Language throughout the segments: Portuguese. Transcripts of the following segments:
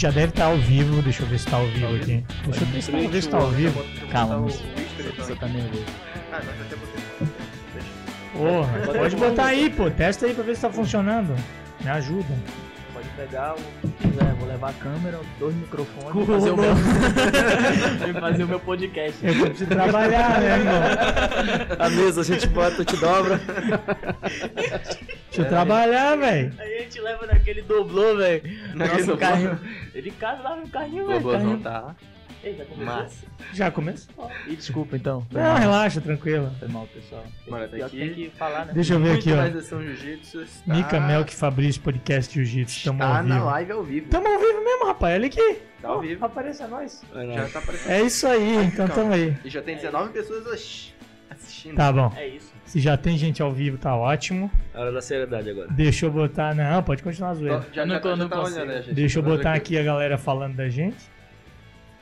gente já deve estar ao vivo. Deixa eu ver se está ao vivo aqui. Deixa eu ver se ver se está ao vivo. Calma. Você tá nervoso. Ah, nós até. Porra, pode botar aí, pô. Testa aí pra ver se tá funcionando. Me ajuda. Pode pegar o que quiser. Vou levar a câmera, dois microfones Cu- e fazer o meu, fazer o meu podcast. Eu preciso trabalhar, né, irmão? A mesa a gente bota, te dobra. Deixa eu trabalhar, velho. Aí a gente leva naquele doblô, velho. Nosso carrinho. Ele casa lá no carrinho, velho. robôzão carrinho. tá Ei, já começou? massa. Já começou? Ih, desculpa então. Não, mal. relaxa, tranquilo. Foi mal, pessoal. Tem, Bora, que, tá aqui. tem que falar, né? Deixa eu ver Muito aqui, ó. mais ação jiu-jitsu. está- Mica Melk Fabrício Podcast Jiu-Jitsu. Tamo Tá ao na vivo. live ao vivo. Tamo ao vivo mesmo, rapaz. Olha aqui. Tá ao vivo. Apareça nós. Já tá aparecendo. É isso aí, então calma. tamo aí. E já tem 19 pessoas ass- assistindo. Tá bom. É isso. Se já tem gente ao vivo, tá ótimo. Hora da seriedade agora. Deixa eu botar. Não, pode continuar a zoeira. Tô- Já, Não, já, tá- já não tá olhando, né, gente? Deixa eu Tá botar aqui a galera falando da gente.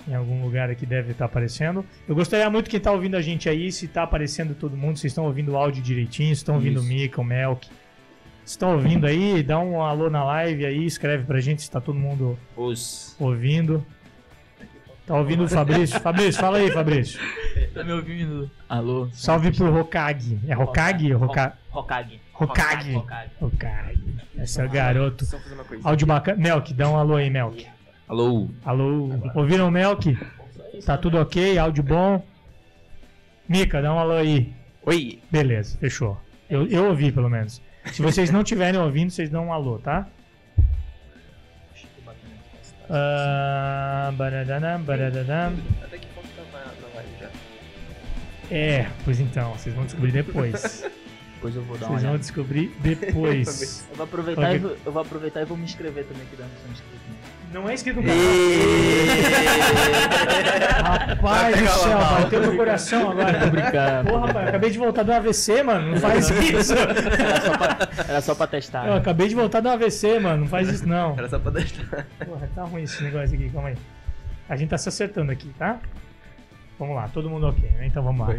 Em algum lugar aqui deve estar aparecendo. Eu gostaria muito quem tá ouvindo a gente aí, se tá aparecendo todo mundo, vocês estão ouvindo o áudio direitinho, se estão ouvindo o. Mika, o Melk. Se estão ouvindo aí, dá um alô na live aí, escreve pra gente se tá todo mundo Os. ouvindo. Tá ouvindo o Fabrício? Fabrício, fala aí, Fabrício. Tá me ouvindo? Alô? Salve pro Hokage. É Hokage? Hokage. Hokage. Hokage. Hokage. Esse é o garoto. Só fazer uma coisa. Áudio bacana. Melk, dá um alô aí, Melk. Alô. Alô, ouviram o Melk? Tá tudo ok? Áudio bom? Mica, dá um alô aí. Oi. Beleza, fechou. Eu, eu ouvi, pelo menos. Se vocês não estiverem ouvindo, vocês dão um alô, tá? Ah, baradadam, baradadam. Até que ponto tá na, na live já? É, pois então, vocês vão descobrir depois. Depois eu vou dar uma Vocês vão descobrir depois. Eu vou aproveitar, Ok. e vou, eu vou aproveitar e vou me inscrever também, que dá sou inscrito. Né? Não é inscrito no canal. Rapaz do céu, bateu no coração agora. brincando. Porra, rapaz, acabei de voltar do AVC, mano. Não faz isso. Era só pra, era só pra testar. Eu acabei de voltar do AVC, mano. Não faz isso, não. Era só pra deixar. Porra, tá ruim esse negócio aqui, calma aí. A gente tá se acertando aqui, tá? Vamos lá, todo mundo ok, né? Então vamos lá.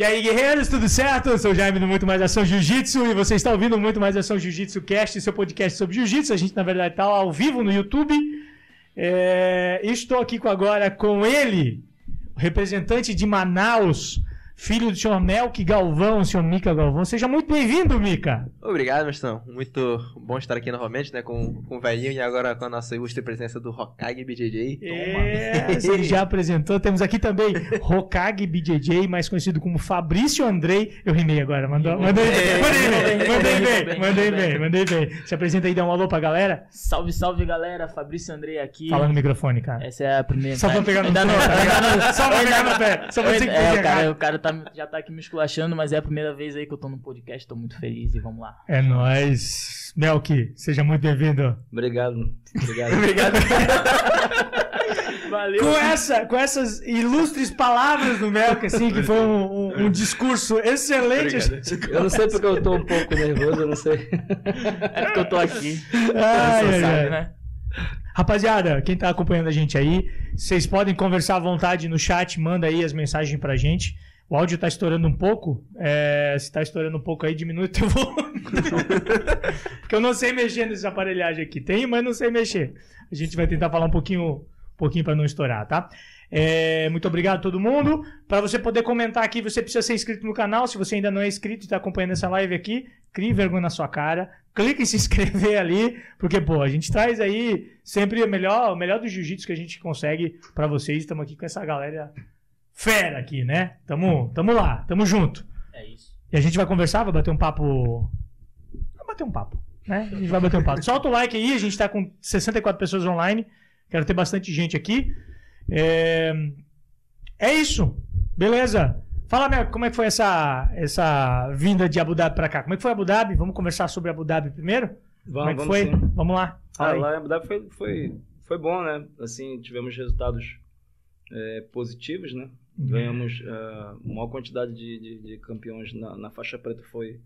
E aí, guerreiros, tudo certo? Eu sou o Jaime do Muito Mais Ação Jiu-Jitsu e você está ouvindo Muito Mais Ação Jiu-Jitsu Cast, seu podcast sobre Jiu-Jitsu. A gente, na verdade, tá ao vivo no YouTube. É, Estou aqui agora com ele, o representante de Manaus, filho do senhor Melk Galvão, senhor Mica Galvão. Seja muito bem-vindo, Mica. Obrigado, Mestão. Muito bom estar aqui novamente, né? Com, com o velhinho e agora com a nossa ilustre presença do Hokage BJJ. É, ele já apresentou. Temos aqui também Hokage BJJ, mais conhecido como Fabrício Andrei. Eu rimei agora, mandou, mandei, mandei bem, mandei bem, mandei bem, mandei bem. Se apresenta aí, dá um alô pra galera. Salve, salve galera, Fabrício Andrei aqui. Fala no microfone, cara. Essa é a primeira. Só pra pegar no pé, tá. Só pra pegar no pé, só pra dizer que é, fez o cara, errado. Tá, já tá aqui me esculachando, mas é a primeira vez aí que eu tô no podcast, tô muito feliz e vamos lá. É nóis. Melk, seja muito bem-vindo. Obrigado. Obrigado. Obrigado. Valeu. Com, essa, com essas ilustres palavras do Melk, assim, que foi um, um- um discurso excelente. Eu não sei porque eu tô um pouco nervoso, eu não sei. É porque eu tô aqui. Ai, Você ai, sabe, ai. né? Rapaziada, quem tá acompanhando a gente aí, vocês podem conversar à vontade no chat, manda aí as mensagens pra gente. O áudio tá estourando um pouco. É, se tá estourando um pouco aí, diminui o teu volume. Porque eu não sei mexer nessa aparelhagem aqui. Tem, mas não sei mexer. A gente vai tentar falar um pouquinho, um pouquinho para não estourar, tá? É, muito obrigado a todo mundo. Para você poder comentar aqui, você precisa ser inscrito no canal. Se você ainda não é inscrito e está acompanhando essa live aqui, crie vergonha na sua cara. Clique em se inscrever ali, porque, pô, a gente traz aí sempre o melhor, o melhor do jiu-jitsu que a gente consegue para vocês. Estamos aqui com essa galera fera aqui, né? Tamo, tamo lá, tamo junto. É isso. E a gente vai conversar, vai bater um papo. Vai bater um papo, né? A gente vai bater um papo. Solta o like aí, a gente tá com 64 pessoas online. Quero ter bastante gente aqui. É, é isso. Beleza. Fala, Mel, como é que foi essa, essa vinda de Abu Dhabi pra cá? Como é que foi Abu Dhabi? Vamos conversar sobre Abu Dhabi primeiro? como é que foi? sim. Vamos lá. Fala Ah, aí. lá em Abu Dhabi foi, foi, foi bom, né? Assim, tivemos resultados é, positivos, né? Ganhamos a maior quantidade de, de, de campeões na, na faixa preta foi,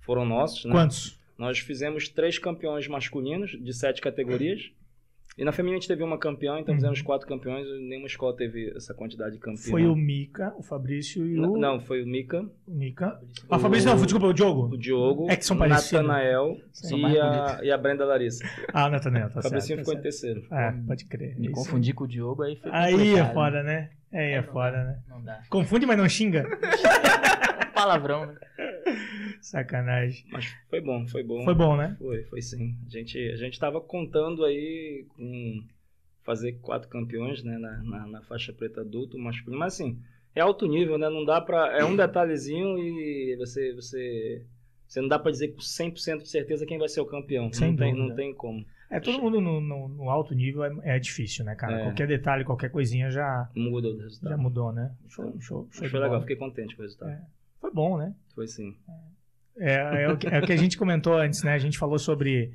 foram nossos, né? Quantos? Nós fizemos três campeões masculinos de sete categorias E na feminina a gente teve uma campeã, então Uhum. fizemos quatro campeões, e nenhuma escola teve essa quantidade de campeões. Foi o Mika, o Fabrício e o. Não, não, foi o Mika, o Mika. Fabrício. Ah, Fabrício, não, desculpa, o Diogo. o Diogo, É que são o parecidos. Natanael São e a, e a Brenda Larissa. Ah, o Nathaniel, tá o Fabricinho certo. ficou Tá em terceiro. É, pode crer. Me Isso. confundi com o Diogo, aí foi Aí é foda, né? Aí é não foda, né? Não dá. Confunde, mas não xinga? É palavrão, né? Sacanagem. Mas foi bom, foi bom. Foi bom, né? Foi, foi sim. A gente, a gente tava contando aí com fazer quatro campeões, né, na, na, na faixa preta adulto, masculino, mas assim, é alto nível, né, não dá pra, é um detalhezinho e você, você, você não dá pra dizer com 100% de certeza quem vai ser o campeão, Sem não tem, dúvida. não tem como, É, todo mundo no, no- no alto nível é, é difícil, né, cara? É. Qualquer detalhe, qualquer coisinha já, muda o já resultado. mudou, né? Show, Então, show, show foi legal, bola. fiquei contente com o resultado. É. Foi bom, né? Foi sim. É, é, o que, é o que a gente comentou antes, né? A gente falou sobre.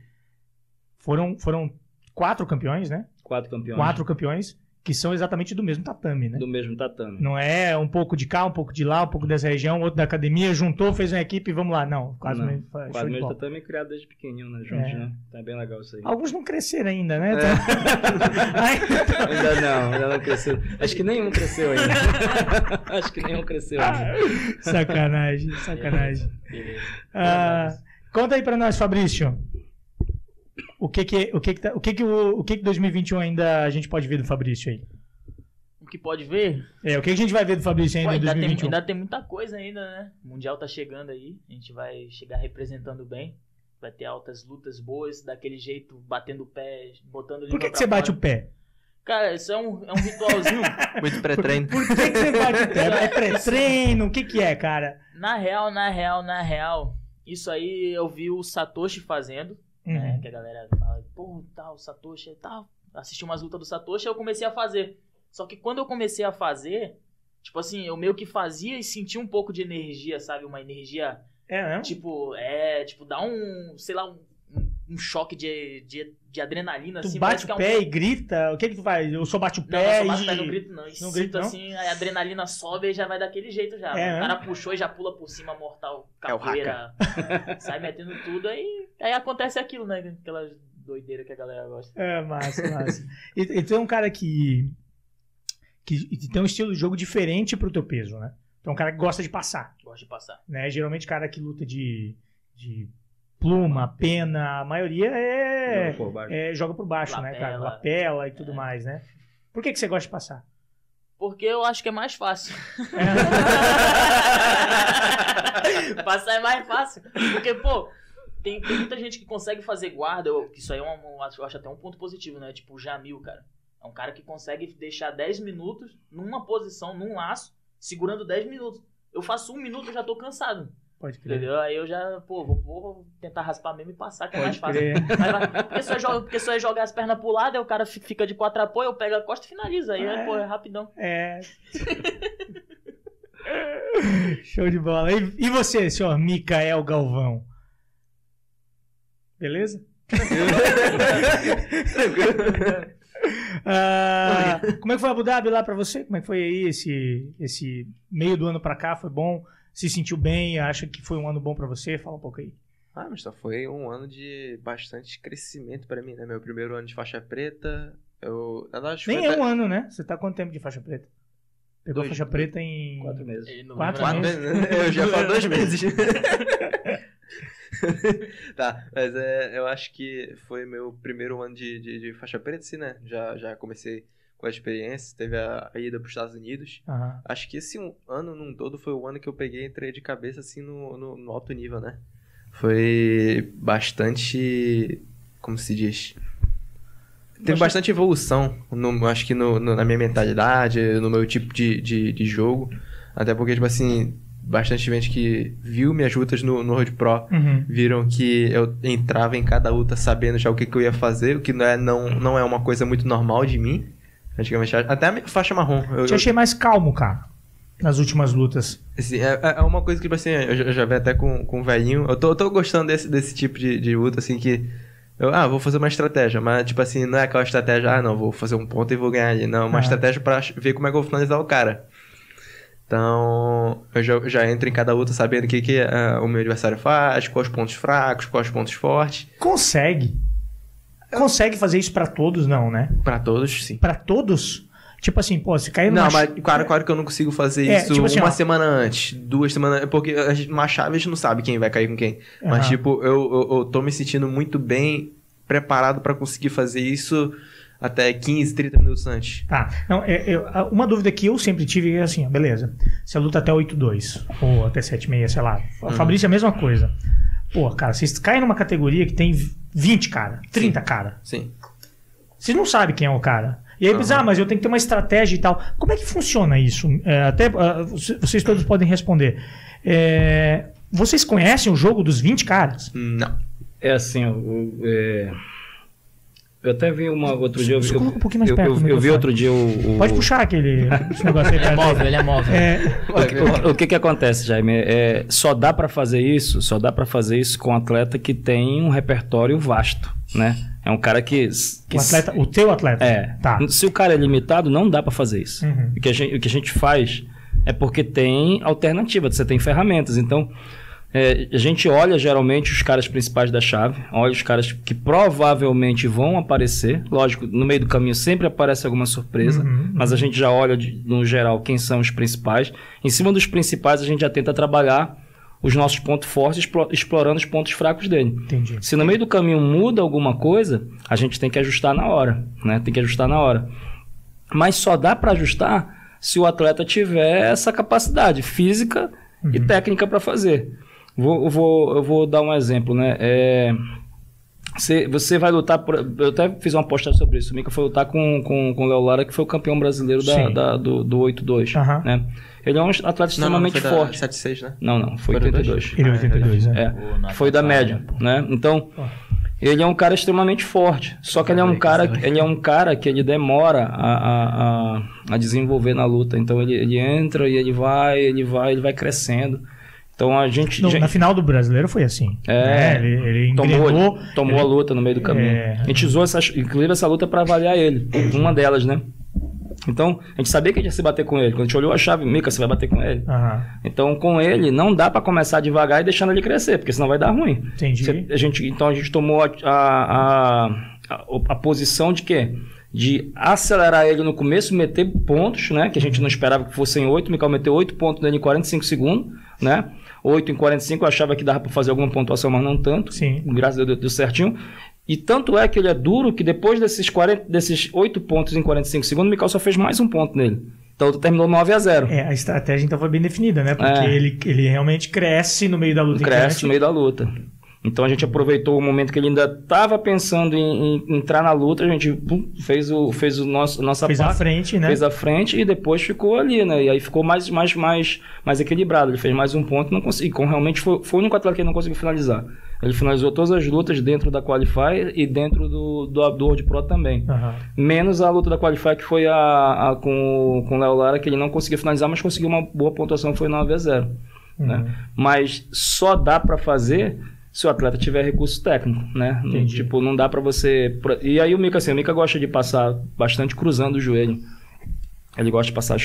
Foram, foram quatro campeões, né? Quatro campeões Quatro campeões que são exatamente do mesmo tatame, né? do mesmo tatame. Não é um pouco de cá, um pouco de lá, um pouco dessa região, outro da academia, juntou, fez uma equipe e vamos lá. Não, quase Não. mesmo, de mesmo tatame criado desde pequenininho, né, juntos, É. né? Tá bem legal isso aí. Alguns não cresceram ainda, né? É. Ai, Ainda não, ainda não cresceu. Acho que nenhum cresceu ainda. Acho que nenhum cresceu ainda. sacanagem, sacanagem. Beleza. Ah, conta aí pra nós, Fabrício. O que que, o que, que, tá- o que, que, o, o que que 2021 ainda a gente pode ver do Fabrício aí? O que pode ver? É, o que, que a gente vai ver do Fabrício Pô, ainda em ainda, tem, 2021? ainda tem muita coisa ainda, né? O Mundial tá chegando aí. A gente vai chegar representando bem. Vai ter altas lutas boas, daquele jeito, batendo o pé, botando Por que, que você bate o pé? Cara, isso é um, é um ritualzinho. Muito pré-treino. Por que, que você bate o pé? É pré-treino? O que, que é, cara? na real, na real, na real. Isso aí eu vi o Satoshi fazendo. Né? Uhum. Que a galera fala, pô, tal, Satoshi e tal. Assisti umas lutas do Satoshi, aí eu comecei a fazer. Só que quando eu comecei a fazer, tipo assim, eu meio que fazia e sentia um pouco de energia, sabe? Uma energia, É, né? tipo, é, tipo, dá um, sei lá, um, um- choque de, de, de adrenalina, Tu assim. bate que o é um- pé e grita? O que que tu faz? Eu só bate o Não, pé não, só bate o e... pé, não grito não. E Não sinto grito, não? assim, a adrenalina sobe e já vai daquele jeito já. É, o né? cara puxou e já pula por cima, mortal, É capoeira, sai metendo tudo, aí, aí acontece aquilo, né? Aquela doideira que a galera gosta. É, massa, massa. e, e tu é um cara que, que tem um estilo de jogo diferente pro teu peso, né? Tu é um cara que gosta de passar, Gosto de passar. né? Geralmente cara que luta de, de pluma, pena, a maioria é, Joga por baixo. é joga por baixo, né, cara? Lapela. Lapela e tudo É. mais, né? Por que, que você gosta de passar? Porque eu acho que é mais fácil. É. Passar é mais fácil. Porque, pô, tem, tem muita gente que consegue fazer guarda. Eu, que isso aí é um, um- eu acho até um ponto positivo, né? Tipo o Jamil, cara. É um cara que consegue deixar 10 minutos numa posição, num laço, segurando 10 minutos. Eu faço um minuto e já tô cansado. Pode crer. Entendeu? Aí eu já, pô, vou, vou tentar raspar mesmo e passar, que é mais fácil. Mas porque, só joga, porque só é jogar as pernas pro lado, aí o cara fi- fica de quatro apoio, eu pego a costa e finaliza. Aí, É. pô, é rapidão. É. Show de bola. E, e você, senhor Micael Galvão? Beleza? Ah, como é que foi Abu Dhabi lá pra você? Como é que foi aí esse, esse meio do ano pra cá? Foi bom? Se sentiu bem? Acha que foi um ano bom pra você? Fala um pouco aí. Ah, mas só foi um ano de bastante crescimento pra mim, né? Meu primeiro ano de faixa preta, eu... Verdade, Nem é até- um ano, né? Você tá quanto tempo de faixa preta? Pegou Dois- faixa preta em. Quatro meses. Quatro Quatro meses. meses? Eu já falo dois meses. tá, mas é, eu acho que foi meu primeiro ano de, de, de faixa preta, sim, né? Já, já comecei com a experiência, teve a, a ida para os Estados Unidos. Aham. Acho que esse um, ano num todo foi o ano que eu peguei e entrei de cabeça assim no, no, no alto nível, né? Foi bastante. Como se diz? Teve bastante evolução, no, acho que no, no- na minha mentalidade, no meu tipo de, de, de jogo. Até porque, tipo assim, bastante gente que viu minhas lutas no, no Road Pro Uhum. viram que eu entrava em cada luta sabendo já o que, que eu ia fazer, o que não é, não, não é uma coisa muito normal de mim. Antigamente, até a faixa marrom. Eu, Te achei mais calmo, cara, nas últimas lutas. Assim, é, é uma coisa que, tipo assim, eu já, eu já vi até com, com o velhinho. Eu tô, eu tô gostando desse, desse tipo de, de luta, assim, que. Eu, ah, vou fazer uma estratégia, mas, tipo assim, não é aquela estratégia, ah, não, vou fazer um ponto e vou ganhar ali. Não, é uma Ah. estratégia pra ver como é que eu vou finalizar o cara. Então, eu já, já entro em cada luta sabendo o que, que ah, o meu adversário faz, quais pontos fracos, quais pontos fortes. Consegue. Consegue fazer isso pra todos, não, né? Pra todos, sim. Pra todos? Tipo assim, pô, se cair numa... Não, mas claro, claro que eu não consigo fazer É, isso tipo assim, uma ó. semana antes, duas semanas, porque a gente, uma chave a gente não sabe quem vai cair com quem. Mas, Aham. tipo, eu, eu, eu tô me sentindo muito bem preparado pra conseguir fazer isso até 15, 30 minutos antes. Tá. Não, é- é- a- uma dúvida que eu sempre tive é assim, beleza. Você luta até 8-2 ou até 7-6, sei lá. A Fabrício é a mesma coisa. Pô, cara, vocês caem numa categoria que tem 20 cara, 30 cara. Sim. Vocês não sabem quem é o cara. E aí, pensa, ah, mas eu tenho que ter uma estratégia e tal. Como é que funciona isso? É, até você- vocês todos podem responder. É, vocês conhecem o jogo dos 20 caras? Não. É assim, o- é, eu até vi uma outro dia. Eu, coloca um pouquinho mais eu- perto eu- eu vi outro dia o. o- Pode puxar aquele negócio aí. Ele é móvel, ele é móvel. É, O, o que que acontece, Jaime? É, só dá para fazer isso, só dá para fazer isso com um atleta que tem um repertório vasto, né? É um cara que, que o, atleta, o teu atleta. É. Tá. Se o cara é limitado, não dá para fazer isso. Uhum. O, que a gente, o que a gente faz é porque tem alternativa, você tem ferramentas. Então, é, a gente olha geralmente os caras principais da chave, olha os caras que provavelmente vão aparecer. Lógico, no meio do caminho sempre aparece alguma surpresa, Uhum, mas a gente já olha de- no geral quem são os principais. Em cima dos principais, a gente já tenta trabalhar os nossos pontos fortes, explo- explorando os pontos fracos dele. Entendi. Se no meio do caminho muda alguma coisa, a gente tem que ajustar na hora, né? Tem que ajustar na hora. Mas só dá para ajustar se o atleta tiver essa capacidade física e técnica para fazer. Vou, eu, vou, eu vou dar um exemplo, né? É, você, você vai lutar por, Eu até fiz uma postagem sobre isso. O Mika foi lutar com, com, com o Léo Lara, que foi o campeão brasileiro da, da- do, do 8-2. Aham. Né? Ele é um atleta Não, não, extremamente foi da forte. 7-6, né? Não, não, foi Foi no 82. Ele é 82, né? É, não foi da atrapalha, média, né? Então, ele é um cara extremamente forte. Só que ele é um cara, ele é um cara que ele demora a, a, a, a desenvolver na luta. Então ele, ele entra e ele vai, ele vai, ele vai crescendo. Então a gente, na final do brasileiro foi assim. É. né? Ele, ele tomou, engrenou. tomou ele- a luta no meio do caminho. É. A gente usou essa, inclusive essa luta para avaliar ele, uma delas, né? Então, a gente sabia que a gente ia se bater com ele. Quando a gente olhou a chave, Mica, você vai bater com ele. Aham, Então, com ele, não dá para começar devagar e deixando ele crescer, porque senão vai dar ruim. entendi. Você- a gente, então a gente tomou a, a, a, a posição de quê? De acelerar ele no começo, meter pontos, né? Que a gente não esperava que fossem 8. O Mikael meteu 8 pontos nele em 45 segundos, né? 8 em 45, eu achava que dava para fazer alguma pontuação, mas não tanto. Sim. Graças a Deus deu certinho. E tanto é que ele é duro que depois desses, 40, desses 8 pontos em 45 segundos, o Mikael só fez mais um ponto nele. Então terminou 9 a 0 É, a estratégia então foi bem definida, né? Porque É. ele, ele realmente cresce no meio da luta. cresce no meio da luta. Então a gente aproveitou o momento que ele ainda estava pensando em, em entrar na luta, a gente pum, fez o fez o nosso nossa fez a parte, frente, né? fez a frente e depois ficou ali, né? E aí ficou mais mais mais mais equilibrado. Ele fez mais um ponto, e não conseguiu. Com realmente foi, foi o único atleta que ele não conseguiu finalizar. Ele finalizou todas as lutas dentro da Qualify e dentro do do, do World Pro também. Aham. Menos a luta da Qualify que foi a, a com, com o Léo Lara, que ele não conseguiu finalizar, mas conseguiu uma boa pontuação, foi 9 a 0 né? Uhum. Mas só dá pra fazer se o atleta tiver recurso técnico, né? Entendi. Tipo, não dá pra você. E aí o Mika, assim, o Mika gosta de passar bastante cruzando o joelho. Ele gosta de passar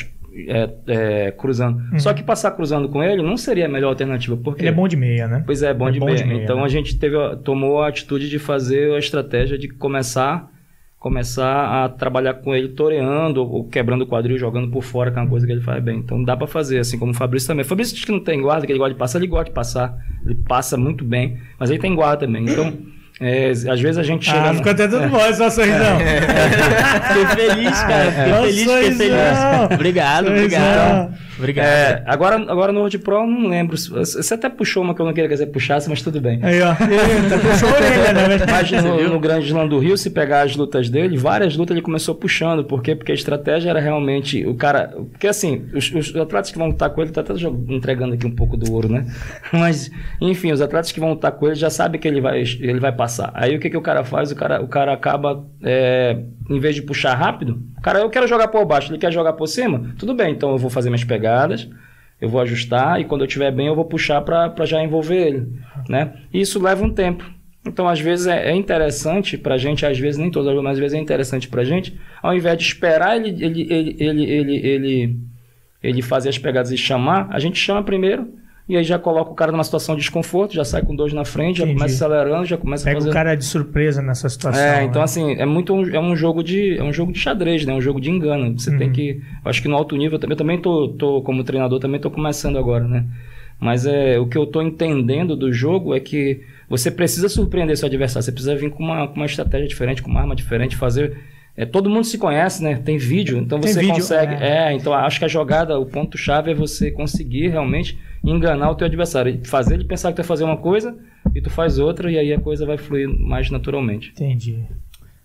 é, é, cruzando. Uhum. Só que passar cruzando com ele não seria a melhor alternativa, porque Ele é bom de meia, né? Pois é, bom, É de, bom meia. de meia, Então né? a gente teve, tomou a atitude de fazer a estratégia de começar começar a trabalhar com ele toreando ou quebrando o quadril, jogando por fora, que é uma coisa que ele faz bem. Então dá pra fazer, assim como o Fabrício também. O Fabrício diz que não tem guarda, que ele gosta de passar, ele gosta de passar. Ele passa muito bem, mas ele tem guarda também. Então, é, às vezes a gente chega... Ah, ficou até tudo bom, só sorrisão. Fiquei feliz, cara. Fiquei É. feliz, fiquei feliz. Obrigado, obrigado. Obrigado. É, agora, agora no World Pro eu não lembro. Você até puxou uma que eu não queria que você puxasse, mas tudo bem. Aí, ó. Eita, puxou a orelha, né? Mas no, no Grande Slam do Rio, se pegar as lutas dele, várias lutas ele começou puxando. Por quê? Porque a estratégia era realmente o cara. Porque assim, os, os atletas que vão lutar com ele, tá até entregando aqui um pouco do ouro, né? Mas, enfim, os atletas que vão lutar com ele já sabem que ele vai, ele vai passar. Aí o que, que o cara faz? O cara, o cara acaba, é, em vez de puxar rápido, o cara, eu quero jogar por baixo, ele quer jogar por cima, tudo bem, então eu vou fazer minhas pegadas. Eu vou ajustar e quando eu estiver bem eu vou puxar para já envolver ele, né? E isso leva um tempo. Então, às vezes, é, é interessante pra gente, às vezes, nem todas, mas às vezes é interessante pra gente, ao invés de esperar ele, ele, ele, ele, ele, ele, ele fazer as pegadas e chamar, a gente chama primeiro e aí já coloca o cara numa situação de desconforto, já sai com dois na frente, já Entendi. começa acelerando, já começa Pega a fazer... o cara de surpresa nessa situação. É, então né? assim, é muito um, é um jogo de é um jogo de xadrez, né? Um jogo de engano. Você Uhum. tem que, acho que no alto nível eu também- eu também tô, tô como treinador também tô começando agora, né? Mas é o que eu tô entendendo do jogo é que você precisa surpreender seu adversário, você precisa vir com uma, com uma estratégia diferente, com uma arma diferente, fazer é, todo mundo se conhece, né? Tem vídeo, então Tem você vídeo, consegue. é. É. então acho que a jogada, o ponto chave é você conseguir realmente enganar o teu adversário, fazer ele pensar que tu vai fazer uma coisa e tu faz outra e aí a coisa vai fluir mais naturalmente. Entendi.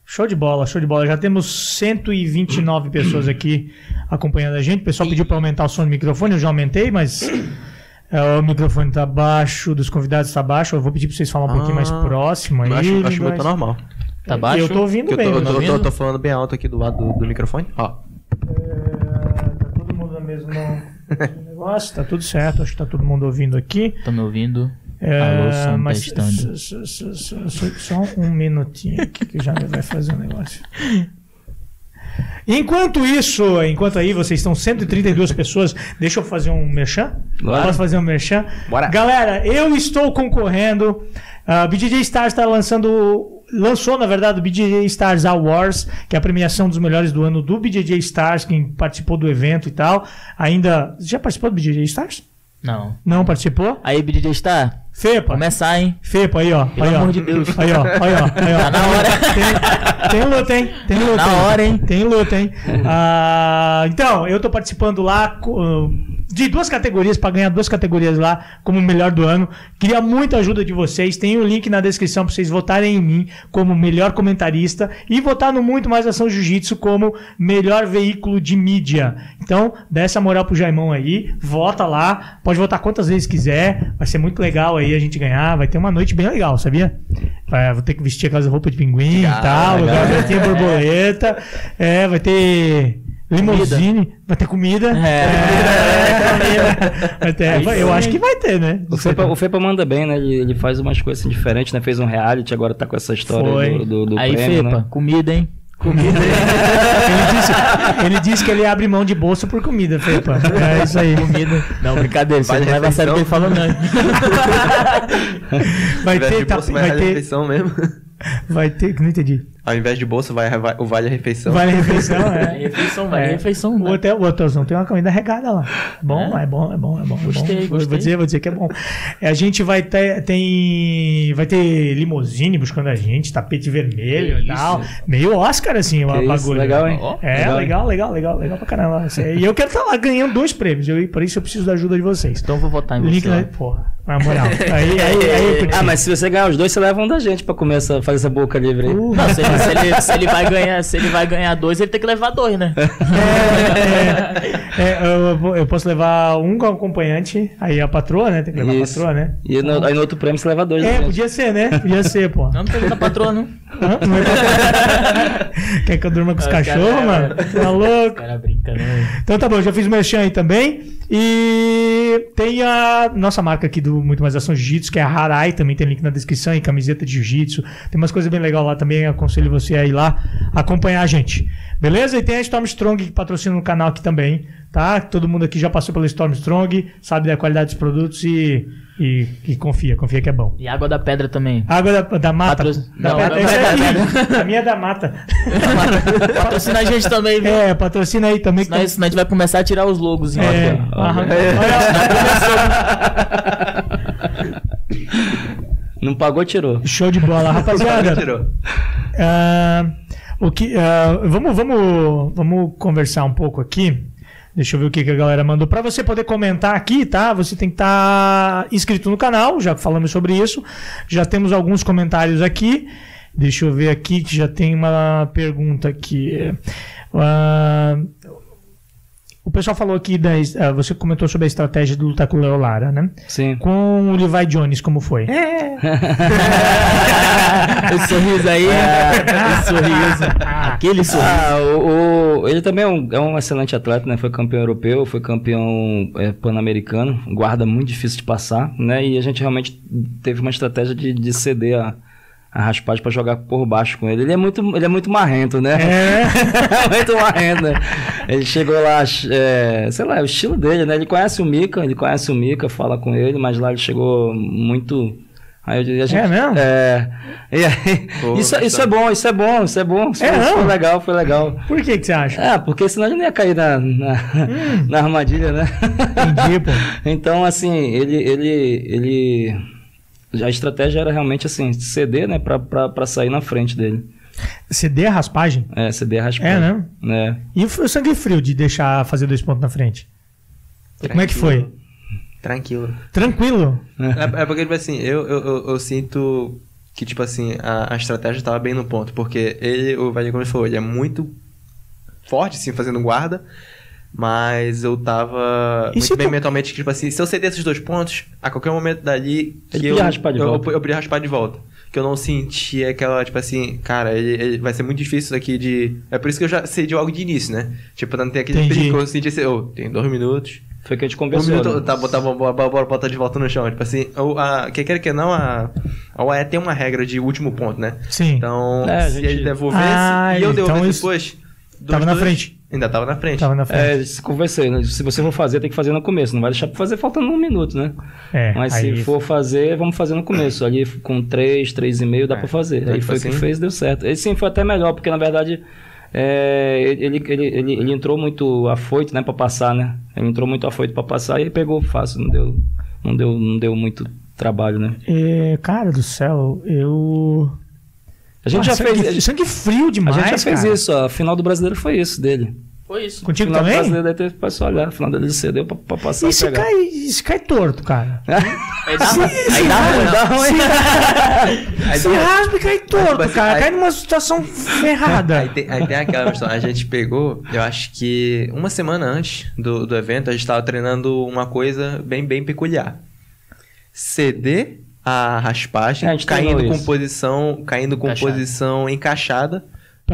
Show de bola, show de bola. Já temos 129 pessoas aqui acompanhando a gente. O pessoal pediu para aumentar o som do microfone, eu já aumentei, mas é, o microfone tá baixo, dos convidados tá baixo. Eu vou pedir para vocês falar um pouquinho mais Ah, próximo aí. Acho, acho mas- muito normal. Tá baixo? Eu tô ouvindo Que eu bem. tô, eu mas- tô, ouvindo? tô- falando bem alto aqui do lado do, do microfone. Ó. É, tá todo mundo no mesmo negócio, tá tudo certo. Acho que tá todo mundo ouvindo aqui. Tá me ouvindo? É, Alô, som mas testando. só um minutinho aqui que já vai fazer um negócio. Enquanto isso, enquanto aí vocês estão 132 pessoas, deixa eu fazer um merchan? Claro. Posso fazer um merchan? Bora. Galera, eu estou concorrendo. A BJJ Stars está lançando. Lançou, na verdade, o BJJ Stars Awards, que é a premiação dos melhores do ano do BJJ Stars, quem participou do evento e tal. Ainda. Já participou do BJJ Stars? Não. Não participou? Aí, BDJ está? Fepa. Começar, hein? Fepa aí, ó. Pelo aí, ó. amor de Deus. Aí, ó. Aí, ó. Aí, ó. Tá na hora. Tem, tem luta, hein? Tem luta. Na hein? hora, hein? Tem luta, hein? Ah, então, eu tô participando lá co- de duas categorias, pra ganhar duas categorias lá como melhor do ano. Queria muita ajuda de vocês. Tem o link na descrição pra vocês votarem em mim como melhor comentarista e votar no Muito Mais Ação Jiu-Jitsu como melhor veículo de mídia. Então, dá essa moral pro Jaimão aí, vota lá, pode votar quantas vezes quiser, vai ser muito legal aí a gente ganhar, vai ter uma noite bem legal, sabia? Vai, vou ter que vestir aquelas roupas de pinguim e Legal, tal, legal. vai ter borboleta, é, vai ter limousine, vai ter comida. É. ter- Aí eu acho que vai ter, né? O Fepa, o Fepa manda bem, né? Ele, ele faz umas coisas assim diferentes, né? Fez um reality, agora tá com essa história Foi. do, do, do Aí, prêmio, Fepa, né? comida, hein? Comida. ele, disse, ele disse que ele abre mão de bolsa por comida, Fepa. É isso aí. Comida. Não, brincadeira, você não leva a sério o que ele falou, não. Vai ter, bolsa, vai, ter, mesmo. vai ter, não entendi. Ao invés de bolsa, vai, vai o vale a refeição. Vale refeição, é. refeição, vai. É. Refeição, O hotel, o hotelzão tem uma comida regada lá. Bom, É? é, bom, é bom, é bom. é Gostei, bom. Vou- gostei. Vou dizer, vou dizer que é bom. É, A gente vai ter, tem, vai ter limousine buscando a gente, tapete vermelho Que e tal. isso. Meio Oscar, assim, o bagulho. legal, hein? É, Legal, legal, legal, legal, legal pra caramba. E eu quero estar lá ganhando dois prêmios. Eu, por isso eu preciso da ajuda de vocês. Então eu vou votar em Link você. na. ó. Porra, na moral. Aí, aí, aí, eu curti. Ah, mas se você ganhar os dois, você leva um da gente pra comer essa, fazer essa boca livre aí. Uh, Não, ele, se, ele, se ele vai ganhar, se ele vai ganhar dois, ele tem que levar dois, né? é, é, eu, vou- eu posso levar um com acompanhante, aí a patroa, né? Tem que levar Isso. a patroa, né? E no- aí no outro prêmio você leva dois. É, gente. podia ser, né? Podia ser, pô. Não, não tem da patroa, não. Hã? Não é pra- Quer que eu durma com os cachorros, cara, mano? Tá louco? cara brinca, né? Então tá bom, já fiz o merchan aí também. E tem a nossa marca aqui do Muito Mais Ação Jiu-Jitsu, que é a Harai, também tem link na descrição, e camiseta de Jiu-Jitsu. Tem umas coisas bem legais lá também, aconselho você a ir lá acompanhar a gente. Beleza? E tem a Stormstrong que patrocina no canal aqui também, tá? Todo mundo aqui já passou pela Stormstrong, sabe da qualidade dos produtos e, e, e confia, confia que é bom. E água da pedra também. Água da, da mata. Patro- Da Não, pedra. não, não, aí, a minha é da mata. Patrocina a gente também, viu? É, patrocina aí também. que Senão, senão a gente vai começar a tirar os logos. É, É. Não pagou, tirou. Show de bola, rapaziada. Tirou. ah, o que, ah, vamos, vamos, vamos conversar um pouco aqui. Deixa eu ver o que, que a galera mandou. Para você poder comentar aqui, tá? Você tem que estar inscrito no canal, já falamos sobre isso. Já temos alguns comentários aqui. Deixa eu ver aqui que já tem uma pergunta aqui. Ah, o pessoal falou aqui, da, ah, você comentou sobre a estratégia de lutar com o Leolara, né? Sim. Com o Levi Jones, como foi? o sorriso aí. o sorriso. Aquele sorriso. Ah, o, o- ele também é um, é um excelente atleta, né? Foi campeão europeu, foi campeão é, pan-americano, guarda muito difícil de passar, né? E a gente realmente teve uma estratégia de, de ceder a, a raspagem pra jogar por baixo com ele. Ele é muito, ele é muito marrento, né? É. muito marrento, né? Ele chegou lá, é, sei lá, é o estilo dele, né? Ele conhece o Mika, ele conhece o Mika, fala com ele, mas lá ele chegou muito. Aí eu diria, a gente, É mesmo? É. E aí, Pô, isso, isso é bom, isso é bom, isso é bom. Isso, É foi- isso foi legal, foi legal. Por que que você acha? É, porque senão ele não ia cair na, na, na armadilha, né? Entendi, pô. Então, assim, ele, ele, ele. A estratégia era realmente assim, ceder, né, pra sair na frente dele. CD é raspagem? É, ceder a raspar. É, né? né? E o sangue frio de deixar fazer dois pontos na frente? Como é que foi? Tranquilo. Tranquilo? É, é porque, tipo assim, eu, eu, eu, eu sinto que, tipo assim, a, a estratégia tava bem no ponto. Porque ele, o velho, como ele falou, ele é muito forte, assim, fazendo guarda. Mas eu tava E muito bem tu- mentalmente, que, tipo assim, se eu ceder esses dois pontos, a qualquer momento dali, que Ele eu, podia raspar de eu, volta. eu, eu podia raspar de volta. Que eu não sentia aquela, tipo assim, cara, ele, ele vai ser muito difícil daqui de. É por isso que eu já cedi logo de início, né? Tipo, não ter aquele perigo. Eu senti assim, ô, tem dois minutos. Foi que a gente Um conversou. minuto, né? tá, botar, bora, bora, bora botar de volta no chão. Tipo assim, o, a, quer queira que não, a, a UAE tem uma regra de último ponto, né? Sim. Então, É, se gente- ele devolvesse Ah, e eu então devolvesse isso- depois. dos Tava na dois, frente. Ainda tava na frente. Tava na frente. É, se conversei, né? Se você for fazer, tem que fazer no começo. Não vai deixar pra fazer faltando um minuto, né? É, Mas aí- se for fazer, vamos fazer no começo. Ali com três, três e meio dá É, pra fazer. Aí foi o que assim- fez, deu certo. Esse sim foi até melhor, porque na verdade é, ele, ele, ele, ele entrou muito afoito, né, pra passar, né? Ele entrou muito afoito pra passar e pegou fácil, não deu, não deu, não deu muito trabalho, né? É, cara do céu, eu. A gente já sangue, fez, sangue frio a demais. gente já fez cara. isso. A final do brasileiro foi isso dele. Foi isso. Contigo final do também? brasileiro daí teve pra só olhar. A final dele cedeu pra, pra passar pegar. cai, se cai torto, cara? Aí dá, aí dá ruim. Dá ruim. Aí Se raspa e cai torto, cara. aí- Cai numa situação ferrada. Aí tem, aí tem aquela questão, a gente pegou, eu acho que uma semana antes do, do evento, a gente tava treinando uma coisa bem, bem peculiar. Ceder a raspagem, É, a treinou caindo com isso. posição, caindo com posição encaixada.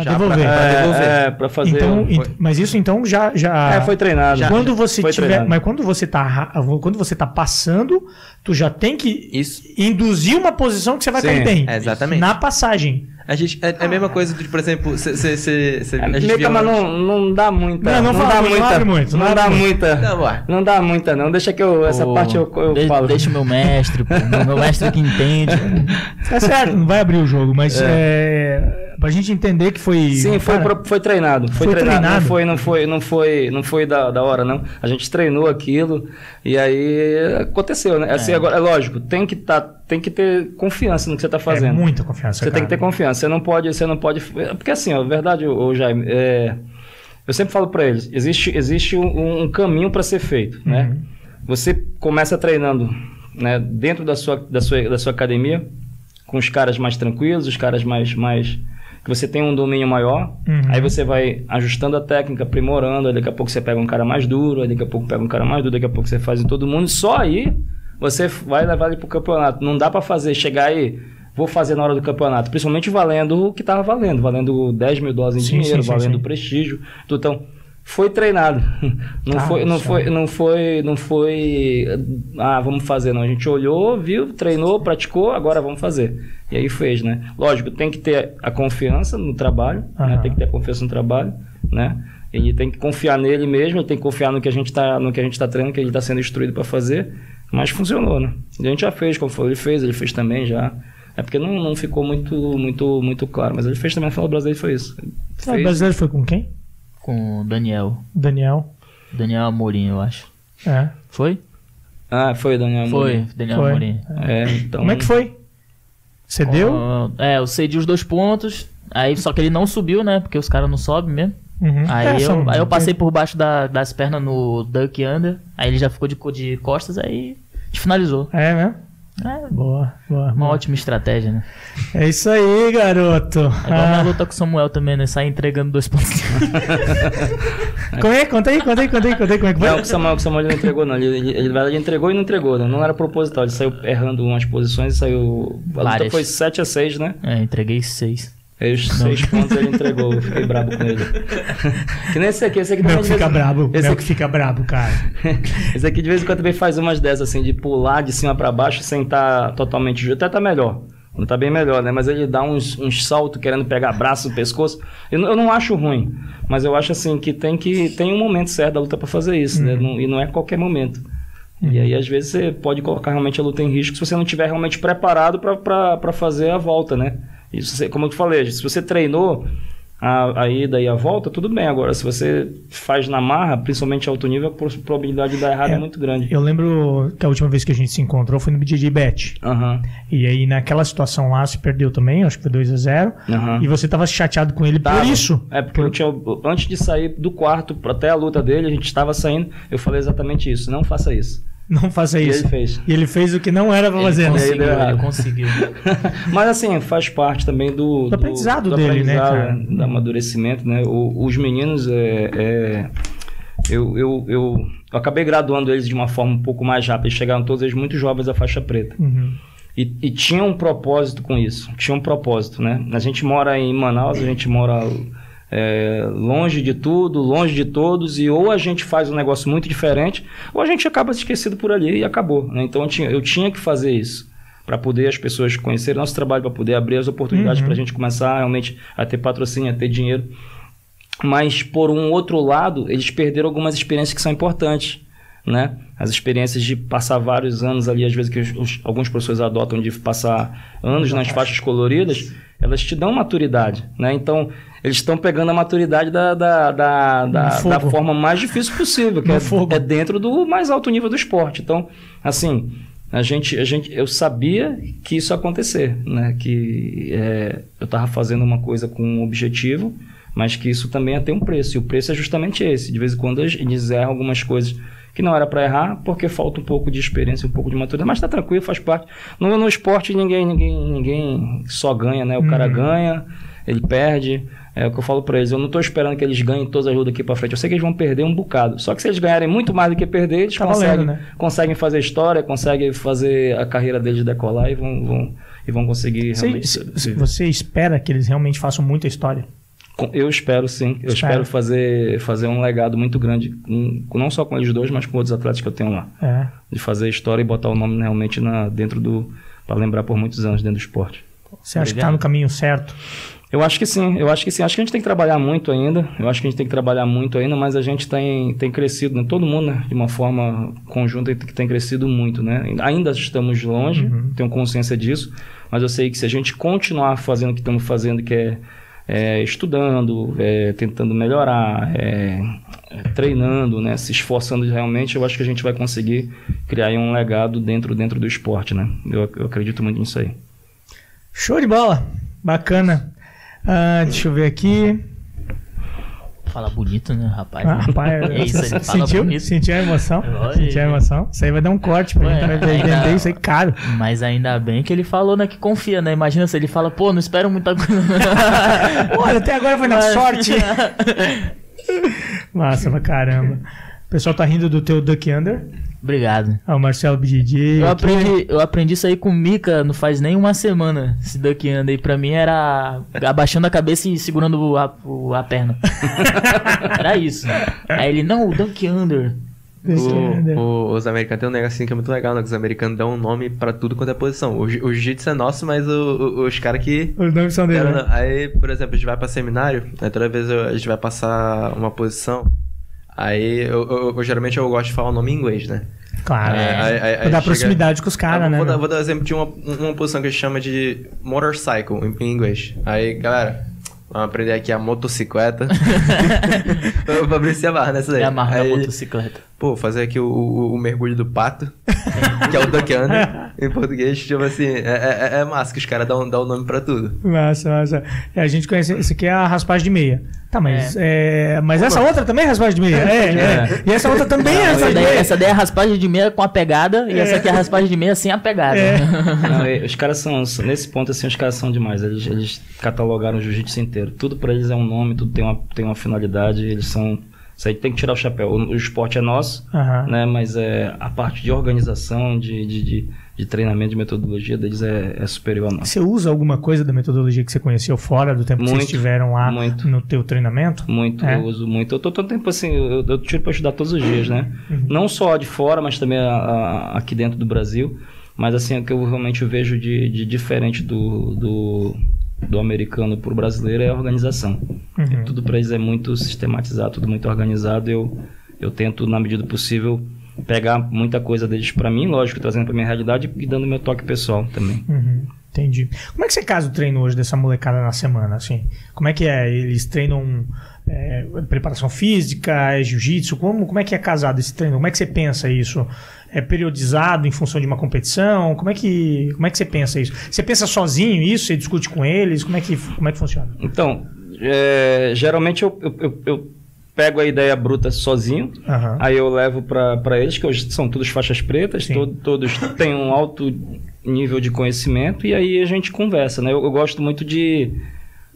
Pra já devolver. pra devolver. É, é, pra fazer. Então, um- ent- mas isso então já. já... É, foi treinado. quando você foi tiver, treinado. mas quando você tá quando você tá passando, tu já tem que Isso, induzir uma posição que você vai Sim, cair bem. é exatamente. Na passagem. A gente, é, é a mesma coisa, de, por exemplo, cê, cê, cê, cê- É, a gente meio que, viu mas não, não dá muita. Não, não fala dá muito, não muita. abre muito, não Não, dá muito. muita. Não. Não dá muita, não. Deixa que eu. Essa Ô, parte eu, eu de- falo. Deixa o meu mestre, pô. Meu mestre que entende. Tá certo, não vai abrir o jogo, mas é. Pra gente entender que foi. Sim, foi, cara, foi treinado. Foi, Foi treinado. treinado. Não foi, não foi, não foi, não foi da, da hora, não. A gente treinou aquilo e aí aconteceu, né? Assim, É. agora, é lógico, tem que, tá, tem que ter confiança no que você tá É fazendo. muita confiança. Você tem que ter cara. confiança. Você não pode, você não pode. Porque assim, a verdade, ô Jaime, é, eu sempre falo para eles, existe, existe um, um caminho para ser feito, né? Uhum. Você começa treinando, né, dentro da sua, da sua, da sua academia, com os caras mais tranquilos, os caras mais, mais que você tem um domínio maior. Uhum. Aí você vai ajustando a técnica, aprimorando. Daqui a pouco você pega um cara mais duro, daqui a pouco pega um cara mais duro, daqui a pouco você faz em todo mundo. E só aí você vai levar ele pro campeonato. Não dá para fazer, chegar aí, vou fazer na hora do campeonato. Principalmente valendo o que tava valendo, valendo 10 mil dólares em Sim, dinheiro, sim, valendo sim. prestígio. Então, foi treinado. Não Tá, foi, não foi, é. não foi, não foi, ah, vamos fazer, não. A gente olhou, viu, treinou, praticou, agora vamos fazer. E aí fez, né? Lógico, tem que ter a confiança no trabalho, né? Aham. Tem que ter a confiança no trabalho, né? Ele tem que confiar nele mesmo, ele tem que confiar no que a gente tá, no que a gente tá treinando, que ele tá sendo instruído para fazer. Mas funcionou, né? E a gente já fez, como falou, ele fez, ele fez também já. É porque não, não ficou muito, muito, muito claro, mas ele fez também na Fala Brasileiro foi isso. Ah, O brasileiro foi com quem? Com o Daniel. Daniel. Daniel Amorim, eu acho. É. Foi? Ah, foi, Daniel. Foi, Amorim. Daniel Foi. Amorim. É, então. Como é que foi? Você deu? Com- É, eu cedi os dois pontos. Aí, só que ele não subiu, né? Porque os caras não sobem mesmo. Uhum. Aí, É, eu, são- aí eu passei por baixo da- das pernas no Duck Under. Aí ele já ficou de, de costas, aí finalizou. É, né? É, boa, boa. Uma boa. ótima estratégia, né? É isso aí, garoto. Agora ah. na luta com o Samuel também, né? Sai entregando dois pontos. como é? Conta aí, conta aí, conta aí, conta aí. Como é que foi? Não, o Samuel, o Samuel não entregou, não. Ele, ele, ele, entregou e não entregou, né? Não era proposital. Ele saiu errando umas posições e saiu. A Várias. luta foi 7 a 6 né? É, entreguei 6. Esses seis pontos ele entregou, eu fiquei brabo com ele. que nem esse aqui, esse aqui também. Fica vez... brabo, esse meu aqui... que fica brabo, cara. esse aqui de vez em quando também faz umas dessas, assim, de pular de cima para baixo sem estar totalmente junto. Até tá melhor. Não tá bem melhor, né? Mas ele dá uns, uns saltos querendo pegar braço, pescoço. Eu, eu não acho ruim, mas eu acho assim que tem que tem um momento certo da luta para fazer isso, né? uhum. né? Não, e não é qualquer momento. Uhum. E aí, às vezes, você pode colocar realmente a luta em risco se você não tiver realmente preparado para fazer a volta, né? Isso, você- como eu falei, se você treinou a, a ida e a volta, tudo bem. Agora, se você faz na marra, principalmente alto nível, a pro- probabilidade de dar errado é, É. muito grande. Eu lembro que a última vez que a gente se encontrou foi no BJJ Bet. Aham, E aí, naquela situação lá, se perdeu também, acho que foi 2 a 0 aham. E você tava chateado com ele Tava. por isso. É, porque eu tinha, antes de sair do quarto até a luta dele, a gente estava saindo, eu falei exatamente isso, não faça isso. Não faça E isso. ele fez. E ele fez o que não era pra Ele fazer. né? conseguiu, ele errado. conseguiu. Mas assim, faz parte também do, Do aprendizado dele, né, cara? né, Do amadurecimento, né? O- os meninos, é, é, eu, eu, eu, eu acabei graduando eles de uma forma um pouco mais rápida. Eles chegaram todos eles muito jovens à faixa preta. Uhum. E, e tinha um propósito com isso. Tinha um propósito, né? A gente mora em Manaus, a gente mora é, longe de tudo, longe de todos, e ou a gente faz um negócio muito diferente, ou a gente acaba esquecido por ali e acabou. né? Então eu tinha, eu tinha que fazer isso para poder as pessoas conhecerem nosso trabalho, para poder abrir as oportunidades Uhum. para a gente começar realmente a ter patrocínio, a ter dinheiro. Mas por um outro lado, eles perderam algumas experiências que são importantes, né? As experiências de passar vários anos ali, às vezes que os- alguns professores adotam de passar anos nas faixas coloridas, elas te dão maturidade, né? Então, eles estão pegando a maturidade da, da, da, da, da forma mais difícil possível, que é, fogo. é dentro do mais alto nível do esporte. Então, assim, a gente, a gente, eu sabia que isso ia acontecer, né? Que é, eu estava fazendo uma coisa com um objetivo, mas que isso também ia ter um preço. E o preço é justamente esse. De vez em quando eles erram algumas coisas que não era para errar, porque falta um pouco de experiência, um pouco de maturidade. Mas tá tranquilo, faz parte. No, no esporte ninguém, ninguém, ninguém só ganha, né? O cara Uhum. ganha, ele perde. É o que eu falo para eles. Eu não tô esperando que eles ganhem todas as lutas aqui para frente. Eu sei que eles vão perder um bocado. Só que se eles ganharem muito mais do que perder, eles Tá conseguem, valendo, né? conseguem fazer história, conseguem fazer a carreira deles decolar e vão, vão, e vão conseguir Você, realmente. se- você espera que eles realmente façam muita história? Eu espero sim. Eu Espero. espero fazer, fazer um legado muito grande, com- não só com eles dois, mas com outros atletas que eu tenho lá. É. De fazer história e botar o nome realmente na, dentro do. para lembrar por muitos anos dentro do esporte. Você acha que tá Obrigado. no caminho certo? Eu acho que sim, eu acho que sim. Acho que a gente tem que trabalhar muito ainda. Eu acho que a gente tem que trabalhar muito ainda, mas a gente tem, tem crescido, né? todo mundo, né? de uma forma conjunta, tem, tem crescido muito, né? Ainda estamos longe, Uhum. tenho consciência disso, mas eu sei que se a gente continuar fazendo o que estamos fazendo, que é, é, estudando, é, tentando melhorar, é, é, treinando, né? Se esforçando realmente, eu acho que a gente vai conseguir criar aí um legado dentro, dentro do esporte, né? Eu, eu acredito muito nisso aí. Show de bola. Bacana. Ah, deixa eu ver aqui. Fala bonito, né, rapaz? Ah, rapaz, É isso, ele fala sentiu, bonito. sentiu a emoção? Olha. Sentiu a emoção? Isso aí vai dar um corte pra gente. Vai vender isso aí caro. Mas ainda bem que ele falou, né, que confia, né? Imagina se ele fala, pô, não espero muita coisa. Olha, até agora foi na Mas- sorte. Massa pra caramba. O pessoal tá rindo do teu Duck Under. Obrigado. Ah, o Marcelo BJJ. Eu aprendi, eu aprendi isso aí com o Mika não faz nem uma semana. Esse duck anda aí pra mim era abaixando a cabeça e segurando a, o- a perna. era isso. Aí ele, não, o Duck Under. Under. O- o- os americanos têm um negocinho que é muito legal, né? Que os americanos dão um nome pra tudo quanto é posição. O, o jiu-jitsu é nosso, mas o- o- os caras que. Os nomes são dele. Né? Aí, por exemplo, a gente vai pra seminário, aí toda vez eu- a gente vai passar uma posição. Aí eu, eu- eu- geralmente eu gosto de falar o nome em inglês, né? Claro. Aí- aí- aí Pra dar chega- proximidade com os caras, Ah, né? Vou, dar, vou dar um exemplo de uma, uma posição que a gente chama de motorcycle em, em inglês. Aí, galera, vamos aprender aqui a motocicleta. pra, pra abrir a barra nessa daí. Na Aí, motocicleta. Pô, fazer aqui o, o- o mergulho do pato, que é o duck under. em português, tipo assim, é, é, é massa que os caras dão, dão o nome pra tudo. Massa, massa. É, a gente conhece. Isso aqui é a raspagem de meia. Tá, mas. É. mas essa outra também é raspagem de meia. É, é. E essa outra também é Essa raspagem de daí, meia. essa daí é a raspagem de meia com a pegada e essa aqui é a raspagem de meia sem a pegada. É. Não, os caras são, nesse ponto assim, os caras são demais. Eles, eles catalogaram o jiu-jitsu inteiro. Tudo pra eles é um nome, tudo tem uma, tem uma finalidade. Eles são. Isso aí tem que tirar o chapéu. O, o esporte é nosso, Aham. né? Mas é, a parte de organização, de, de, de, de treinamento, de metodologia deles é, é superior a nossa. Você usa alguma coisa da metodologia que você conheceu fora do tempo que vocês Muito, estiveram lá muito. no teu treinamento? Muito, É. eu uso muito. Eu tô todo tempo assim, eu, eu tiro pra estudar todos os dias, né? Uhum. Não só de fora, mas também a- a- aqui dentro do Brasil. Mas assim, o que eu realmente vejo de, de diferente do, do, do americano pro brasileiro é a organização. Uhum. Tudo para eles é muito sistematizado, tudo muito organizado. Eu, eu tento, na medida do possível, pegar muita coisa deles para mim, lógico, trazendo para minha realidade e dando meu toque pessoal também. Uhum, entendi. Como é que você casa o treino hoje dessa molecada na semana, assim? Como é que é? Eles treinam é, preparação física, é jiu-jitsu? Como, como é que é casado esse treino? Como é que você pensa isso? É periodizado em função de uma competição? Como é que, como é que você pensa isso? Você pensa sozinho isso? Você discute com eles? Como é que, como é que funciona? Então, é, geralmente eu, eu, eu- eu pego a ideia bruta sozinho, Aham. aí eu levo para eles, que hoje são todos faixas pretas, todos têm um alto nível de conhecimento, e aí a gente conversa, né? Eu, eu gosto muito de,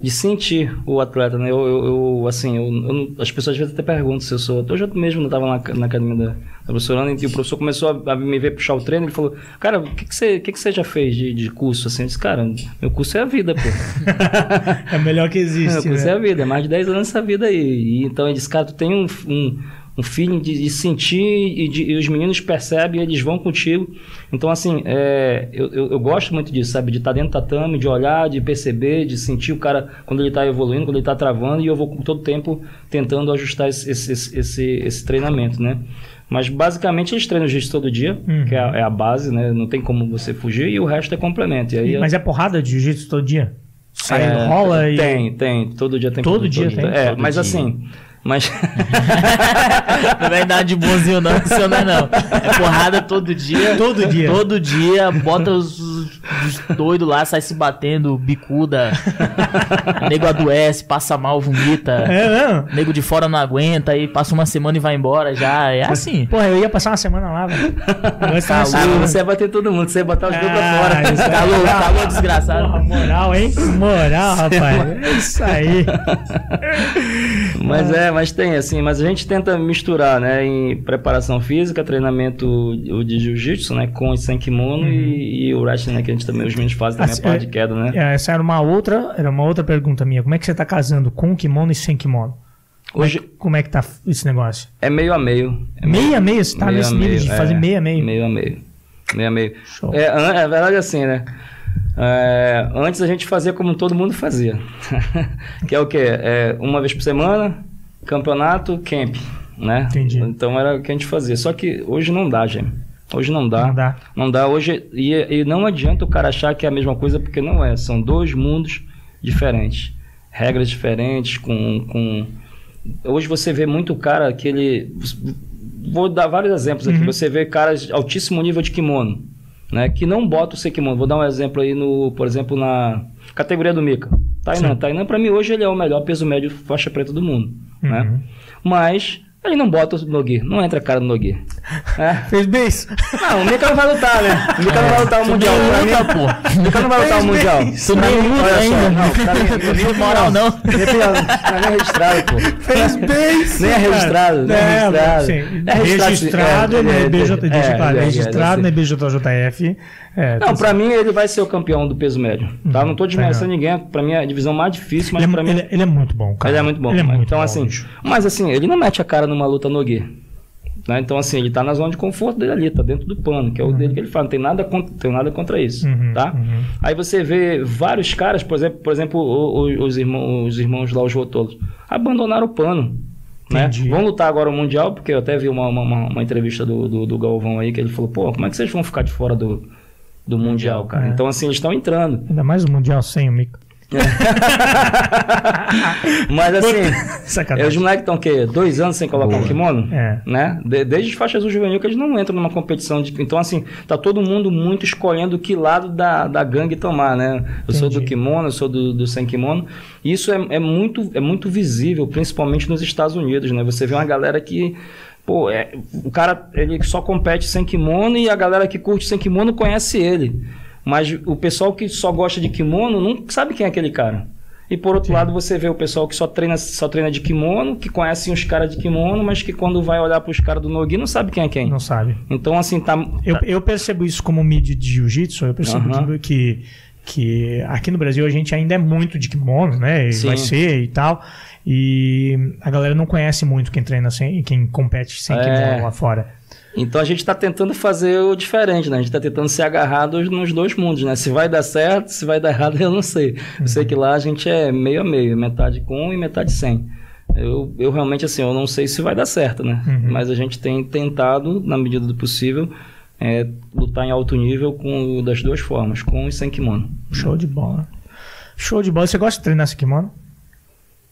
de sentir o atleta, né? Eu, eu- eu, assim, eu, eu as pessoas às vezes até perguntam se eu sou... Hoje eu mesmo não estava na, na academia da, da professora e o professor começou a, a me ver puxar o treino, ele falou, cara, o que, que, você, que, que você já fez de, de curso? Assim, eu disse, cara, meu curso é a vida, pô. É o melhor que existe. isso né? é a vida, é mais de 10 anos essa vida aí. E, então ele disse, cara, tu tem um, um, um feeling de, de sentir e, de- e os meninos percebem, eles vão contigo. Então, assim, é, eu, eu, eu gosto muito disso, sabe? De estar dentro do tatame, de olhar, de perceber, de sentir o cara quando ele está evoluindo, quando ele está travando, e eu vou todo tempo tentando ajustar esse, esse, esse, esse, esse treinamento, né? Mas basicamente eles treinam jiu-jitsu todo dia, Uhum. que é a, é a base, né? Não tem como você fugir, e o resto é complemento. E aí, Mas é porrada de jiu-jitsu todo dia? Sai, é, rola e. Tem, tem. Todo dia tem. Todo dia tem? É, Todo mas dia. assim. Mas. Não vai dar de bonzinho não, que isso não é não. É porrada todo dia. Todo dia. Todo dia, bota os, os doidos lá, sai se batendo, bicuda. Nego adoece, passa mal, vomita. É, não? Nego de fora não aguenta, aí passa uma semana e vai embora já. É assim. Porra, eu ia passar uma semana lá, velho. Tá Ah, segunda. você ia bater todo mundo, você ia botar os dois pra Ah, fora. Calor, calor desgraçado. Porra, moral, hein? Moral, rapaz. É isso aí. Mas é, mas tem, assim, mas a gente tenta misturar, né? Em preparação física, treinamento o de jiu-jitsu, né? Com e sem kimono e, e o wrestling, né? Que a gente também, os meninos fazem também Assim, a parte é- de queda, né? É, Essa era uma outra, era uma outra pergunta minha. Como é que você tá casando com kimono e sem kimono? Como, Hoje é, que- como é que tá esse negócio? é meio a meio. É meio a meio? Você tá meio nesse nível de é, fazer meio a meio? Meio a meio. Meio a meio. Show. É, é verdade assim, né? É, antes a gente fazia como todo mundo fazia. que é o quê? É, uma vez por semana, campeonato, camp, né? Entendi. Então era o que a gente fazia. Só que hoje não dá, gente. Hoje não dá. Não dá. Não dá. Hoje, e, e não adianta o cara achar que é a mesma coisa, porque não é. São dois mundos diferentes. Regras diferentes, com... com... Hoje você vê muito cara que ele... Vou dar vários exemplos aqui. Uhum. Você vê caras de altíssimo nível de kimono, né? Que não bota o seu kimono. Vou dar um exemplo aí, no, por exemplo, na categoria do Mika. Tainan. Sim. Tainan, pra mim, hoje ele é o melhor peso médio faixa preta do mundo, né? Uhum. Mas ele não bota o Nogi. Não entra a cara no Nogi. É. Fez bem isso. Não, o Mika não vai lutar, né? O Mika não vai lutar o Mundial. luta, pô. O Mika não vai lutar o Mundial. Tu nem luta ainda. Não, tá nem, moral, não. Não é nem registrado, pô. Fez bem isso. Nem é registrado, nem é É, registrado. É registrado, registrado, é, é, é, é, é, é, registrado é. É, Não, tá pra mim ele vai ser o campeão do peso médio, tá? Não tô desmerecendo ninguém, pra mim é a divisão mais difícil, mas ele, é- pra mim... ele, ele é muito bom, cara. Ele é muito bom. É mas- muito então, bom, assim, bicho. mas assim, ele não mete a cara numa luta no Gui. Né? Então, assim, ele tá na zona de conforto dele ali, tá dentro do pano, que é o dele que ele fala. Não tem nada contra, tem nada contra isso, Uhum, tá? uhum. Aí você vê vários caras, por exemplo, por exemplo o- o- os, irmãos, os irmãos lá, os Rotolos, abandonaram o pano. Né? Entendi. Vão lutar agora o Mundial, porque eu até vi uma, uma, uma- uma entrevista do, do, do Galvão aí, que ele falou, pô, como é que vocês vão ficar de fora do, do Mundial, cara? É. Então, assim, eles estão entrando. Ainda mais o Mundial sem o Mico. Mas assim, é, Sacanagem. os moleques estão o quê? Dois anos sem colocar um kimono? É. Né? De- desde faixa azul juvenil que eles não entram numa competição de. Então, assim, tá todo mundo muito escolhendo que lado da, da gangue tomar, né? Eu sou do Entendi. kimono, eu sou do, do sem kimono. Isso é, é, muito, é muito visível, principalmente nos Estados Unidos, né? Você vê uma galera que. Pô, é, o cara ele só compete sem kimono e a galera que curte sem kimono conhece ele. Mas o pessoal que só gosta de kimono não sabe quem é aquele cara. E por outro lado, você vê o pessoal que só treina, só treina de kimono, que conhece uns caras de kimono, mas que quando vai olhar pros caras do Nogi não sabe quem é quem. Não sabe. Então, assim, tá. Eu, tá- eu percebo isso como mídia de jiu-jitsu, eu percebo Aham. que, que aqui no Brasil a gente ainda é muito de kimono, né? E Sim. vai ser e tal. E a galera não conhece muito quem treina sem, quem compete sem É. kimono lá fora. Então a gente está tentando fazer o diferente, né? A gente está tentando se agarrar dos- nos dois mundos, né? Se vai dar certo, se vai dar errado, eu não sei. Eu sei que lá a gente é meio a meio, metade com e metade sem. Eu, eu realmente, assim, eu não sei se vai dar certo, né? Uhum. Mas a gente tem tentado, na medida do possível, é, lutar em alto nível com das duas formas, com e sem kimono. Show de bola. Show de bola. Você gosta de treinar esse kimono?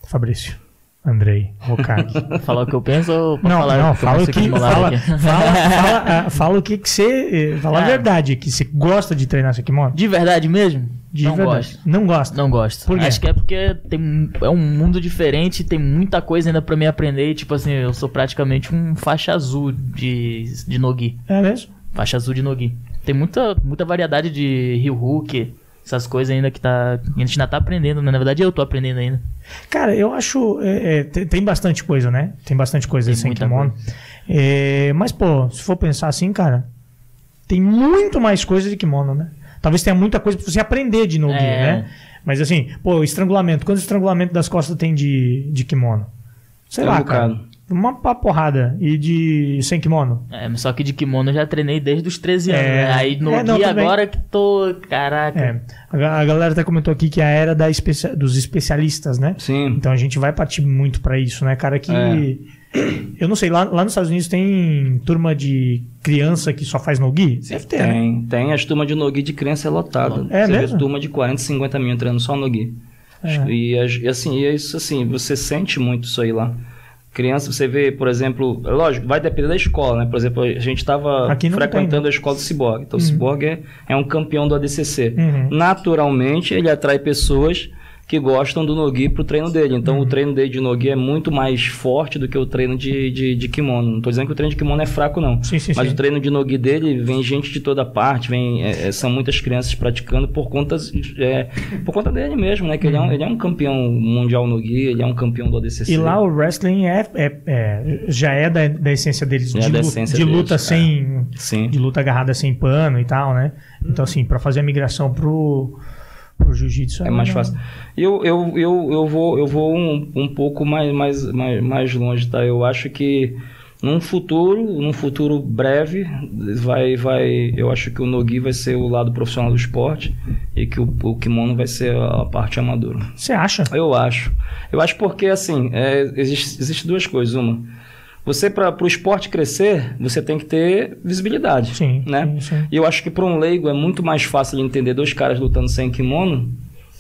Fabrício. Andrei. Hokage. Falar o que eu penso ou Não, falar não, fala o que. Fala, fala, fala, ah, fala o que que você. eh, Fala a Ah. verdade, que você gosta de treinar esse kimono? De verdade mesmo? De não verdade. gosto. Não gosta. Não gosto. Por quê? Acho que é porque tem, é um mundo diferente, tem muita coisa ainda pra me aprender. Tipo assim, eu sou praticamente um faixa azul de, de Nogi. É mesmo? Faixa azul de Nogi. Tem muita, muita variedade de Ryuhook, essas coisas ainda que tá, a gente ainda tá aprendendo, né? Na verdade, eu tô aprendendo ainda. Cara, eu acho. é, é, tem, tem bastante coisa, né? Tem bastante coisa Tem sem muita kimono. É, mas, pô, se for pensar assim, cara, tem muito mais coisa de kimono, né? Talvez tenha muita coisa pra você aprender de Nogi, É. né? Mas assim, pô, estrangulamento. Quantos estrangulamento das costas tem de, de kimono? Sei É um lá, cara. Uma porrada. E de sem kimono? É, mas só que de kimono eu já treinei desde os 13 anos, É. né? Aí no É, não, bem. agora que tô. Caraca. É. A, ga- a galera até comentou aqui que é a era da especia- dos especialistas, né? Sim. Então a gente vai partir muito pra isso, né, cara? Que. É. Eu não sei, lá, lá nos Estados Unidos tem turma de criança que só faz no-gi? Deve ter, né? Tem, tem. As turmas de Nogi de criança é lotada. É Você mesmo? vê turma de 40, 50 mil entrando só no Nogi. É. E, e assim, e é isso assim, você sente muito isso aí lá. Criança, você vê, por exemplo, lógico, vai depender da escola, né? Por exemplo, a gente estava frequentando a escola do Cyborg. Então, Uhum. o Cyborg é, é um campeão do ADCC. Uhum. Naturalmente, ele atrai pessoas que gostam do Nogi pro treino dele. Então, Uhum. o treino dele de Nogi é muito mais forte do que o treino de, de, de kimono. Não tô dizendo que o treino de kimono é fraco, não. Sim, sim, Mas sim. o treino de Nogi dele vem gente de toda parte, vem, é, é, são muitas crianças praticando por conta, é, por conta dele mesmo, né? Que ele, é um, ele é um campeão mundial Nogi, ele é um campeão do ADCC. E lá o wrestling é, é- é- já é da, da essência deles, É de, da essência de deles, luta é. sem. Sim. De luta agarrada sem pano e tal, né? Então, assim, pra fazer a migração pro, pro jiu-jitsu É mais fácil. Eu, eu, eu, eu vou, eu vou um, um pouco mais, mais, mais, mais longe, tá? Eu acho que num futuro, num futuro breve, vai, vai, eu acho que o Nogi vai ser o lado profissional do esporte e que o, o kimono vai ser a parte amadora. Você acha? Eu acho. Eu acho porque, assim, é, existe, existe duas coisas. Uma, você, para o esporte crescer, você tem que ter visibilidade. Sim. Né? sim, sim. E eu acho que para um leigo é muito mais fácil entender dois caras lutando sem kimono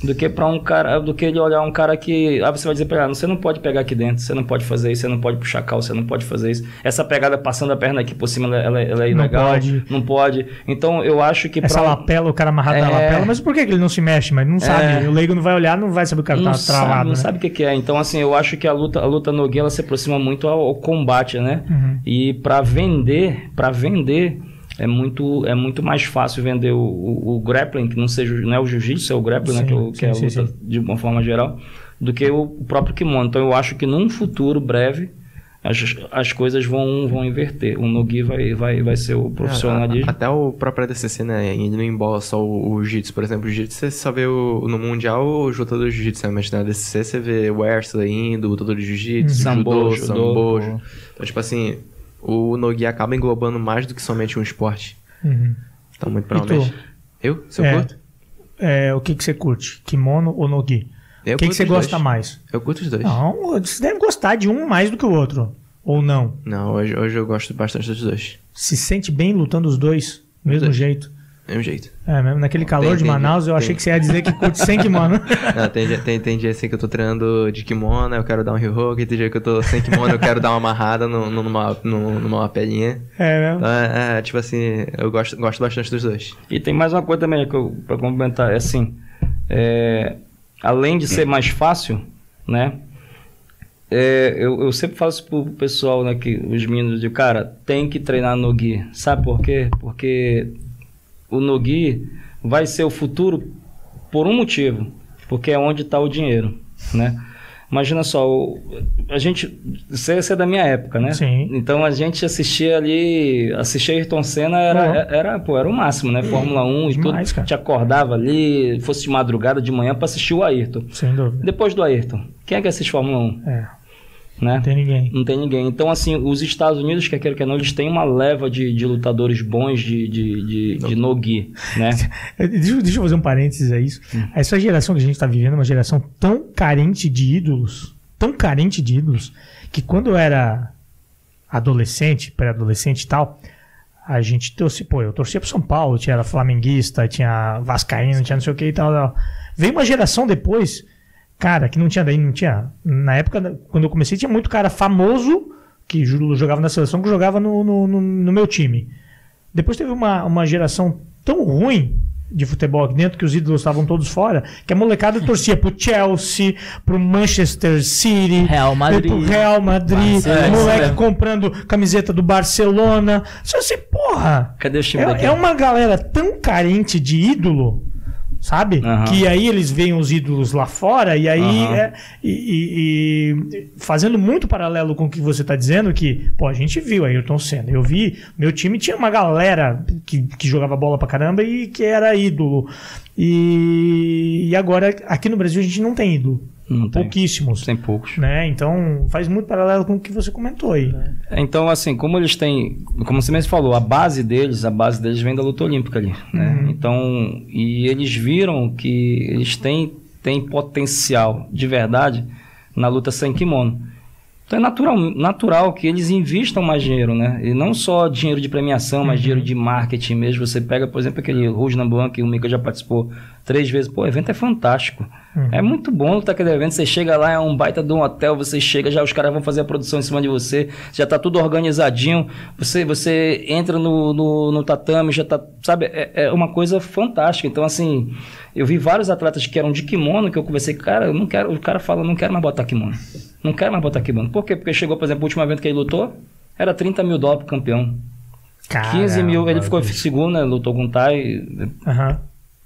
do que para um cara, do que ele olhar um cara que, ah, você vai dizer para ele, ah, você não pode pegar aqui dentro, você não pode fazer isso, você não pode puxar cal, você não pode fazer isso. Essa pegada passando a perna aqui por cima, ela, ela- é Não ilegal, pode. não pode. Então eu acho que Essa pra lapela, o cara amarrado na É. lapela, mas por que, ele não se mexe? Mas não sabe. O leigo não vai olhar, não vai saber o cara não tá sabe, travado. não né? sabe o que, que é. Então assim, eu acho que a luta, a luta no ela se aproxima muito ao, ao combate, né? Uhum. E para vender, para vender é muito, é muito mais fácil vender o, o, o grappling, que não seja não é o jiu-jitsu, é o grappling, né, Sim, que, é o- que é a sim, sim, luta de uma forma geral, do que o próprio kimono. Então eu acho que num futuro breve as, as coisas vão, vão inverter. O Nogi vai, vai, vai ser o profissionalismo. Até o próprio ADCC, né? Ele não embola só o, o jiu-jitsu. Por exemplo, o jiu-jitsu você só vê o, no Mundial o lutador de jiu-jitsu, né? mas na ADCC você vê o wrestler indo, o lutador de jiu-jitsu, Uhum. Sambo, judô, sambo. Então, tipo assim, o Nogi acaba englobando mais do que somente um esporte. Uhum. Então, muito provavelmente. Eu? Seu É. curto? É, o que, que você curte? Kimono ou nogi? Eu O que, que você os gosta dois. mais? Eu curto os dois. Não, você deve gostar de um mais do que o outro. Ou não? Não, hoje, hoje eu gosto bastante dos dois. Se sente bem lutando os dois? Mesmo dois. jeito. Mesmo jeito. É, mesmo naquele calor Tem- de tem- Manaus, eu tem. achei que você ia dizer que curte sem kimono. Não, tem, dia- tem, tem dia assim que eu tô treinando de kimono, eu quero dar um heel hook, tem dia que eu tô sem kimono, eu quero dar uma amarrada no, no- numa, no- numa pelinha. É mesmo. Então, é, é, tipo assim, eu gosto, gosto bastante dos dois. E tem mais uma coisa também que eu, pra complementar, é assim, é, além de ser mais fácil, né, é, eu, eu sempre falo isso pro pessoal, né, que os meninos de cara, tem que treinar no Gui. Sabe por quê? Porque o Nogi vai ser o futuro por um motivo, porque é onde está o dinheiro, né? Imagina só, a gente, você é da minha época, né? Sim. Então a gente assistia ali, assistir Ayrton Senna era, Uhum. era, pô, era o máximo, né? Fórmula 1 e Demais, tudo. cara. Te acordava ali, fosse de madrugada, de manhã para assistir o Ayrton. Sem dúvida. Depois do Ayrton, quem é que assiste Fórmula 1? É. né? Não tem ninguém. Não tem ninguém. Então, assim, os Estados Unidos, quer queira que não, eles têm uma leva de, de lutadores bons de, de, de, de no-gi, né? Deixa, eu- deixa eu fazer um parênteses a isso. Essa geração que a gente tá vivendo é uma geração tão carente de ídolos, tão carente de ídolos, que quando eu era adolescente, pré-adolescente e tal, a gente torcia, pô, eu torcia pro São Paulo, tinha flamenguista, tinha vascaíno, tinha não sei o que e tal, tal. Veio uma geração depois, cara, que não tinha daí, não tinha. Na época, quando eu comecei, tinha muito cara famoso que jo- jogava na seleção, que jogava no, no, no- no meu time. Depois teve uma, uma geração tão ruim de futebol aqui dentro, que os ídolos estavam todos fora, que a molecada torcia pro Chelsea, pro Manchester City, Real Madrid. pro Real Madrid, Barcelona. moleque É. comprando camiseta do Barcelona. Só assim, porra, Cadê o time é, é uma galera tão carente de ídolo, sabe? Aham. Que aí eles veem os ídolos lá fora e aí Aham. é- e, e- e fazendo muito paralelo com o que você tá dizendo, que, pô, a gente viu Ayrton Senna. Eu vi, meu time tinha uma galera que, que jogava bola pra caramba e que era ídolo. E, e agora aqui no Brasil a gente não tem ídolo. Não tem. Pouquíssimos. Tem poucos. Né? Então faz muito paralelo com o que você comentou aí. Então, assim, como eles têm, como você mesmo falou, a base deles, a base deles vem da luta olímpica ali, né? Então, e eles viram que eles têm, têm potencial de verdade na luta sem kimono. Então é natural, natural que eles investam mais dinheiro, né? E não só dinheiro de premiação, mas dinheiro de marketing mesmo. Você pega, por exemplo, aquele Rouge Nambuan, que o Mika já participou três vezes. Pô, o evento é fantástico. É muito bom lutar aquele evento. Você chega lá, é um baita de um hotel, você chega, já os caras vão fazer a produção em cima de você, já tá tudo organizadinho. Você, você entra no, no, no tatame, já tá. Sabe, é, é uma coisa fantástica. Então, assim, eu vi vários atletas que eram de kimono, que eu conversei, cara, eu não quero. O cara fala, não quero mais botar kimono. Não quero mais botar kimono. Por quê? Porque chegou, por exemplo, o último evento que ele lutou, era 30 mil dólares pro campeão. 15 mil, ele ficou Caramba, segundo, né? Lutou com o Tai, Aham.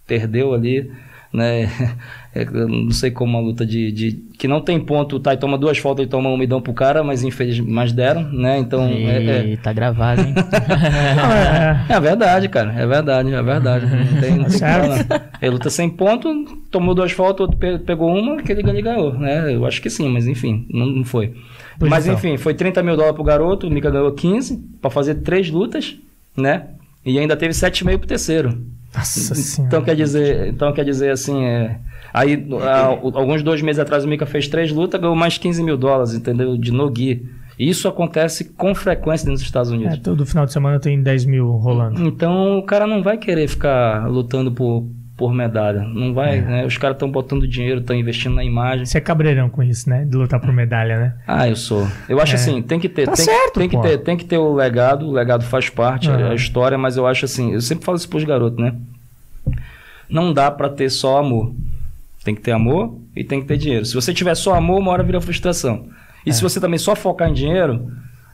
Perdeu ali, né? É, eu não sei como uma luta de, de- que não tem ponto, o Tai toma duas faltas e toma um midão pro cara, mas infelizmente mas deram, né? Então é, é, tá gravado, hein? É- é verdade, cara, é verdade, é verdade. Não tem, não tem falar, não. Ele luta sem ponto, tomou duas faltas, outro pe- pegou uma, que ele, ganhou, né? Eu acho que sim, mas enfim, não, não foi. Pois mas então. enfim, foi 30 mil dólares pro garoto, o Mika ganhou 15 pra fazer três lutas, né? E ainda teve 7,5 pro terceiro. Nossa senhora. Então quer dizer, então quer dizer assim, é, aí há alguns dois meses atrás o Mika fez três lutas, ganhou mais 15 mil dólares, entendeu? De no-gi. Isso acontece com frequência nos Estados É, Unidos. todo final de semana tem 10 mil rolando. Então o cara não vai querer ficar lutando por, por medalha. Não vai, É. né? Os caras estão botando dinheiro, estão investindo na imagem. Você é cabreirão com isso, né? De lutar por medalha, né? Ah, eu sou. Eu acho É. assim, tem que ter, Tá tem, certo, tem que ter, tem que ter o legado, o legado faz parte, Aham. a história, mas eu acho assim, eu sempre falo isso pros garotos, né? Não dá pra ter só amor. Tem que ter amor e tem que ter dinheiro. Se você tiver só amor, uma hora vira frustração. E É. se você também só focar em dinheiro,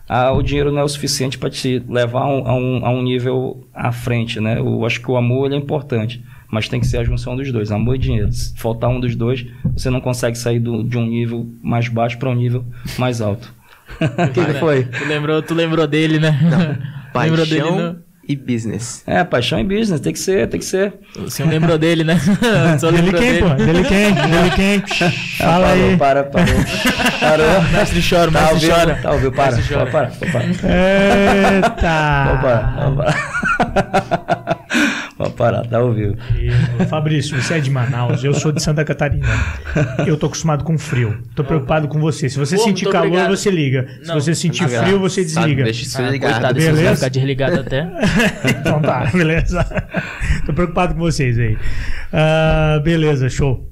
ah, o dinheiro não é o suficiente para te levar a um, a, um, a um nível à frente, né? Eu acho que o amor ele é importante, mas tem que ser a junção dos dois, amor e dinheiro. Se faltar um dos dois, você não consegue sair do- de um nível mais baixo para um nível mais alto. O que, que foi? Tu lembrou, tu lembrou dele, né? lembrou dele, Paixão não? e business. É, paixão e business, tem que ser, tem que ser. O senhor lembrou dele, né? Só Dele quem, dele. pô? Dele quem? Dele quem? Fala Parou, aí. Para, parou. Parou. Mestre chora, Tá mestre ouvindo? chora. Tá ouvindo? Para, Mestre chora. para, para, para. Eita! Vou parar, vou parar. Tá ouvindo. Ô, Fabrício, você é de Manaus, eu sou de Santa Catarina. Eu tô acostumado com frio. Tô preocupado com você. Se você Pô, sentir calor, obrigado. você liga. Se Não, você sentir frio, você sabe, desliga. Deixa isso Ah, ligado. coitado, Beleza? vai ficar desligado até. Então tá, beleza. Tô preocupado com vocês aí. Ah, beleza, show.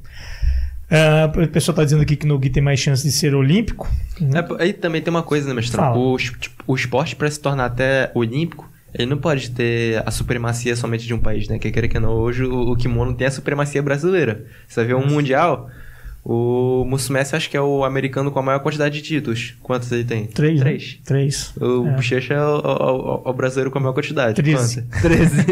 Ah, o pessoal tá dizendo aqui que no Gui tem mais chance de ser olímpico. É, aí também tem uma coisa, né, mestrão? Fala. O, tipo, o esporte, pra se tornar até olímpico, ele não pode ter a supremacia somente de um país, né? Que queira que não, hoje o, o kimono tem a supremacia brasileira. Você ver um mundial, o Musumeci acho que é o americano com a maior quantidade de títulos. Quantos ele tem? Três. né? Três. Três. O É. Bochecha é o, o- o- brasileiro com a maior quantidade. Treze. Quanto? Treze.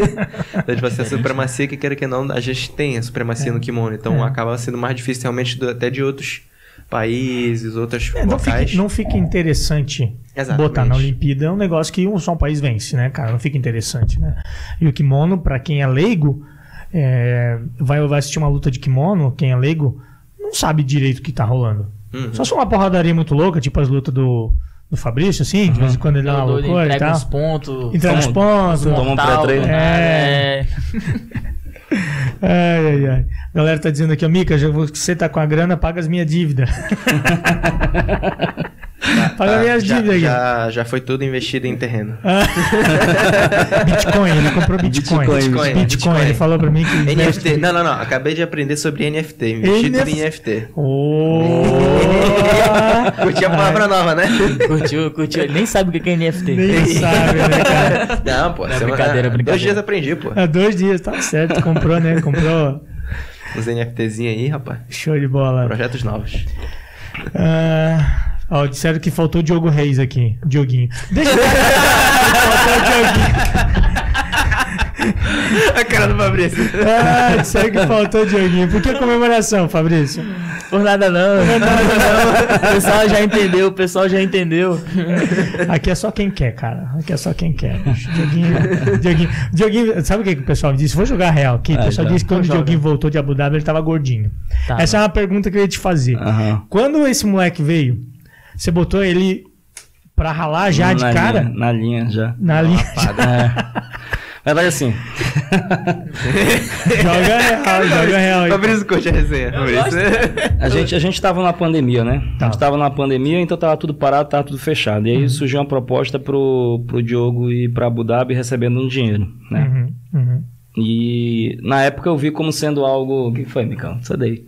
então, tipo assim, a supremacia, que queira que não, a gente tem a supremacia no kimono. Então, É. acaba sendo mais difícil realmente do- até de outros países, outros É, não, locais. fica, não fica interessante Exatamente. botar na Olimpíada. É um negócio que um só um país vence, né, cara? Não fica interessante, né? E o kimono, pra quem é leigo, é, vai, vai assistir uma luta de kimono, quem é leigo, não sabe direito o que tá rolando. Uhum. Só se for uma porradaria muito louca, tipo as lutas do, do Fabrício, assim, de vez em quando ele dá uma Uhum. Loucura e entrega tal. uns pontos. Entrega os pontos. toma um pré-treino. nada, É. é. Ai, ai, ai. A galera tá dizendo aqui, ó, Mica, já você tá com a grana, paga as minhas dívidas. paga minhas já, dívidas aqui. já, já foi tudo investido em terreno. Bitcoin, ele comprou Bitcoin. Bitcoin, Bitcoin, Bitcoin. ele falou pra mim que. NFT. investe- Não, não, não. Acabei de aprender sobre NFT. Investi tudo em NFT. NFT. Ô! Curti a palavra nova, né? Curtiu, curtiu. Ele nem sabe o que é NFT. Nem sabe, né, cara? Não, pô. Não, é semana- brincadeira, brincadeira. Dois dias aprendi, pô. Há dois dias, tá certo. Comprou, né? Comprou. Os NFTzinhos aí, rapaz. Show de bola. Projetos novos. Ah, ó, disseram que faltou o Diogo Reis aqui. Dioguinho. Deixa eu faltou o Dioguinho. a cara do Fabrício. Ah, disseram que faltou o Dioguinho. Por que comemoração, Fabrício? Por nada não. Por nada não. O pessoal já entendeu, o pessoal já entendeu. Aqui é só quem quer, cara. Aqui é só quem quer. Dioguinho, Dioguinho, Dioguinho, sabe o que, que o pessoal disse? Vou jogar real aqui. O Ah, pessoal já. disse que quando o. Dioguinho voltou de Abu Dhabi, ele tava gordinho. Tá. Essa é uma pergunta que eu ia te fazer. Aham. Quando esse moleque veio, você botou ele pra ralar já de na cara? Linha, na linha já. Na linha. É. Na verdade, assim, joga real, joga real. aí. Fabrício curte a resenha. A gente, a gente tava na pandemia, né? A Tá. gente tava na pandemia, então tava tudo parado, tava tudo fechado. E aí surgiu uma proposta pro, pro Diogo ir pra Abu Dhabi recebendo um dinheiro, né? Uhum, uhum. E na época eu vi como sendo algo. O que foi, Micão? Sai daí.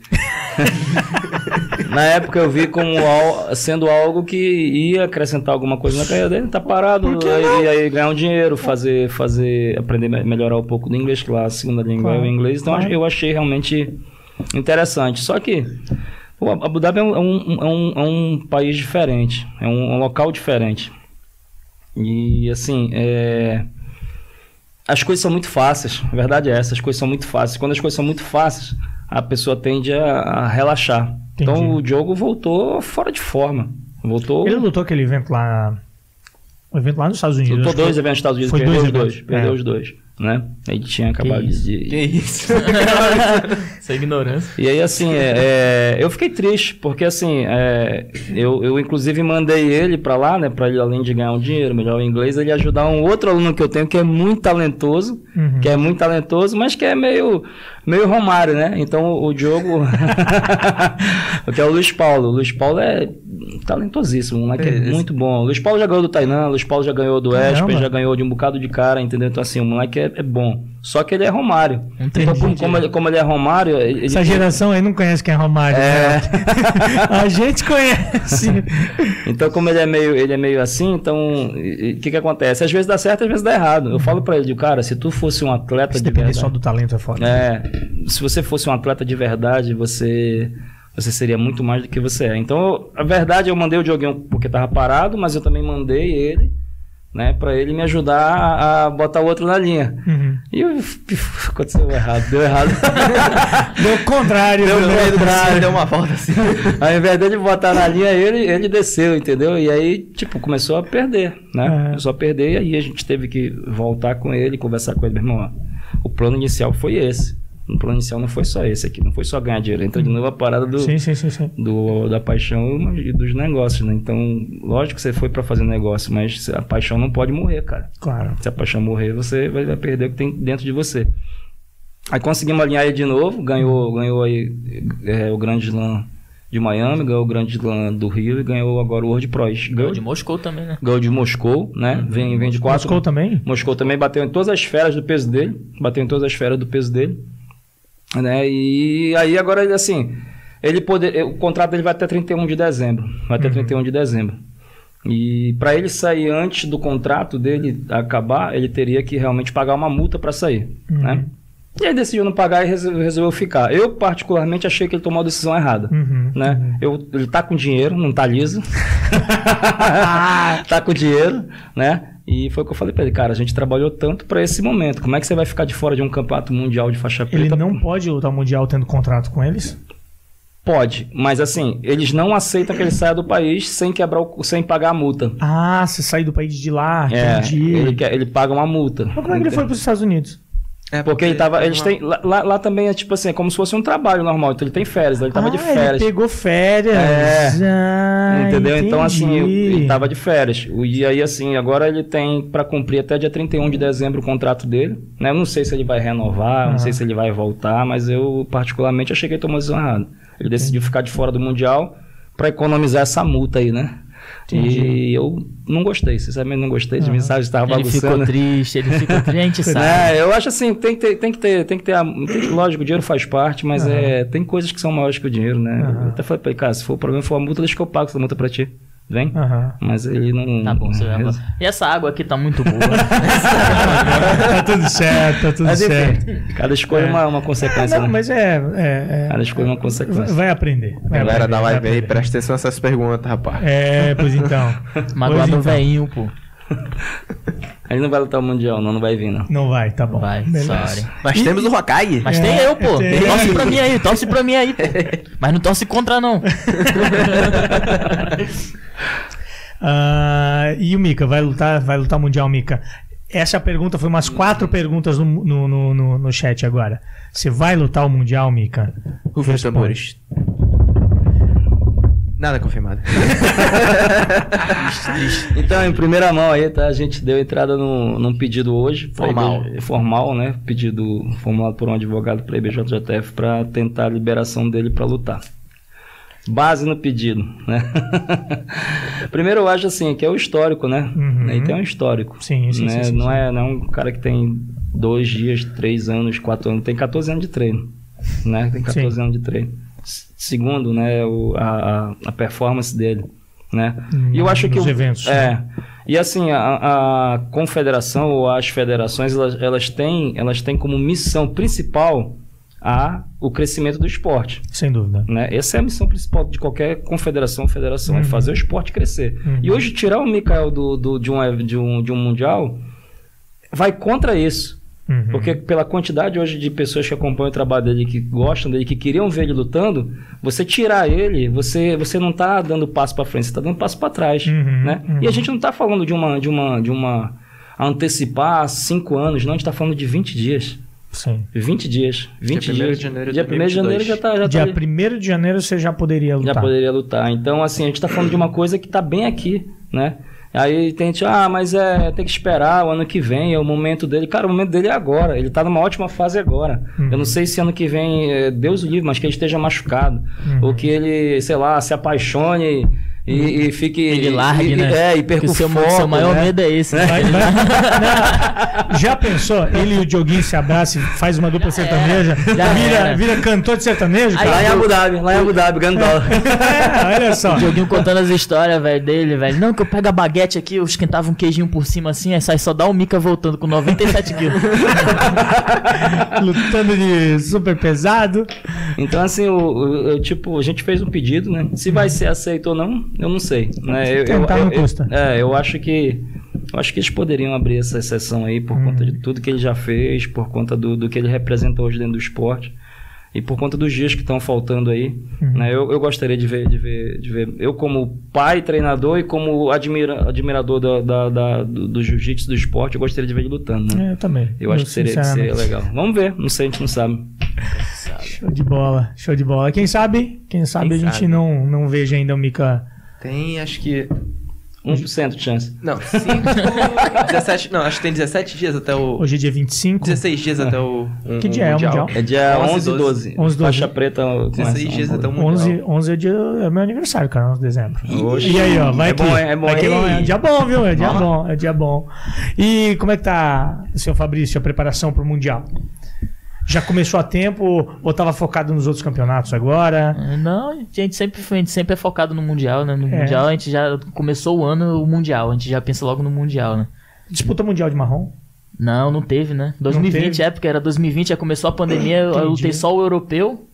na época eu vi como al- sendo algo que ia acrescentar alguma coisa na carreira dele, tá parado, aí, aí ganhar um dinheiro, fazer, fazer, aprender, me- melhorar um pouco do inglês, que lá a segunda língua é Claro, o inglês, então claro. eu achei realmente interessante. Só que o Abu Dhabi é um, é um, é um, é um país diferente, é um, um local diferente. E assim, é as coisas são muito fáceis. A verdade é essa, as coisas são muito fáceis. Quando as coisas são muito fáceis, a pessoa tende a, a relaxar. Entendi. Então o Diogo voltou fora de forma. Voltou. Ele lutou aquele evento lá. O evento lá nos Estados Unidos. lutou dois eventos nos Estados Unidos, foi perdeu dois os dois. Perdeu É. os dois. Né? Ele tinha acabado isso? de. Que isso? Essa ignorância. E aí, assim, é, é, eu fiquei triste, porque, assim, é, eu, eu inclusive mandei ele pra lá, né, pra ele, além de ganhar um dinheiro, melhor o inglês, ele ajudar um outro aluno que eu tenho que é muito talentoso, Uhum. que é muito talentoso, mas que é meio, meio Romário, né? Então, o, o Diogo, que é o Luiz Paulo. O Luiz Paulo é talentosíssimo, um moleque é muito bom. O Luiz Paulo já ganhou do Tainan, o Luiz Paulo já ganhou do. Espen, já ganhou de um bocado de cara, entendeu? Então, assim, o moleque é, é bom. Só que ele é Romário. Entendi. Então, como, ele, como ele é Romário, ele, Essa geração aí não conhece quem é Romário. É. né? A gente conhece. Então, como ele é meio, ele é meio assim, então o que que acontece? Às vezes dá certo, às vezes dá errado. Eu falo pra ele, cara, se tu fosse um atleta Se de verdade, só do talento é foda. é, se você fosse um atleta de verdade, você você seria muito mais do que você é. Então, a verdade, eu mandei o Dioguinho porque tava parado, mas eu também mandei ele, né, para ele me ajudar a, a botar o outro na linha. Uhum. E eu, aconteceu errado, deu errado. Deu o contrário. Deu né? o contrário. Deu uma volta assim. Ao invés dele botar na linha, ele, ele desceu, entendeu? E aí, tipo, começou a perder, né? É. Começou a perder, e aí a gente teve que voltar com ele, conversar com ele, meu irmão, ó, o plano inicial foi esse. O plano inicial não foi só esse aqui, não foi só ganhar dinheiro. Entra de novo a parada do, Sim, sim, sim, sim. do, da paixão e dos negócios, né? Então, lógico que você foi pra fazer negócio, mas a paixão não pode morrer, cara. Claro. Se a paixão morrer, você vai, vai perder o que tem dentro de você. Aí conseguimos alinhar ele de novo, ganhou, ganhou aí é, o Grande Slam de Miami, ganhou o Grande Slam do Rio e ganhou agora o World Pros. Ganhou Ganhou de Moscou também, né? ganhou de Moscou, né? Vem, vem de quatro. Moscou também? Moscou também bateu em todas as esferas do peso dele. Bateu em todas as esferas do peso dele. Né? E aí agora ele assim. Ele poder, o contrato dele vai até 31 de dezembro. Vai até 31 de dezembro. E para ele sair antes do contrato dele acabar, ele teria que realmente pagar uma multa para sair. Né? E ele decidiu não pagar e resol- resolveu ficar. Eu, particularmente, achei que ele tomou a decisão errada. Uhum. Né? Eu, ele tá com dinheiro, não tá liso. tá com dinheiro, né? E foi o que eu falei pra ele, cara, a gente trabalhou tanto pra esse momento. Como é que você vai ficar de fora de um campeonato mundial de faixa preta? Ele não pode lutar Mundial tendo contrato com eles? Pode, mas assim, eles não aceitam que ele saia do país sem quebrar o, sem pagar a multa. Ah, você sair do país de lá, É, entendi. ele, ele paga uma multa. Mas como é que ele foi para os Estados Unidos? É, Porque ele tava. Eles uma- têm. Lá, lá- também é tipo assim, é como se fosse um trabalho normal. Então ele tem férias, ele tava ah, de férias. Ele pegou férias. É. Ah, Entendeu? Então, assim, entendi. ele tava de férias. O- E aí, assim, agora ele tem pra cumprir até dia 31 de dezembro o contrato dele. Né? Eu não sei se ele vai renovar, eu não Ah. sei se ele vai voltar, mas eu, particularmente, achei que ele tomou decisão errada. Ele decidiu ficar de fora do Mundial pra economizar essa multa aí, né? Entendi. E eu não gostei, sinceramente não gostei. As Ah. mensagens estavam Ele ficou bagunçando. triste, ele ficou triste, sabe. É, eu acho assim, tem que ter, tem que ter, tem que ter, lógico, o dinheiro faz parte, mas Aham. é, tem coisas que são maiores que o dinheiro, né? Aham. Eu até falei pra ele, cara, se for o problema for a multa, deixa que eu pago essa multa pra ti. Vem? Aham. Mas ele não. Tá bom, você vai lá. E essa água aqui tá muito boa. tá tudo certo, tá tudo Mas certo. enfim, cada escolha é uma, uma consequência, não, né? mas é. é, Cada escolha é uma é consequência. vai aprender. vai Galera aprender, da live aí, presta atenção nessas perguntas, rapaz. É, pois então. Magoado então. o veinho, pô. Ele não vai lutar o Mundial, não, não vai vir, não. Não vai, tá bom. Vai, Beleza. sorry. Mas temos o Hokage. Mas É, tem eu, pô. tem. Torce pra mim aí, torce pra mim aí, pô. Mas não torce contra, não. Ah, e o Mika, vai lutar, vai lutar mundial, Mika? Essa pergunta foi umas quatro perguntas no, no, no, no- no chat agora. Você vai lutar o mundial, Mika? Rufem os tambores. Nada confirmado. Então, em primeira mão aí, tá? A gente deu entrada no, num pedido hoje. Formal. IB formal, né? Pedido formulado por um advogado para a IBJJF para tentar a liberação dele para lutar. Base no pedido, né? Primeiro eu acho assim, que é o histórico, né? Uhum. Ele tem um histórico. Sim, sim, né? sim, sim, não, sim. É, não é um cara que tem dois dias, três anos, quatro anos. Tem 14 anos de treino, né? Tem 14 Sim. anos de treino. Segundo, né? O, a, a- performance dele, né? E eu acho que Nos o- eventos. é. E assim, a, a confederação ou as federações, elas, elas, têm, elas têm como missão principal a, o crescimento do esporte. Sem dúvida. Né? Essa é a missão principal de qualquer confederação ou federação, Uhum. é fazer o esporte crescer. Uhum. E hoje tirar o Mikael do, do- de, um, de, um, de um mundial vai contra isso. Uhum. Porque pela quantidade hoje de pessoas que acompanham o trabalho dele, que gostam dele, que queriam ver ele lutando, você tirar ele, você, você não está dando passo para frente, você está dando passo para trás, Uhum, né? uhum. E a gente não está falando de uma de uma de uma antecipar cinco anos, não, a gente está falando de 20 dias. Sim. 20 dias. 20 Dia 1º dias. de janeiro Dia 1 de janeiro 2022. já tá, já Dia tá 1 de janeiro você já poderia já lutar. poderia lutar. Então, assim, a gente tá falando de uma coisa que tá bem aqui, né? Aí tem gente, ah, mas é, tem que esperar o ano que vem, é o momento dele. Cara, o momento dele é agora. Ele tá numa ótima fase agora. Uhum. Eu não sei se ano que vem, é, Deus o livre, mas que ele esteja machucado. Uhum. Ou que ele, sei lá, se apaixone e, e fique. Ele largue, e, né? É, e Porque perca o seu, foco, seu maior né? medo é esse. né? Vai- vai- Não. Já pensou? Ele e o Dioguinho se abraçam, e faz uma dupla sertaneja, já vira, era. vira cantor de sertanejo, Aí- Lá em. Abu Dhabi, lá em Abu Dhabi, ganhando dólar. É, olha só. O Dioguinho contando as histórias, velho, dele, velho. Não, que eu pego a baguete aqui, eu esquentava um queijinho por cima assim, aí sai só dá o Mica voltando com 97 quilos. Lutando de super pesado. Então, assim, o, o- o- tipo, a gente fez um pedido, né? Se vai ser aceito ou não, eu não sei. Né? Eu, Tentar eu, não eu- custa. é, eu acho que. Eu acho que eles poderiam abrir essa exceção aí por conta de tudo que ele já fez, por conta do, do que ele representa hoje dentro do esporte. E por conta dos dias que estão faltando aí, Uhum. né? Eu, eu gostaria de ver, de ver, de ver. Eu como pai, treinador e como admira, admirador da, da- da- do, do jiu-jitsu do esporte, eu gostaria de ver ele lutando, né? É, eu também. Eu acho que seria, que seria legal. Vamos ver, não sei, a gente não sabe. Show de bola, show de bola. Quem sabe, quem sabe Quem a gente sabe? não, não veja ainda o Mika. Tem, acho que. 1% de chance. Não, 5. 17. Não, acho que tem 17 dias até o. Hoje é dia 25. 16 dias até o. um- Que um dia é o Mundial? É dia 11 e 12. 12. 11 e 12. Faixa preta. 16 dias até o Mundial. 11, 11 é, dia, é meu aniversário, cara, 11 de dezembro. Oxe. E aí, ó, vai É que, bom, é bom, que é dia bom, viu? É dia bom, é dia bom. E como é que tá, seu Fabrício, a preparação pro Mundial? Já começou a tempo ou tava focado nos outros campeonatos agora? Não, a gente sempre, a gente sempre é focado no Mundial, né? No É. Mundial a gente já começou o ano o Mundial, a gente já pensa logo no Mundial, né? Disputa Mundial de Marrom? Não, não teve, né? 2020 teve? é, porque era 2020, aí começou a pandemia, eu lutei só o europeu,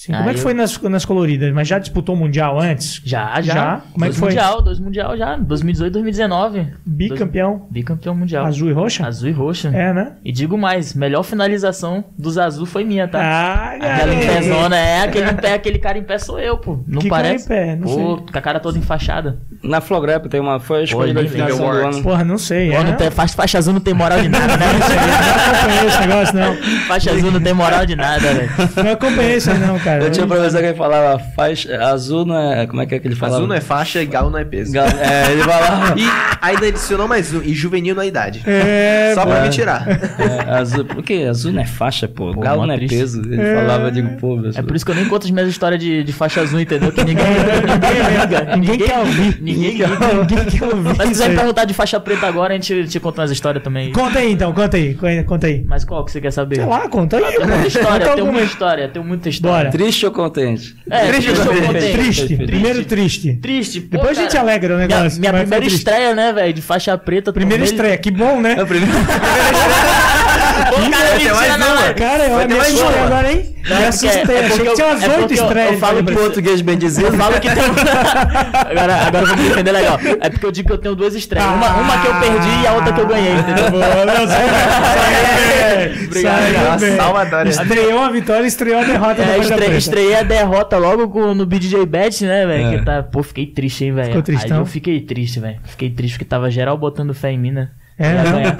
Sim, como é que eu- foi nas, nas coloridas? Mas já disputou o Mundial antes? Já, já. Já? Como é dois que foi? Mundial, dois mundial já. 2018, 2019. Bicampeão, Bicampeão mundial. azul e roxa? Azul e roxa. É, né? E digo mais, melhor finalização dos azul foi minha, tá? Ah, Aquela em garoto. pezona, é, aquele em pé, aquele cara em pé sou eu, pô. Não Que cara parece? em pé? Não Pô, sei. com a cara toda enfaixada. Na Flogrep tem uma. Foi a escolhida nem de finalização do ano. Porra, não sei. Pô, é? não tem, faixa, faixa azul não tem moral de nada, né? Não acompanhei esse negócio, não. faixa azul não tem moral de nada, velho. Não acompanhei isso aí, não, cara. Eu tinha um professor que falava, faixa, azul não é. Como é que é que ele falava? Azul não é faixa e galo não é peso. Gal- É, ele falava. E ainda adicionou mais um, e juvenil não é idade. É, Só pô. pra me tirar. É, azul, porque azul não é faixa, pô. Pô, Galo não é triste. peso. Ele É. falava, eu digo, pô, meu É por isso que eu nem conto as minhas histórias de, de faixa azul, entendeu? Que ninguém, Ninguém, liga. ninguém quer ouvir. Ninguém Ninguém liga. Ninguém quer ouvir. Mas quiser perguntar de faixa preta agora, a gente te conta umas histórias também. Conta aí, então, conta aí. Conta aí. Mas qual que você quer saber? Sei lá, conta aí. Tem muita Conta história, tem muita história, tem muita história. Bora. Triste ou contente? É, Triste triste, ou contente? contente? Triste. Triste. Primeiro triste. Triste. pô, Depois a gente cara. alegra o Minha, negócio. minha foi primeira estreia, né, velho, de faixa preta. Primeira estreia, que bom, né? Pô, cara, Vai ter mentira, mais não, uma. velho. Cara, eu Vai ter me uma. agora, hein? Não, Me é assustei. porque- é Achei que eu- tinha umas é oito estreias. eu falo que- Português bem dizer. Eu falo que tem agora, agora eu vou me defender legal. É porque eu digo que eu tenho duas estreias. Uma, uma que eu perdi e a outra que eu ganhei, entendeu? Boa, não, saiu bem. Obrigado. Salvadória. Estreou a vitória, estreou a derrota. É, estre, estreiei a derrota logo com, no BDJ Bet, né, velho? É. Que tá, pô, fiquei triste, hein, velho. Ficou Aí tristão? eu fiquei triste, velho. Fiquei triste porque tava geral botando fé em mim, né? É, não? ganhar.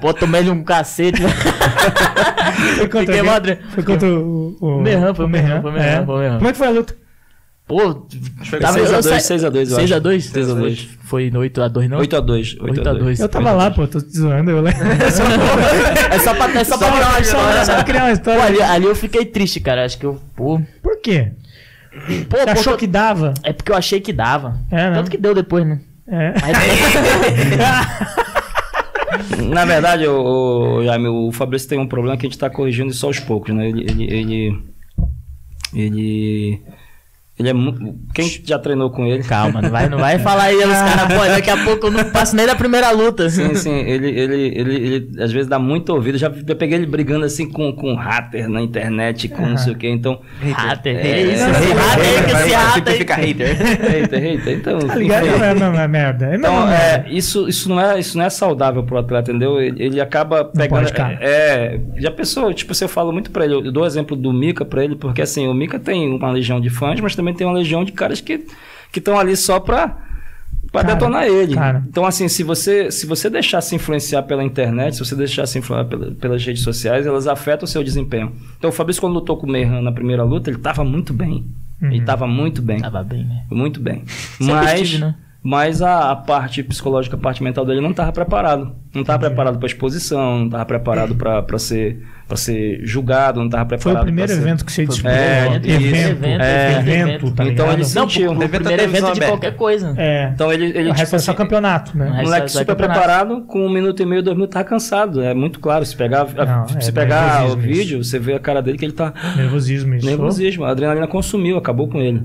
Pô, tomei um cacete, velho. Foi contra madre. Foi contra o... o... O Merran, foi o Merran, foi o Merran, é. foi o Merran. Como é que foi a luta? Pô, foi tava- eu 6x2, saí- 6x2, eu 6x2? acho. 6x2. Foi no 8x2, não? 8x2. 8x2. Eu tava lá, pô, tô te zoando. Eu lembro. É só pra, é só pra Só- criar uma só- história. só criar uma Pô, história. ali, ali eu fiquei triste, cara. Acho que eu. Pô. Por quê? Pô, Você achou pô, que dava? É porque eu achei que dava. É, né? Tanto que deu depois, né? É. Aí- Na verdade, o, o, Jaime, o Fabrício tem um problema que a gente tá corrigindo isso aos poucos, né? Ele. Ele. Ele. ele, ele é muito. Quem já treinou com ele. Calma, não vai, não vai falar aí, os caras, pô, daqui a pouco eu não passo nem da primeira luta. Sim, sim, ele, ele, ele, ele às vezes dá muito ouvido. Já eu peguei ele brigando assim com, com hater na internet, com não sei o que. Então. Hater, É, é isso. é, Esse é, hater aí, que esse hater. Simplifica hater. Hater, hater. Então. Tá ligado? Não é, não é merda. É Então, é, isso, isso, não é, isso não é saudável pro atleta, entendeu? Ele, ele acaba pegando. É, já pensou, tipo, você fala muito pra ele. Eu dou exemplo do Mika pra ele, porque assim, o Mika tem uma legião de fãs, mas também tem uma legião de caras que estão ali só pra. Pra Cara, detonar ele. cara. Então, assim, se você, se você deixar se influenciar pela internet, se você deixar se influenciar pela- pelas redes sociais, elas afetam o seu desempenho. Então, o Fabrício, quando lutou com o Merran na primeira luta, ele tava muito bem. Ele Uhum. tava muito bem. Tava bem, né? Muito bem. Sempre Mas, estive, né? Mas a, a parte psicológica, a parte mental dele não estava preparado. Não estava preparado para exposição, não estava preparado para ser, pra ser julgado, não estava Foi preparado. o primeiro pra ser- evento que você disputou. É, evento, evento, É, evento, tá Então ele Não, sentiu. pro, pro Evento primeiro evento de televisão qualquer coisa. É. Então ele, ele o resto tipo é só assim, campeonato, né? O o resto moleque é super campeonato. preparado, com um minuto e meio, dois minutos, tava cansado. É muito claro. Se pegar, Não, se é pegar o nervosismo isso. vídeo, você vê a cara dele que ele tá Nervosismo isso. nervosismo. A adrenalina consumiu, acabou com ele.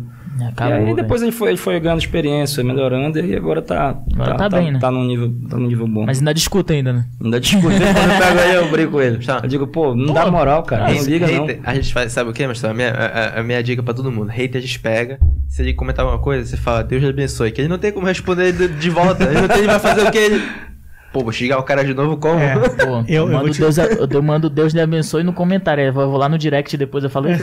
Acabou, e aí velho. depois ele foi, ele foi ganhando experiência, melhorando e agora tá, Agora tá, tá bem, né? tá num nível, tá num nível bom. Mas ainda discuta ainda, né? Ainda discuto. Quando eu pego aí, eu brigo com ele. Tá. Eu digo, pô, não Pô, dá moral, cara. Não Hater- liga, não. A gente faz, sabe o que, mas a minha, a, a- minha dica pra todo mundo. Hater a gente pega. Se ele comentar alguma coisa, você fala, Deus lhe abençoe. Que ele não tem como responder de, de volta. Ele não tem, ele vai fazer o que ele. Pô, vou xingar o cara de novo como? É. Pô, Eu- eu mando te- Deus, eu, eu mando Deus lhe abençoe no comentário. Eu vou, eu vou lá no direct depois eu falo.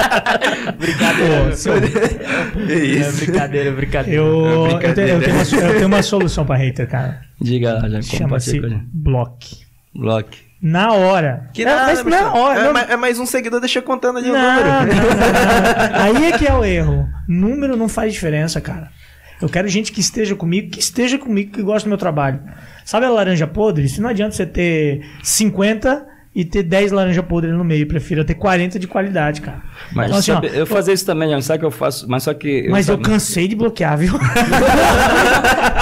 brincadeira. Pô, É isso. brincadeira, brincadeira. Eu, É eu, brincadeira. tenho, eu, tenho uma, eu tenho uma solução pra hater, cara. Diga lá, já Chama-se block. Block. Na hora. Que É, nada, mas mas na hora. é, não- é mais um seguidor, deixa eu contando ali o Não, número. não, não, não. Aí é que é o erro. Número não faz diferença, cara. Eu quero gente que esteja comigo, que esteja comigo, que gosta do meu trabalho. Sabe a laranja podre? Isso não adianta você ter 50 e ter 10 laranja podre no meio. Eu prefiro ter 40 de qualidade, cara. Mas Então, assim, ó, sabe, eu fazia isso também. Sabe o que eu faço? Mas só que. Mas eu sabe- cansei de bloquear, viu?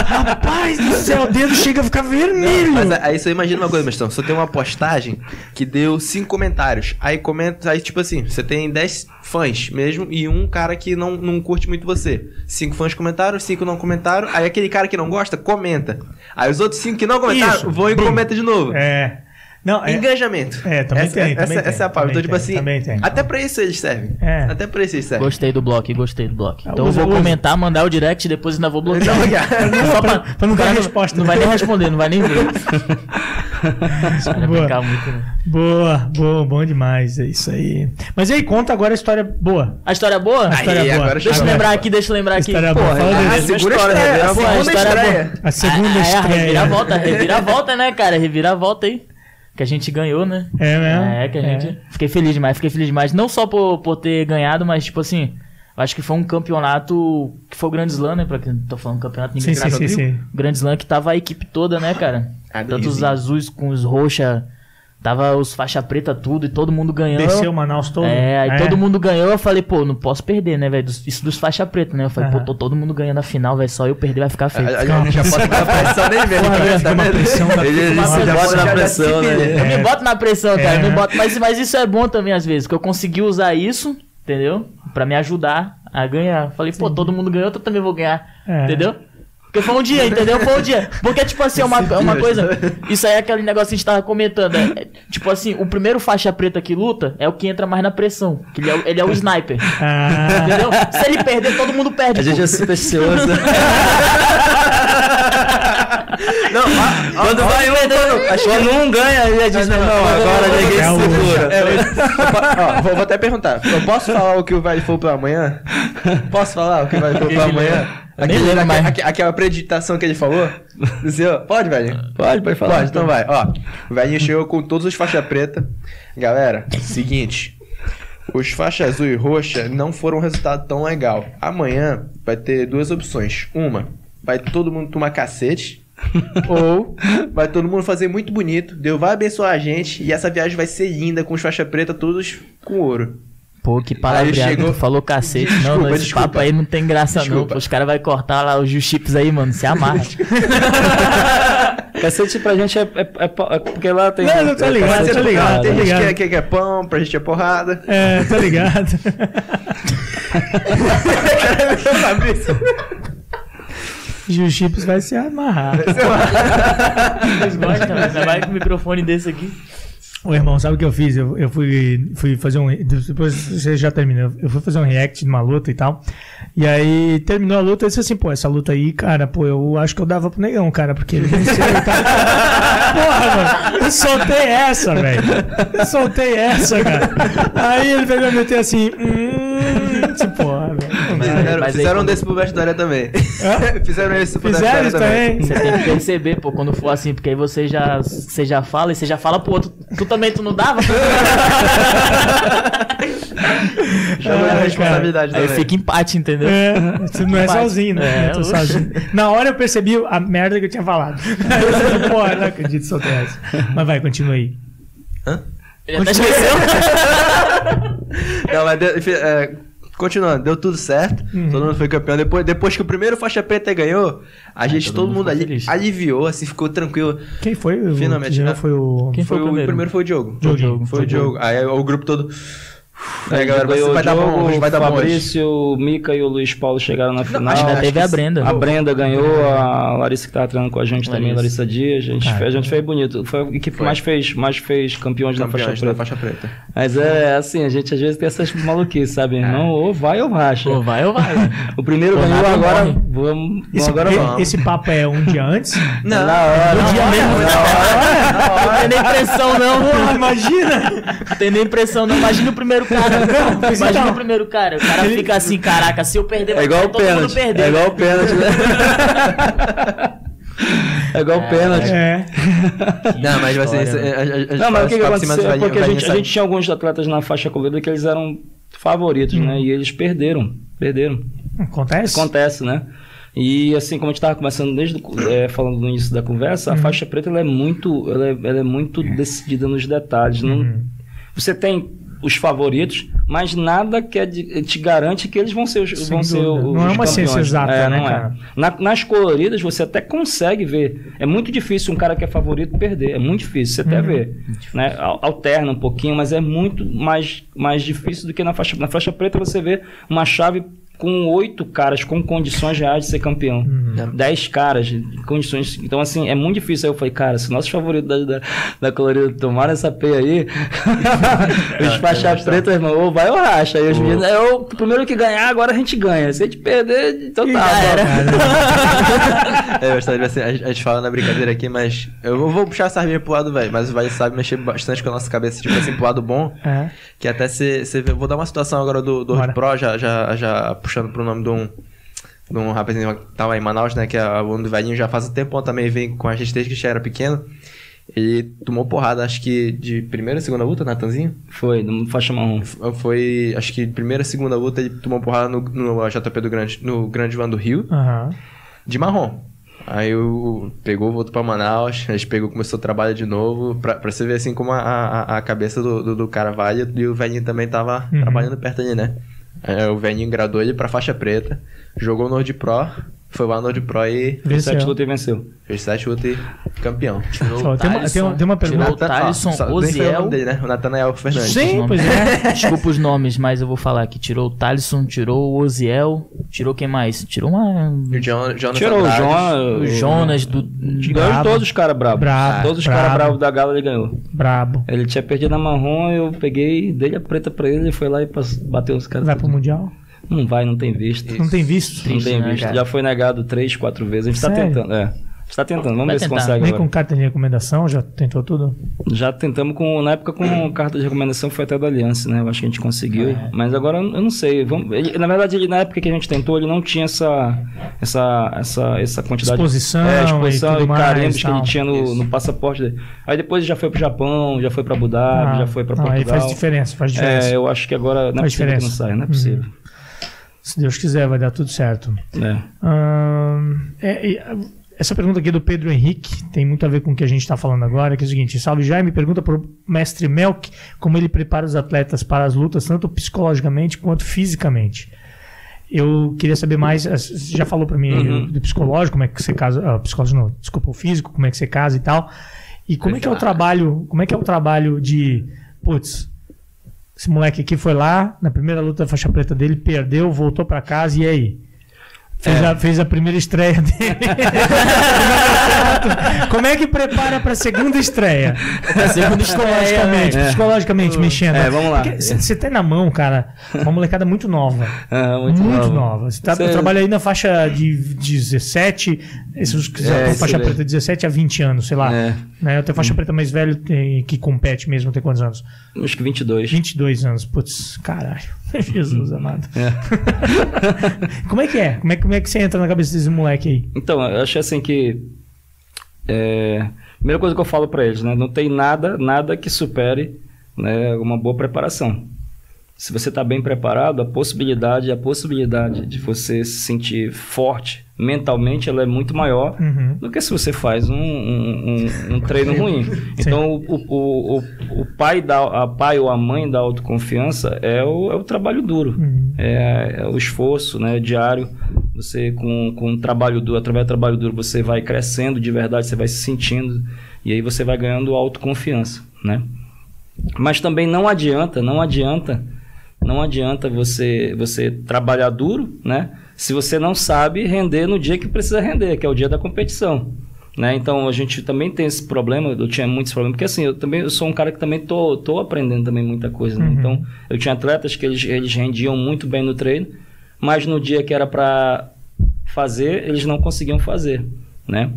Rapaz do céu, o dedo chega a ficar vermelho. Mas é, aí você imagina uma coisa, Mestão. Você tem uma postagem que deu cinco comentários. Aí comenta, aí tipo assim, você tem 10 fãs mesmo e um cara que não, não curte muito você. Cinco fãs comentaram, cinco não comentaram. Aí aquele cara que não gosta, comenta. Aí os outros cinco que não comentaram, Isso. vão e Bum. comentam de novo. É. Não, é, Engajamento. é, também essa, tem. essa, também tem, essa é a palavra. Então, tipo tem, assim, Também tem. até pra isso eles servem. É. Até pra isso eles servem. Gostei do bloco, gostei do bloco. Então eu vou usa. comentar, mandar o direct e depois ainda vou bloquear. Só pra, pra não dar resposta. Não vai nem responder, não vai nem ver. Os caras Boa. muito, né? Boa, boa, bom demais. É isso aí. Mas aí, conta agora a história boa. A história é boa? A história Aí, boa. agora Deixa eu Agora- lembrar aqui, deixa eu lembrar aqui. História Pô, boa. A é- segunda história, estreia, a segunda história estreia. A segunda Ah, é, estreia. reviravolta, reviravolta, né, cara? Reviravolta aí. Que a gente ganhou, né? É mesmo? É, que a gente. Fiquei feliz demais, fiquei feliz demais. Não só por, por ter ganhado, mas, tipo assim, acho que foi um campeonato. Que foi o Grand Slam, né? Pra quem tô falando campeonato Sim, ninguém sim, sabe. sim, sim. Grand Slam que tava a equipe toda, né, cara? Ah, Tanto os azuis com os roxa. Tava os faixa preta tudo e todo mundo ganhando. Desceu o Manaus todo. É, aí todo mundo ganhou, eu falei, pô, não posso perder, né, velho? Isso dos faixa preta, né? Eu falei, Aham. pô, tô todo mundo ganhando a final, velho. Só eu perder vai ficar feio. A, a gente já pode botar pressão nem pressão da- Ele- pressão. bota na pressão, Eu né? me boto na pressão, cara. É. eu Me boto, mas, mas isso é bom também, às vezes, que eu consegui usar isso, entendeu? Pra me ajudar a ganhar. Falei, pô, todo mundo ganhou, eu também vou ganhar. É. Entendeu? Porque foi um dia, entendeu? Foi um dia. Porque, tipo assim, é uma, é uma coisa. Isso aí é aquele negócio que a gente tava comentando. é- é, tipo assim, o primeiro faixa preta que luta é o que entra mais na pressão. Que ele é, o- ele é o sniper. Ah, Entendeu? Se ele perder, todo mundo perde. A gente pô. é supersticioso. Não, Quando ó, vai um, quando, quando um ganha, ele já diz, não, não, agora ninguém É segura. É, ó, vou, vou até perguntar. Eu posso falar o que o Vale for pra amanhã? Posso falar o que o Vale for pra amanhã? Aquele- mais. aque- Aquela preditação que ele falou? Do senhor? Pode, velho? Pode, pode falar. Pode, então vai. Ó, o velhinho chegou com todos os faixa preta. Galera, seguinte. Os faixa azul e roxa não foram um resultado tão legal. Amanhã vai ter duas opções. Uma, vai todo mundo tomar cacete. ou vai todo mundo fazer muito bonito. Deus vai abençoar a gente. E essa viagem vai ser linda com os faixa preta todos com ouro. Pô, que palavreado, chegou- falou cacete. não, Desculpa, não, esse desculpa. papo aí não tem graça não. Desculpa. Pô, os caras vão cortar lá os chips aí, mano. Se amarra. Cacete pra gente é, é, é, é porque lá tem. Não, não, tô é ligado, cacete tô ligado, tô Tem gente ligado. que, que quer pão, pra gente é porrada. é, tá ligado. Gil Chips vai se amarrar. Vocês gostam? Você vai com o microfone desse aqui. Ô, irmão, sabe o que eu fiz? Eu, eu fui, fui fazer um. Depois você já terminou. Eu fui fazer um react de uma luta e tal. E aí terminou a luta e disse assim: pô, essa luta aí, cara, pô, eu acho que eu dava pro negão, cara, porque ele venceu e tal. Porra, mano, eu soltei essa, velho. Eu soltei essa, cara. Aí ele pegou e meteu assim: hum. Disse, Fizeram, mas aí fizeram quando- desse pro Vestória também. Hã? fizeram esse pro Fizeram também. também. Você tem que perceber, pô, quando for assim, porque aí você já, você já fala e você já fala pro outro. Tu também, tu não dava? Chama Ai, a cara. responsabilidade aí também. fica empate, entendeu? É, você não é Empate. sozinho, né? É, eu tô oxe. sozinho. Na hora eu percebi a merda que eu tinha falado. Aí Porra, não acredito que soltei essa. Mas vai, continua aí. Ele até esqueceu. Não, mas é, continuando, deu tudo certo. Uhum. Todo mundo foi campeão. Depois, depois que o primeiro faixa preta ganhou, a gente, todo todo, mundo ali, feliz. aliviou, assim, ficou tranquilo. Quem foi? o Finalmente, né? Foi o. Quem foi o primeiro? primeiro foi o Diogo. Diogo. Diogo. Foi o Diogo. Aí o grupo todo. Aí, galera, vai, ganhou vai o dar bom, Diogo, hoje vai dar bom. Fabrício, o Mica e o Luiz Paulo chegaram na final. Acho que ainda teve a Brenda. A Brenda ganhou, a Larissa que tava treinando com a gente também, Larissa. Larissa Dias. A gente, Cara. fez, a gente fez bonito. Foi a equipe que Foi. mais fez, mais fez campeões, Campeões faixa da faixa preta. Mas é assim, a gente às vezes tem essas maluquices, sabe? Não, ou vai ou racha. Ou vai ou vai. O primeiro Ou ganhou, agora morre. vamos. Esse, agora vamos. esse papo é um dia antes? Não, Na hora. No dia mesmo. Não tem nem pressão, não. Imagina! Não tem nem pressão, não. Imagina o primeiro cara. pois Imagina então. o primeiro cara. O cara fica assim, caraca, se eu perder, É igual o pênalti. perder. É igual o pênalti, né? É igual o pênalti. É. não, mas vai ser. história, isso- a- a- a- Não, mas o que, que aconteceu? É porque a gente, a gente tinha alguns atletas na faixa corrida que eles eram favoritos, né? E eles perderam. Perderam. Acontece? Acontece, né? E assim, como a gente estava conversando desde o- é, falando no início da conversa, a faixa preta ela é muito, ela é, ela é muito decidida nos detalhes. Não, Uhum. você tem os favoritos, mas nada que é te garante que eles vão ser os, Sem vão ser os Não é uma ciência exata, é, né, não cara? É. Na- nas coloridas você até consegue ver. É muito difícil um cara que é favorito perder. É muito difícil, você até Uhum. vê. Né? Al- Alterna um pouquinho, mas é muito mais, mais difícil do que na faixa. Na faixa preta você vê uma chave com oito caras com condições reais de ser campeão. Uhum. Dez caras condições. Então, assim, é muito difícil. Aí eu falei, cara, se nossos favoritos da, da, da Colorida tomaram essa peia aí, os faixas pretas, irmão, ou vai ou racha. Aí os meninos, é, o primeiro que ganhar, agora a gente ganha. Se a gente perder, então tá. É, eu gostaria, assim, a, gente- a gente fala na brincadeira aqui, mas eu vou puxar a sardinha pro lado velho, mas o velho sabe mexer bastante com a nossa cabeça, tipo assim, pro lado bom, É. que até você vê, vou dar uma situação agora do, do. Pro, já, já, já puxando pro nome de um, de um rapazinho que tava em Manaus, né, que é o aluno do velhinho, já faz um tempão também, vem com a gente desde que já era pequeno, ele tomou porrada, acho que de primeira e segunda luta, Natanzinho? Foi, no faixa marrom. Foi, acho que primeira e segunda luta ele tomou porrada no, no JP do Grande, no Grande Van do Rio, Aham. de marrom. Aí eu pegou, voltou pra Manaus, a gente pegou, começou o trabalho de novo, pra, pra você ver assim como a, a, a cabeça do, do, do cara vai e o velhinho também tava Uhum. trabalhando perto ali, né? Aí o velhinho gradou ele pra faixa preta, jogou no Nord Pro, foi lá no Nord Pro e Venceu. Sete lutas e venceu. fez sete lutas e campeão. Tirou Só, o tem uma- tem uma- tem uma Tirou pergunta- o Só- o Oziel. dele, né? O Natanael Fernandes. Sim, pois é. Desculpa os nomes, mas eu vou falar aqui. Tirou o Thalisson, tirou o Oziel, tirou quem mais? Tirou uma... O John, Jonas Tirou o o Jonas do... Ganhou todos os caras bravos. Brabo, todos os caras bravos da gala ele ganhou. Brabo. Ele tinha perdido a marrom, eu peguei, dei a preta pra ele, ele foi lá e bateu os caras. Vai pro tudo. Mundial? Não vai, não tem visto. Não tem visto? Não tem né, visto. cara? Já foi negado três, quatro vezes. A gente tá Sério? tentando, é. A gente tá tentando, vamos Vai ver se tentar. consegue Nem agora. com carta de recomendação, já tentou tudo? Já tentamos com, na época com carta de recomendação foi até da Aliança, né? Eu acho que a gente conseguiu. É. Mas agora eu não sei. Vamos, ele- na verdade, ele, na época que a gente tentou, ele não tinha essa, essa, essa, essa quantidade Exposição é, e exposição e, mais, carimbos que ele tinha no, no passaporte dele. Aí depois ele já foi pro Japão, já foi pra Abu Dhabi, Ah, já foi pra não, Portugal. Aí faz diferença, faz diferença. É, eu acho que agora não é Faz possível que não diferença. saia, não é Uhum. Se Deus quiser, vai dar tudo certo. É. Ahn, é, ah, essa pergunta aqui do Pedro Henrique tem muito a ver com o que a gente está falando agora, que é o seguinte: Salve Jaime, pergunta para o mestre Melk como ele prepara os atletas para as lutas, tanto psicologicamente quanto fisicamente. Eu queria saber mais, ah, você já falou para mim Uhum. do psicológico, como é que você casa, ah, psicológico não, desculpa, o físico, como é que você casa e tal. E como é que é o trabalho, como é que é o trabalho de, putz, esse moleque aqui foi lá, na primeira luta da faixa preta dele, perdeu, voltou para casa, e aí? Fez, É. a, fez a primeira estreia dele. Como é que prepara para a segunda estreia? segunda estreia, psicologicamente, né? psicologicamente mexendo. É, vamos lá. Você tem na mão, cara, uma molecada muito nova. Ah, Muito, nova. nova. Você tá, Cê- trabalha aí na faixa de 17, esses É, faixa preta 17 a 20 anos, sei lá. É, Né? Eu tenho faixa preta mais velho tem- que compete mesmo, tem quantos anos? acho que 22. 22 anos. Putz, caralho. Jesus amado. É. Como é que é? Como é, como é que você entra na cabeça desse moleque aí? Então, eu acho assim que. É, primeira coisa que eu falo para eles, né? Não tem nada, nada que supere né, uma boa preparação. Se você está bem preparado, a possibilidade, a possibilidade de você se sentir forte mentalmente, ela é muito maior Uhum. do que se você faz um, um, um- um treino ruim. Então, o, o, o, o pai da, a pai ou a mãe da autoconfiança é o, é o trabalho duro Uhum. é, é o esforço né, diário. Você, com, com um trabalho duro, através do trabalho duro, você vai crescendo de verdade, você vai se sentindo e aí você vai ganhando autoconfiança, né? Mas também não adianta, não adianta, não adianta você, você trabalhar duro, né? Se você não sabe render no dia que precisa render, que é o dia da competição. Né? Então a gente também tem esse problema, eu tinha muitos problemas, porque assim, eu também eu sou um cara que também tô, tô aprendendo também muita coisa, né? Uhum. Então eu tinha atletas que eles, eles rendiam muito bem no treino, mas no dia que era para fazer, eles não conseguiam fazer, né?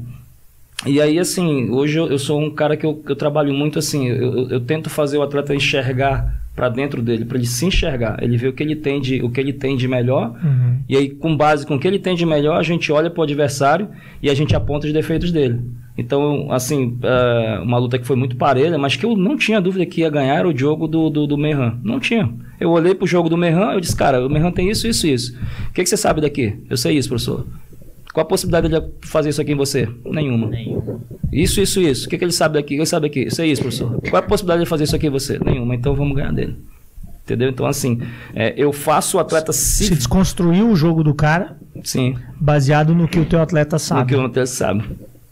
E aí, assim, hoje eu, eu sou um cara que eu, eu trabalho muito assim, eu- eu tento fazer o atleta enxergar para dentro dele, para ele se enxergar, ele ver o que ele tem de, o que ele tem de melhor, Uhum. e aí com base com o que ele tem de melhor, a gente olha para o adversário e a gente aponta os defeitos dele. Então, assim, é, uma luta que foi muito parelha, mas que eu não tinha dúvida que ia ganhar era o jogo do, do, do. Não tinha. Eu olhei pro jogo do Merran, eu disse, cara, o Merran tem isso, isso, isso. O que, que você sabe daqui? Eu sei isso, professor. Qual a possibilidade dele fazer isso aqui em você? Nenhuma. Nenhum. Isso, isso, isso. O que, que ele sabe daqui? Ele sabe daqui? Isso é isso, professor. Qual é a possibilidade de fazer isso aqui em você? Nenhuma. Então vamos ganhar dele. Entendeu? Então, assim, é, eu faço o atleta Se se. desconstruir o jogo do cara Sim, baseado no que o teu atleta no sabe. que o atleta sabe.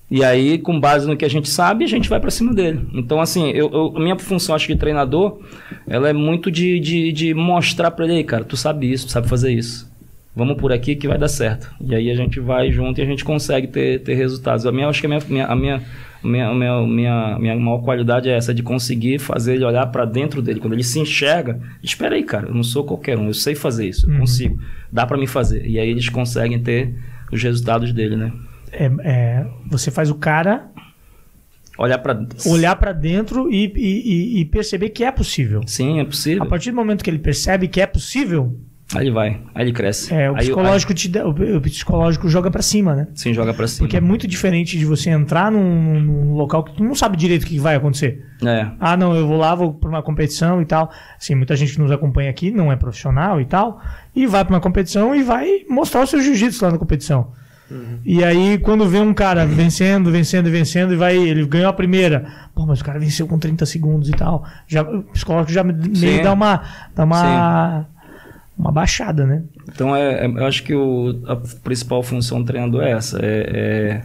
E aí, com base no que a gente sabe, a gente vai pra cima dele. Então, assim, eu, eu- a minha função, acho que de treinador, ela é muito de, de, de mostrar pra ele, "Ei, cara, tu sabe isso, tu sabe fazer isso. Vamos por aqui que vai dar certo. E aí a gente vai junto e a gente consegue ter, ter resultados. A minha, acho que a minha, minha, a minha, minha, minha, minha, minha maior qualidade é essa, de conseguir fazer ele olhar para dentro dele. Quando ele se enxerga, espera aí, cara, eu não sou qualquer um, eu sei fazer isso, eu Uhum. consigo, dá para me fazer. E aí eles conseguem ter os resultados dele, né? É, é, você faz o cara Olhar para olhar pra dentro e- e- e perceber que é possível. Sim, é possível. A partir do momento que ele percebe que é possível, Aí ele vai, aí ele cresce. é, o, aí, psicológico te dá- o, psicológico joga pra cima, né? aí, sim, joga para cima. Porque é muito diferente de você entrar num, num local que tu não sabe direito o que vai acontecer. É, Ah, não, eu vou lá, vou pra uma competição e tal. Assim, muita gente que nos acompanha aqui não é profissional e tal. E vai pra uma competição e vai mostrar o seu jiu-jitsu lá na competição. E aí, quando vê um cara vencendo, vencendo e vencendo, e vai, ele ganhou a primeira. Pô, mas o cara venceu com 30 segundos e tal. Já, o psicológico já meio Sim. dá uma, dá uma, uma baixada, né? Então, é, é- eu acho que o, a principal função do treinador é essa. É, é-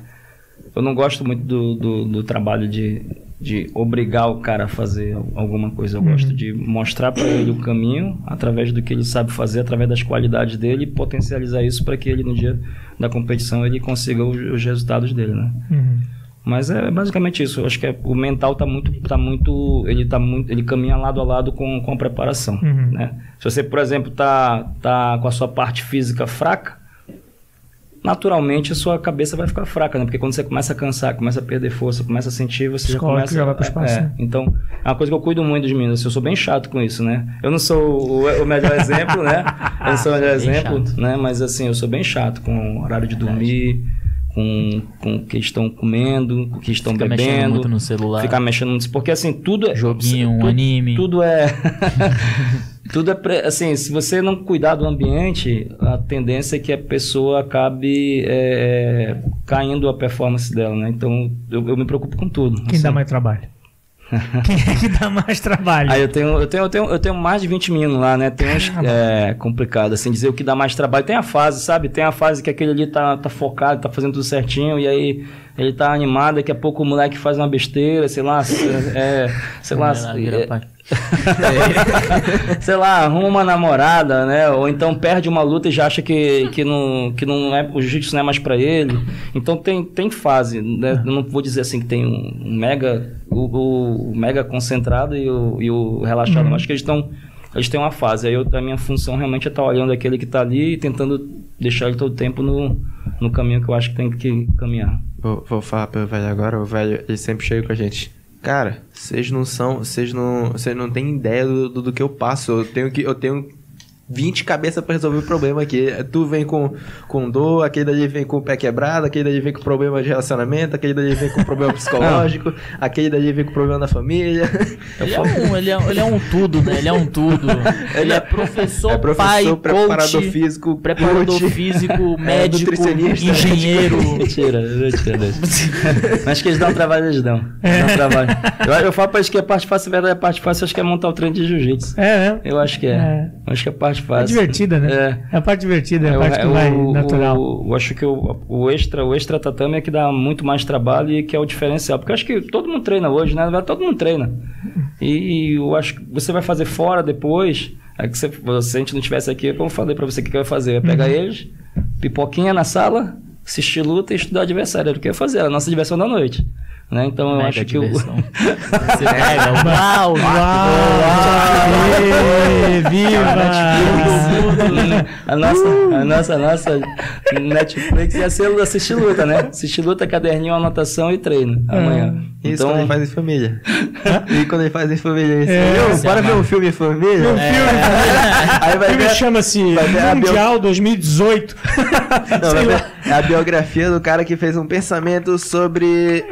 eu não gosto muito do, do, do trabalho de, de obrigar o cara a fazer alguma coisa. Eu Uhum. gosto de mostrar para ele o caminho através do que ele sabe fazer, através das qualidades dele e potencializar isso para que ele, no dia da competição, ele consiga os, os resultados dele, né? Uhum. Mas é basicamente isso. Eu acho que é- o mental tá muito, tá muito, ele tá muito, ele caminha lado a lado com, com a preparação, Uhum. né? Se você, por exemplo, tá, tá com a sua parte física fraca, naturalmente a sua cabeça vai ficar fraca, né? Porque quando você começa a cansar, começa a perder força, começa a sentir, você já começa... já vai pro espaço, é, né? Então, é uma coisa que eu cuido muito dos meninos. assim, Eu sou bem chato com isso, né? Eu não sou o, o melhor exemplo, né? Eu não sou o melhor Bem exemplo, chato. né? Mas assim, eu sou bem chato com o horário de dormir, com, com o que estão comendo, com o que estão Fica mexendo bebendo. muito no celular. Ficar mexendo no... Porque assim, tudo é... Joguinho, um tudo, anime. Tudo é... tudo é... pre- Assim, se você não cuidar do ambiente, a tendência é que a pessoa acabe é, caindo a performance dela, né? Então, eu, eu me preocupo com tudo. Quem dá assim. mais trabalho? Quem é que dá mais trabalho? Aí eu tenho, eu tenho, eu tenho, eu tenho mais de 20 meninos lá, né? Tem uns é, complicado, assim, dizer o que dá mais trabalho. Tem a fase, sabe? Tem a fase que aquele ali tá, tá focado, tá fazendo tudo certinho, e aí ele tá animado, daqui a pouco o moleque faz uma besteira, sei lá, é, sei lá, é. sei lá, arruma uma namorada, né? Ou então perde uma luta e já acha que, que, não, que não é, o jiu-jitsu não é mais pra ele. Então tem, tem fase, né? Eu não vou dizer assim que tem um mega, o, o mega concentrado e o, e o relaxado. Eu acho que eles estão, eles têm uma fase. Aí eu, a minha função realmente é estar olhando aquele que tá ali e tentando deixar ele todo o tempo no, no caminho que eu acho que tem que caminhar. Vou, vou falar pro velho agora, o velho, ele sempre chega com a gente. Cara, vocês não são. Vocês não. Vocês não têm ideia do, do, do que eu passo. Eu tenho que. Eu tenho 20 cabeças pra resolver o problema aqui. Tu vem com, com dor, aquele dali vem com o pé quebrado, aquele dali vem com problema de relacionamento, aquele dali vem com problema psicológico, aquele dali vem com problema da família. Ele é, um, ele, é, ele é um tudo, né? Ele é um tudo. Ele é professor, é professor, pai, preparador coach, físico, preparador coach. físico, médico, nutricionista. engenheiro. Mentira, mentira. Mas que eles dão trabalho, eles dão. Eles dão trabalho. Eu, eu falo pra eles que a parte fácil, na verdade, a parte fácil acho que é montar o treino de jiu-jitsu. É, né? Eu acho que é. É. Eu acho que é a parte É fácil. divertida, né? É. É a parte divertida, é a Eu- parte que eu- vai o- natural. o- eu acho que o, o extra, o extra tatame é que dá muito mais trabalho e que é o diferencial. Porque eu acho que todo mundo treina hoje, né? Na verdade, Todo mundo treina. E, e eu acho que você vai fazer fora depois. É que você, se a gente não tivesse aqui, como eu falei pra você, o que que eu ia fazer? Eu ia pegar eles, pipoquinha na sala, assistir luta e estudar adversário. Era o que eu ia fazer, era a nossa diversão da noite. Né? Então eu Mega acho que o. diversão. Você pega, uau, Uau! Uau! Viva! a nossa, a nossa, a nossa Netflix ia ser assistir luta, né? Assistir luta, caderninho, anotação e treino amanhã. Isso então, quando ele faz em família. e quando ele faz em família, isso. É, Meu, se bora ver um filme em família? Um filme, Aí o vai filme ver. chama-se vai ver a bio- Mundial 2018. Não, é a biografia do cara que fez um pensamento sobre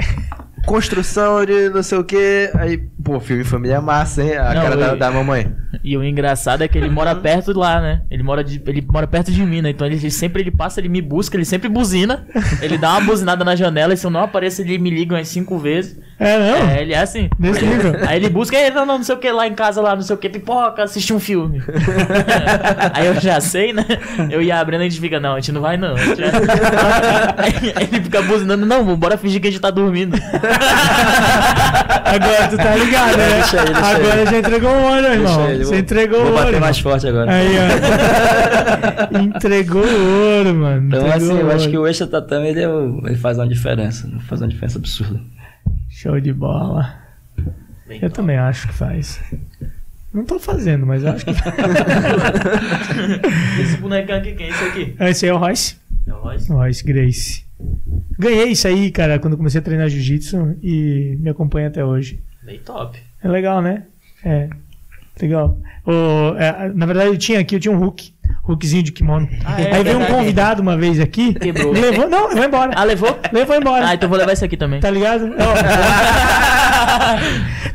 construção de não sei o que. Aí, pô, filme família é massa, hein? A Não, cara da, eu- da mamãe. E o engraçado é que ele mora perto de lá, né? Ele mora, de, ele mora perto de mim, né? Então ele sempre ele passa, ele me busca, ele sempre buzina. Ele dá uma buzinada na janela e se eu não apareço, ele me liga umas cinco vezes. É, não? É, ele é assim. Nesse nível. Aí ele busca, "Ei, não, não, não sei o que lá em casa, lá, não sei o que, pipoca, assistir um filme. aí eu já sei, né? Eu e a Brenda, a gente fica, não, a gente não vai não. Vai- aí, aí ele fica buzinando, não, bora fingir que a gente tá dormindo. Agora tu tá ligado, né? Deixa ele, deixa Agora ele. já entregou o ouro, irmão. ele, Você vou- entregou o Vou ouro. bater mais forte agora. Aí, ó. entregou o ouro, mano. Então, Entregou assim, eu acho que o extra tatame ele, é ele faz uma diferença. Faz uma diferença absurda. Show de bola. Eu também acho que faz. Não tô fazendo, mas eu acho que faz. Esse bonecão aqui, quem é esse aqui? Esse aí é o Royce. É o Royce. Royce Grace. Ganhei isso aí, cara, quando comecei a treinar jiu-jitsu e me acompanha até hoje. Bem top. É legal, né? É. Legal. O, é, na verdade, eu tinha aqui, eu tinha um Hulk. Hulkzinho de kimono. Ah, é aí veio um convidado uma vez aqui. Quebrou. Levou. Não, levou embora. Ah, levou? Levou embora. Ah, então vou levar esse aqui também. Tá ligado?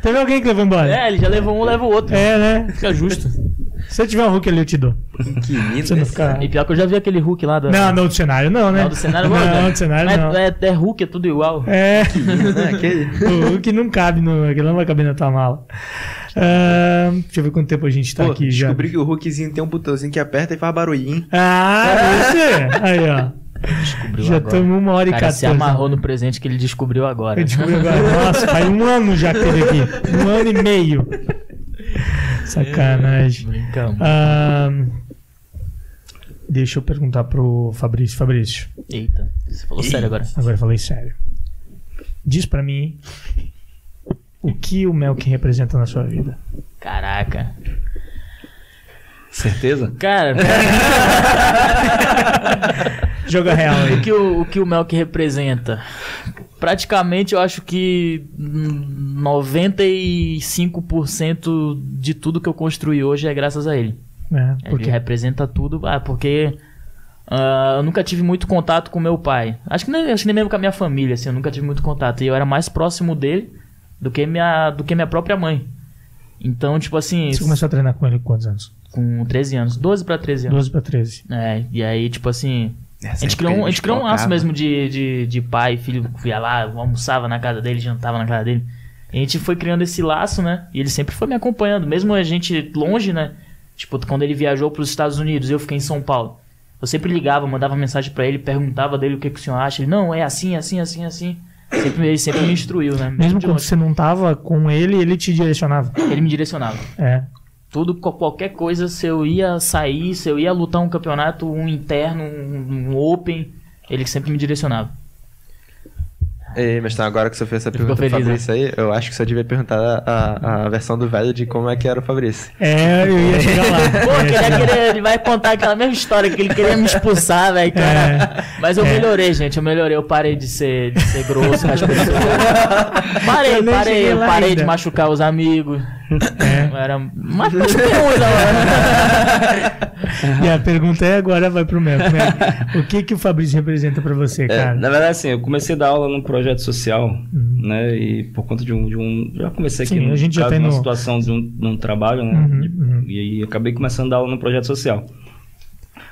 Teve alguém que levou embora. É, ele já levou um, leva o outro. É, né? Fica justo. Se eu tiver um Hulk ali, eu te dou. Que lindo. Não ficar. E pior que eu já vi aquele Hulk lá do. Não, não do cenário, não, né? Não, do cenário Não, do cenário é, não. É, é Hulk, é tudo igual. É. Né? Aquele. O Hulk não cabe no. Aquele não vai caber na tua mala. Ah, deixa eu ver quanto tempo a gente tá Pô, aqui já. descobri que o Hulkzinho tem um botãozinho que aperta e faz barulhinho. Ah, você! Aí, ó. Descobriu Já estamos uma hora e cara 14. se amarrou no presente que ele descobriu agora. Eu descobri agora. Nossa, faz um ano já que teve aqui. Um ano e meio. Sacanagem. Brincamos. Ah, deixa eu perguntar pro Fabrício. Fabrício, Eita, você falou sério agora. agora eu falei sério. Diz pra mim o que o Melk representa na sua vida. Caraca. Certeza? Cara, Joga real o aí. que o, o que o Melk representa? Praticamente eu acho que hum, 95% de tudo que eu construí hoje é graças a ele. É, Ele porque representa tudo, ah, porque ah, eu nunca tive muito contato com meu pai. Acho que, nem, acho que nem mesmo com a minha família, assim, eu nunca tive muito contato. E eu era mais próximo dele do que minha, do que minha própria mãe. Então, tipo assim, você começou a treinar com ele com quantos anos? com 13 anos, 12 pra 13 anos. 12 pra 13. É, e aí, tipo assim, a Essa gente época criou um, a gente criou um laço mesmo de, de, de pai e filho. Ia lá, almoçava na casa dele, jantava na casa dele. E a gente foi criando esse laço, né? E ele sempre foi me acompanhando, mesmo a gente longe, né? Tipo, quando ele viajou para os Estados Unidos, eu fiquei em São Paulo. Eu sempre ligava, mandava mensagem pra ele, perguntava dele o que, que o senhor acha. Ele, não, é assim, assim, assim, assim. Sempre, ele sempre me instruiu, né? Mesmo de quando longe. você não tava com ele, ele te direcionava. Ele me direcionava. É. Tudo, qualquer coisa, se eu ia sair, se eu ia lutar um campeonato, um interno, um, um open, ele sempre me direcionava. Ei, mas então agora que você fez essa pergunta pro Fabrício aí, eu acho que você devia perguntar a, a versão do velho de como é que era o Fabrício. É, eu ia chegar lá. Pô, que ele, querer- ele vai contar aquela mesma história que ele queria me expulsar, velho, cara. Mas eu É. melhorei, gente, eu melhorei. Eu parei de ser, de ser grosso com as pessoas. Parei, Eu parei, eu parei ainda. de machucar os amigos. É. Eu Era, uns agora. E a pergunta é agora vai pro Melk. Melk, O que que o Fabrício representa pra você, É, cara? na verdade, assim, eu comecei a dar aula num projeto social, Uhum. né? E por conta de um. De um já comecei aqui Sim, no a gente já tem numa no- situação de um, de um trabalho, né? Uhum, uhum. E aí acabei começando a dar aula no projeto social.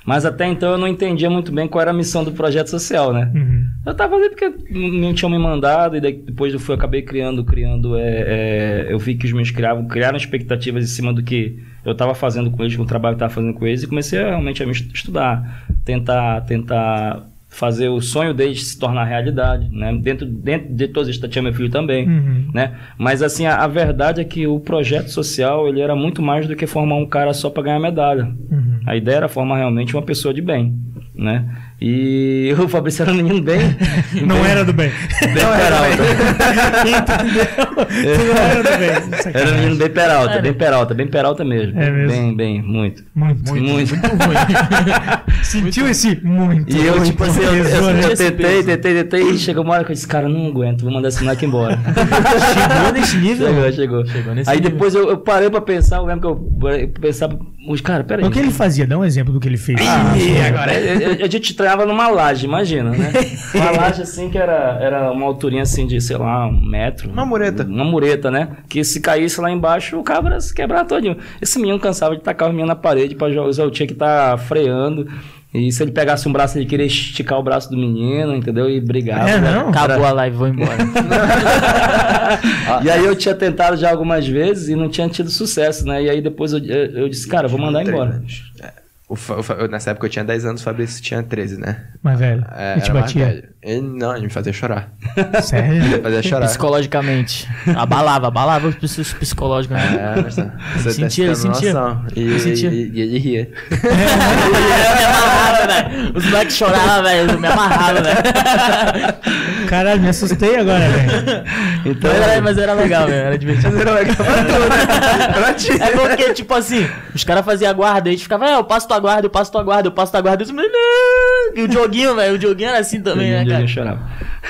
Mas até então eu não entendia muito bem qual era a missão do projeto social, né? Uhum. Eu tava ali porque não tinham me mandado, e daí depois eu fui, acabei criando, criando. é, é, eu vi que os meus criavam, criaram expectativas em cima do que eu estava fazendo com eles, com o trabalho que eu estava fazendo com eles, e comecei a, realmente a me estu- estudar, tentar, tentar fazer o sonho deles se tornar realidade, né? Dentro, dentro de todos eles, tinha meu filho também. Uhum. Né? Mas assim, a, a verdade é que o projeto social ele era muito mais do que formar um cara só para ganhar medalha. Uhum. A ideia era formar realmente uma pessoa de bem, né? E o Fabrício era um menino bem... Não bem- era do bem. Bem peralta. Entendeu? Não era do bem. Era um menino bem peralta, Era. bem peralta, bem peralta mesmo. É mesmo? Bem, bem, muito. Muito. Muito. muito. Sentiu esse muito. E eu, muito tipo assim, eu, eu- eu tentei, tentei, tentei, e chegou uma hora que eu disse, cara, não aguento, vou mandar esse moleque embora. Chegou nesse nível? chegou, chegou. Chegou nesse Aí nível. depois eu, eu parei pra pensar, eu lembro que eu os cara, peraí. O que ele fazia? Dá um exemplo do que ele fez. Ah, agora. eu- eu- A gente treinava numa laje, imagina, né? Uma laje assim que era, era uma alturinha assim de, sei lá, um metro. Uma mureta. Uma mureta, né? Que se caísse lá embaixo, o cabra se quebrava todinho. Esse menino cansava de tacar o menino na parede pra jogar, eu tinha que estar freando. E se ele pegasse um braço, ele queria esticar o braço do menino, entendeu? E brigava. É, não? Acabou a live, vou embora. E aí eu tinha tentado já algumas vezes e não tinha tido sucesso, né? E aí depois eu, eu, disse, cara, vou mandar embora. É. O o eu- nessa época eu tinha 10 anos, o Fabrício tinha 13, né? Mas, velho, É, ele te era mais batia. Ele, não, ele me fazia chorar. Sério? Me fazia chorar. Psicologicamente. Abalava, abalava os psicologicamente. É, mas tá- você sentia, tá ele sentia. noção. E, Ele sentia. e- e ele ria. Eu me amarrava, velho. Os moleques choravam, velho. Eu me amarrava, velho. Caralho, me assustei agora, velho. Então, Mas era, mas era legal, velho. Era divertido. É porque, tipo assim, os caras faziam a guarda, a gente ficava, é, eu passo tua guarda, eu passo tua guarda, eu passo tua guarda. Eu. E o Dioguinho, velho, o Dioguinho era assim também, né, cara? chorava.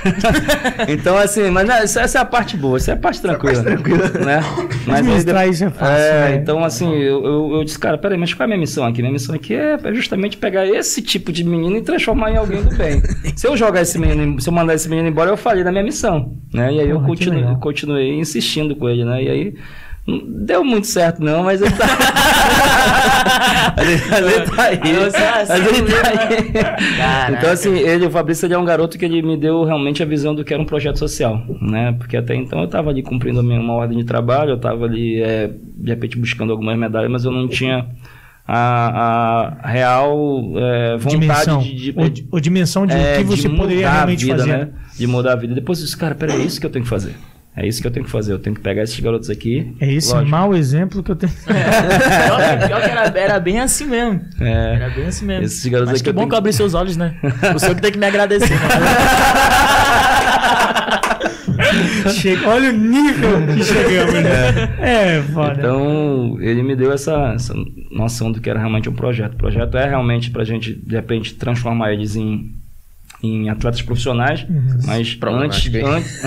então, assim, mas não, essa, essa é a parte boa, essa é a parte tranquila. Né? Mas aí depois- isso é fácil, É, né? então, assim, eu, eu, eu disse, cara, peraí, mas qual é a minha missão aqui? Minha missão aqui é é justamente pegar esse tipo de menino e transformar em alguém do bem. se eu jogar esse menino, se eu mandar esse menino embora, eu falei da minha missão. Né? E aí eu Porra, que continuei, continuei insistindo com ele, né? E aí. Não deu muito certo, não, mas ele tá. mas ele, mas tá aí. Você é assim Mas ele tá aí. Caraca. Então, assim, ele, o Fabrício, ele é um garoto que ele me deu realmente a visão do que era um projeto social, né? Porque até então eu estava ali cumprindo a minha, uma ordem de trabalho, eu estava ali, é, de repente, buscando algumas medalhas, mas eu não tinha a, a real é, vontade dimensão. de, de, ou, ou dimensão de o é, que você de poderia mudar a realmente vida, fazer. né? De mudar a vida. Depois eu disse, cara, peraí, é isso que eu tenho que fazer. É isso que eu tenho que fazer. Eu tenho que pegar esses garotos aqui. É esse lógico, mau exemplo que eu tenho. Pior que, pior que era, era bem assim mesmo. É, Era bem assim mesmo. esses garotos Mas aqui que bom tenho que eu abri seus olhos, né? O senhor que tem que me agradecer. Né? Chega- olha o nível que chegamos, né? É, foda. Então, ele me deu essa, essa noção do que era realmente um projeto. O projeto é realmente pra gente, de repente, transformar eles em, em atletas profissionais, Uhum. mas antes, Problemático, hein? antes...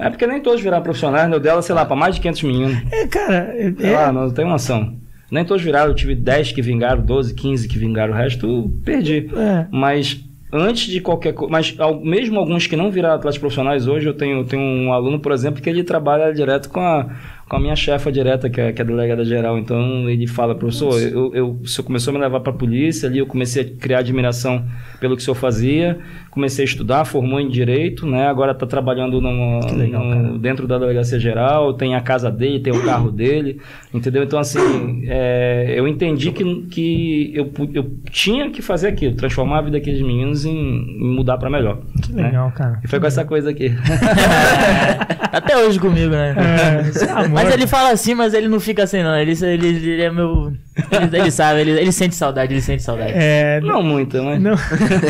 É porque nem todos viraram profissionais, né? O dela, sei lá, pra mais de 500 meninos. É, cara, é, Sei lá, não tenho noção. Nem todos viraram, eu tive 10 que vingaram, 12, 15 que vingaram, o resto perdi. é, Mas antes de qualquer coisa, mas ao- mesmo alguns que não viraram atletas profissionais hoje, eu tenho, tenho um aluno, por exemplo, que ele trabalha direto com a, com a minha chefa direta, que é, que é a delegada geral. Então ele fala, professor, eu, eu, o senhor começou a me levar para a polícia, ali eu comecei a criar admiração pelo que o senhor fazia, comecei a estudar, formou em direito, né? Agora está trabalhando no, legal, dentro da delegacia geral, tem a casa dele, tem o carro dele, entendeu? Então, assim, é, eu entendi que, que eu, eu tinha que fazer aquilo, transformar a vida daqueles meninos em, em mudar para melhor. que né? legal, cara. E foi com essa coisa aqui. Até hoje comigo, né? É, isso é amor. Mas ele fala assim, mas ele não fica assim, não. Ele, ele, ele é meu. Ele, ele sabe, ele, ele sente saudade, ele sente saudade. É, Não muito, mas. Não.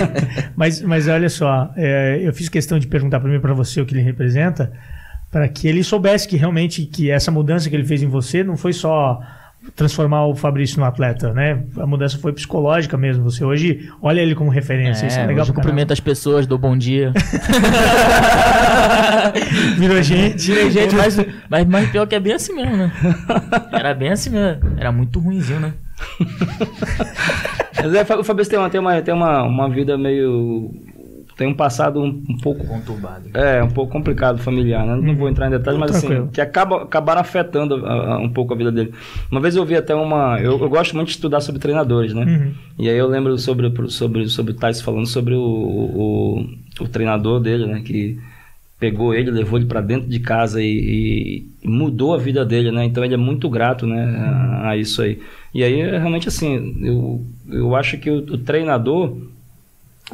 mas, mas olha só, é, eu fiz questão de perguntar primeiro para você o que ele representa, para que ele soubesse que realmente que essa mudança que ele fez em você não foi só transformar o Fabrício no atleta, né? A mudança foi psicológica mesmo. Você hoje olha ele como referência. Isso é legal hoje cumprimento as pessoas, dou bom dia. Virou gente. Tirei gente, mas, mas, mas pior que é bem assim mesmo, né? Era bem assim mesmo. Era muito ruimzinho, né? Mas é, o Fabrício tem uma, tem uma, tem uma, uma vida meio. Tem um passado um, um pouco. Conturbado. É, um pouco complicado familiar, né? Não vou entrar em detalhes, mas Tranquilo. assim, que acaba, acabaram afetando a- a- um pouco a vida dele. Uma vez eu vi até uma. Eu, eu gosto muito de estudar sobre treinadores, né? Uhum. E aí eu lembro sobre, sobre, sobre o Thais falando sobre o, o, o treinador dele, né? Que pegou ele, levou ele para dentro de casa e, e mudou a vida dele, né? Então ele é muito grato, né? A, a isso aí. E aí, realmente, assim, eu, eu acho que o, o treinador,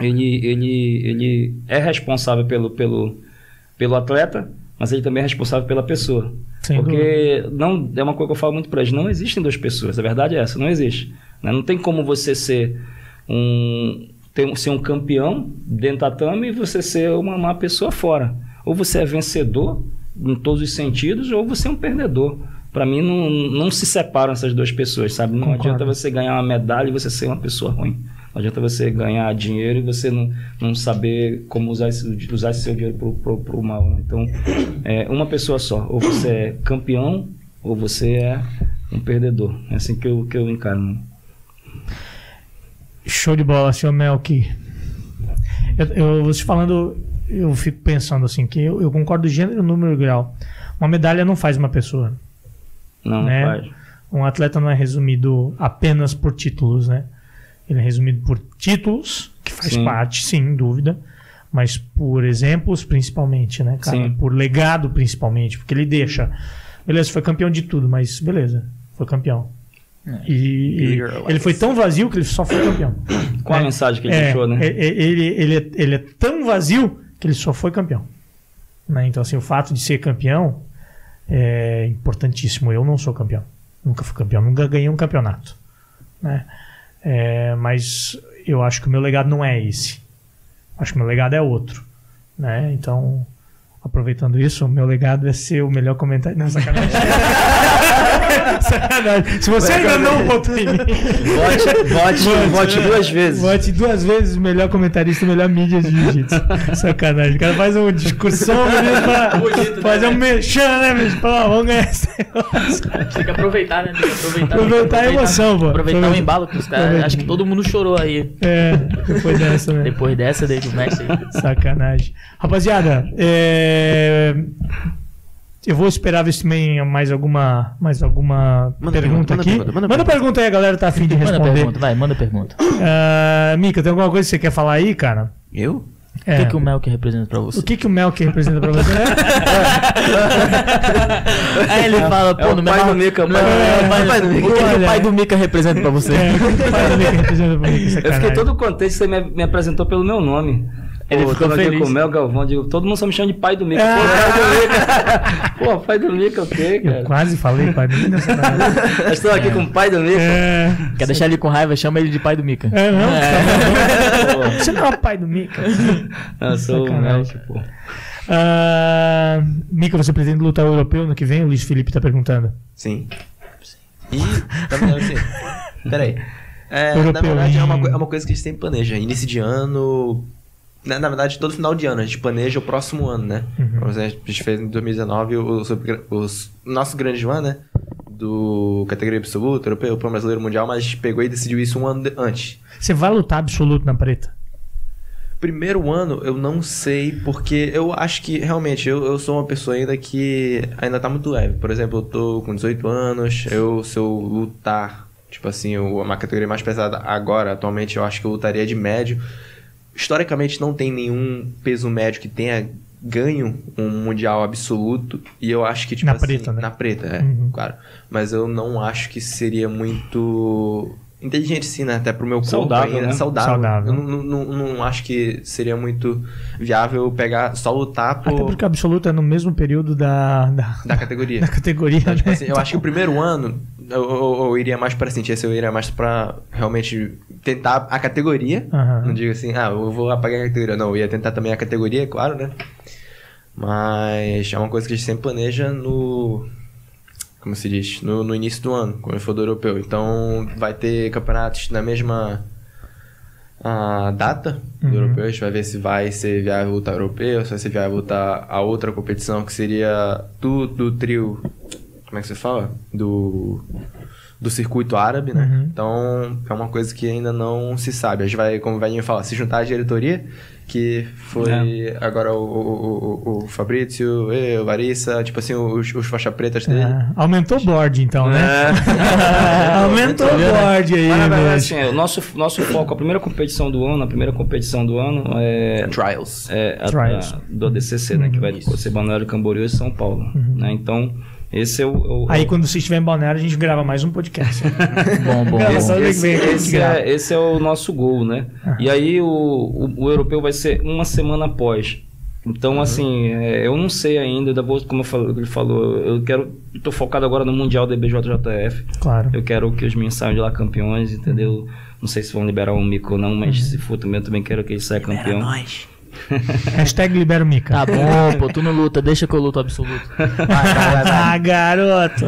ele, ele, ele é responsável pelo, pelo, pelo atleta, mas ele também é responsável pela pessoa. Sem dúvida. Porque não, é uma coisa que eu falo muito para eles, não existem duas pessoas, a verdade é essa, não existe. né? Não tem como você ser um, ter, ser um campeão dentro da tatame e você ser uma má pessoa fora. Ou você é vencedor em todos os sentidos, ou você é um perdedor. Para mim, não, não se separam essas duas pessoas, sabe? Não Concordo. adianta você ganhar uma medalha e você ser uma pessoa ruim. Não adianta você ganhar dinheiro e você não, não saber como usar esse, usar esse seu dinheiro pro, pro, pro mal. né? Então, é uma pessoa só. Ou você é campeão, ou você é um perdedor. É assim que eu, que eu encaro. né? Show de bola, senhor Melk. Eu, eu você falando, eu fico pensando assim, que eu, eu concordo gênero, número e grau. Uma medalha não faz uma pessoa. Não, Né? faz. Um atleta não é resumido apenas por títulos, né? Ele é resumido por títulos, que faz Sim. parte, sim, dúvida. Mas por exemplos, principalmente, né, cara? Sim. Por legado, principalmente. Porque ele deixa. Beleza, foi campeão de tudo, mas beleza, foi campeão. É. E, e ele foi tão vazio que ele só foi campeão. Qual a É. mensagem que ele É, deixou, né? é- é- Ele, ele, é, ele é tão vazio que ele só foi campeão. Né? Então, assim, o fato de ser campeão é importantíssimo. Eu não sou campeão. Nunca fui campeão. Nunca ganhei um campeonato. Né? É, mas eu acho que o meu legado não é esse. Acho que o meu legado é outro. Né? Então, aproveitando isso, o meu legado é ser o melhor comentário. Não, sacanagem. sacanagem. Se você ainda não votou em mim, Vote, vote, vote duas vezes. Vote duas vezes o melhor comentarista, o melhor mídia de jiu-jitsu. Sacanagem. O cara faz uma discussão mesmo pra Bonito, né, fazer um velho? mexão, né, bicho? Pra, ó, vamos ganhar esse negócio. Tem que aproveitar, né? Tem que aproveitar, Aproveitar a emoção, pô. Aproveitar o embalo que os caras. Acho que todo mundo chorou aí. É, depois dessa, né? Depois dessa, daí do mestre. Sacanagem. Rapaziada, é... eu vou esperar ver se tem mais alguma, mais alguma Manda pergunta pergunta, manda aqui. pergunta, manda manda pergunta aí, a galera tá afim de Manda responder. pergunta, vai, manda pergunta. Ah, Mika, tem alguma coisa que você quer falar aí, cara? Eu? O É. que, que o Melk representa pra você? O que, que o Melk representa pra você? Aí ele fala, pô, É o no pai do Mika, o no- pai do é, Mika. o pai do Mika. O que, o pai do Mika representa pra você? É, o que que o pai do Mika representa pra mim? Eu fiquei todo contente que você me, me apresentou pelo meu nome. Ele Pô, eu ficou feliz. com o Mel Galvão, digo, todo mundo só me chama de pai do Mica. Ah. Pô, pai do Mica. Pô, pai do Mica, o quê, Eu cara? quase falei, pai do Mika. Eu estou aqui com o pai do Mica. É, Quer deixar ele com raiva? Chama ele de pai do Mika. é não? Pô, Você não é o pai do Mika. eu sou o Sacanagem. Melk, pô. Ah, Mika, você pretende lutar o europeu no que vem? O Luiz Felipe tá perguntando. Sim. E, na verdade, assim, peraí. É, na verdade, é uma, é uma coisa que a gente sempre planeja. Início de ano. Na, na verdade, todo final de ano. A gente planeja o próximo ano, né? Uhum. A gente fez em 2019 o, os, o nosso grande one, né? Do categoria absoluta, europeu, pro brasileiro mundial, mas pegou e decidiu isso um ano de- antes. Você vai lutar absoluto na preta? Primeiro ano, eu não sei, porque eu acho que realmente eu, eu sou uma pessoa ainda que ainda tá muito leve. Por exemplo, eu tô com 18 anos, eu se eu lutar, tipo assim, uma categoria mais pesada agora, atualmente, eu acho que eu lutaria de médio. Historicamente, não tem nenhum peso médio que tenha ganho um mundial absoluto, e eu acho que, tipo Na assim, preta, né? Na preta, é, Uhum. claro. Mas eu não acho que seria muito inteligente, sim, né? Até pro meu corpo Saudável, ainda, né? saudável. Saudável. Eu não, não, não, acho que seria muito viável pegar, só lutar Até por, porque o absoluto é no mesmo período da, da, da categoria. da categoria. Então, tipo né? assim, eu acho que o primeiro ano eu, eu- eu iria mais pra sentir, esse eu iria mais pra realmente tentar a categoria. Aham. Não digo assim, ah, eu vou lá pagar a categoria. Não, eu ia tentar também a categoria, claro, né? Mas é uma coisa que a gente sempre planeja no. Como se diz? No, no início do ano, quando for do europeu. Então vai ter campeonatos na mesma ah, data do Uhum. europeu. A gente vai ver se vai ser viável lutar europeu, se vai ser viável lutar a outra competição que seria do, do trio. Como é que você fala? Do. Do circuito árabe, né? Uhum. Então, é uma coisa que ainda não se sabe. A gente vai, como o velhinho fala, se juntar à diretoria, que foi agora o, o, o, o Fabrício, eu, Larissa, tipo assim, os, os faixa pretas dele. É, aumentou o board, então, né? É. aumentou o board aí, Mas, bicho. assim, o nosso, nosso foco, a primeira competição do ano, a primeira competição do ano é, Trials. é a, Trials. a- do ADCC, né? Que vai ser Balneário Camboriú e São Paulo. Né? Então, esse é o... o- Aí quando você estiver em Balneário, a gente grava mais um podcast. Bom, bom, bom. esse, esse é, esse é o nosso gol, né? Aham. E aí o, o, o europeu vai ser uma semana após. Então, assim, é, eu não sei ainda, ainda vou, como eu falo- ele falou, eu quero. Tô focado agora no Mundial da BJJF. Claro. Eu quero que os meninos saiam de lá campeões, entendeu? Não sei se vão liberar um mico ou não, mas se for também, eu também quero que eles saiam campeão. Hashtag libera o Mika. Tá bom, pô, tu não luta, deixa que eu luto absoluto. ah, garoto.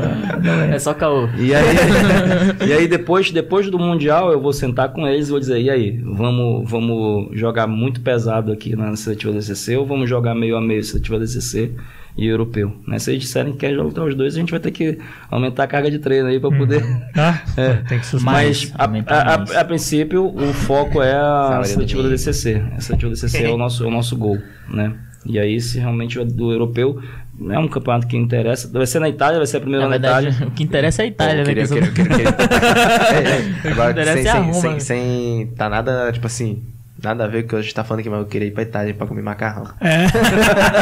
É só caô. E aí, e aí depois, depois do Mundial, eu vou sentar com eles e vou dizer, e aí, vamos, vamos jogar muito pesado aqui na seletiva DCC ou vamos jogar meio a meio seletiva DCC e europeu? Né? Se eles disserem que quer jogar os dois, a gente vai ter que aumentar a carga de treino aí para poder... Tá? É. Tem que suspender. Mas, a, a- a- a princípio, o foco é a seletiva do da DCC. A seletiva da DCC é o nosso, é o nosso gol, né? E aí, se realmente o do europeu não é um campeonato que interessa, vai ser na Itália, vai ser a primeira Na na, verdade, Itália. o que interessa é a Itália, né? queria. É, é. Agora, interessa sem, é a sem, sem, né? sem- Tá nada, tipo assim. Nada a ver com o que a gente tá falando aqui, mas eu queria ir pra Itália pra comer macarrão. É.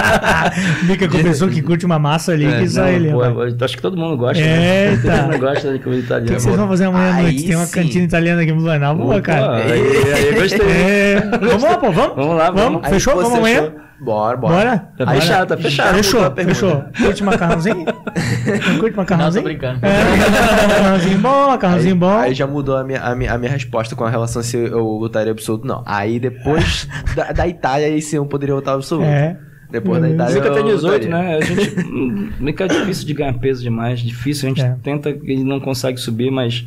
Mica confessou que curte uma massa ali, É, que só Não, ele. pô, eu acho que todo mundo gosta. Eita. Né? Todo mundo gosta de comida O que, que vocês vão fazer amanhã à noite? Tem uma sim. cantina italiana aqui em Blumenau. Pô, cara. aí, aí, gostei. É. Vamos lá, pô, vamos? Vamos lá, vamos. Vamos? Fechou? Vamos amanhã? Bora, bora. Bora? Tá fechado, tá fechado. Fechou, fechou. Curte macarrãozinho? Não curte Não, tô macarrãozinho? brincando. É, macarrãozinho bom, macarrãozinho Aí, bom. aí já mudou a minha, a, minha, a minha resposta com a relação se eu lutaria absoluto, não. Aí depois da, da Itália, aí sim eu poderia lutar absoluto. É. Depois da Hum. Itália. Eu tem 18, lutaria. né? A gente. hum, Mica é difícil de ganhar peso demais. Difícil. A gente É. tenta e não consegue subir, mas.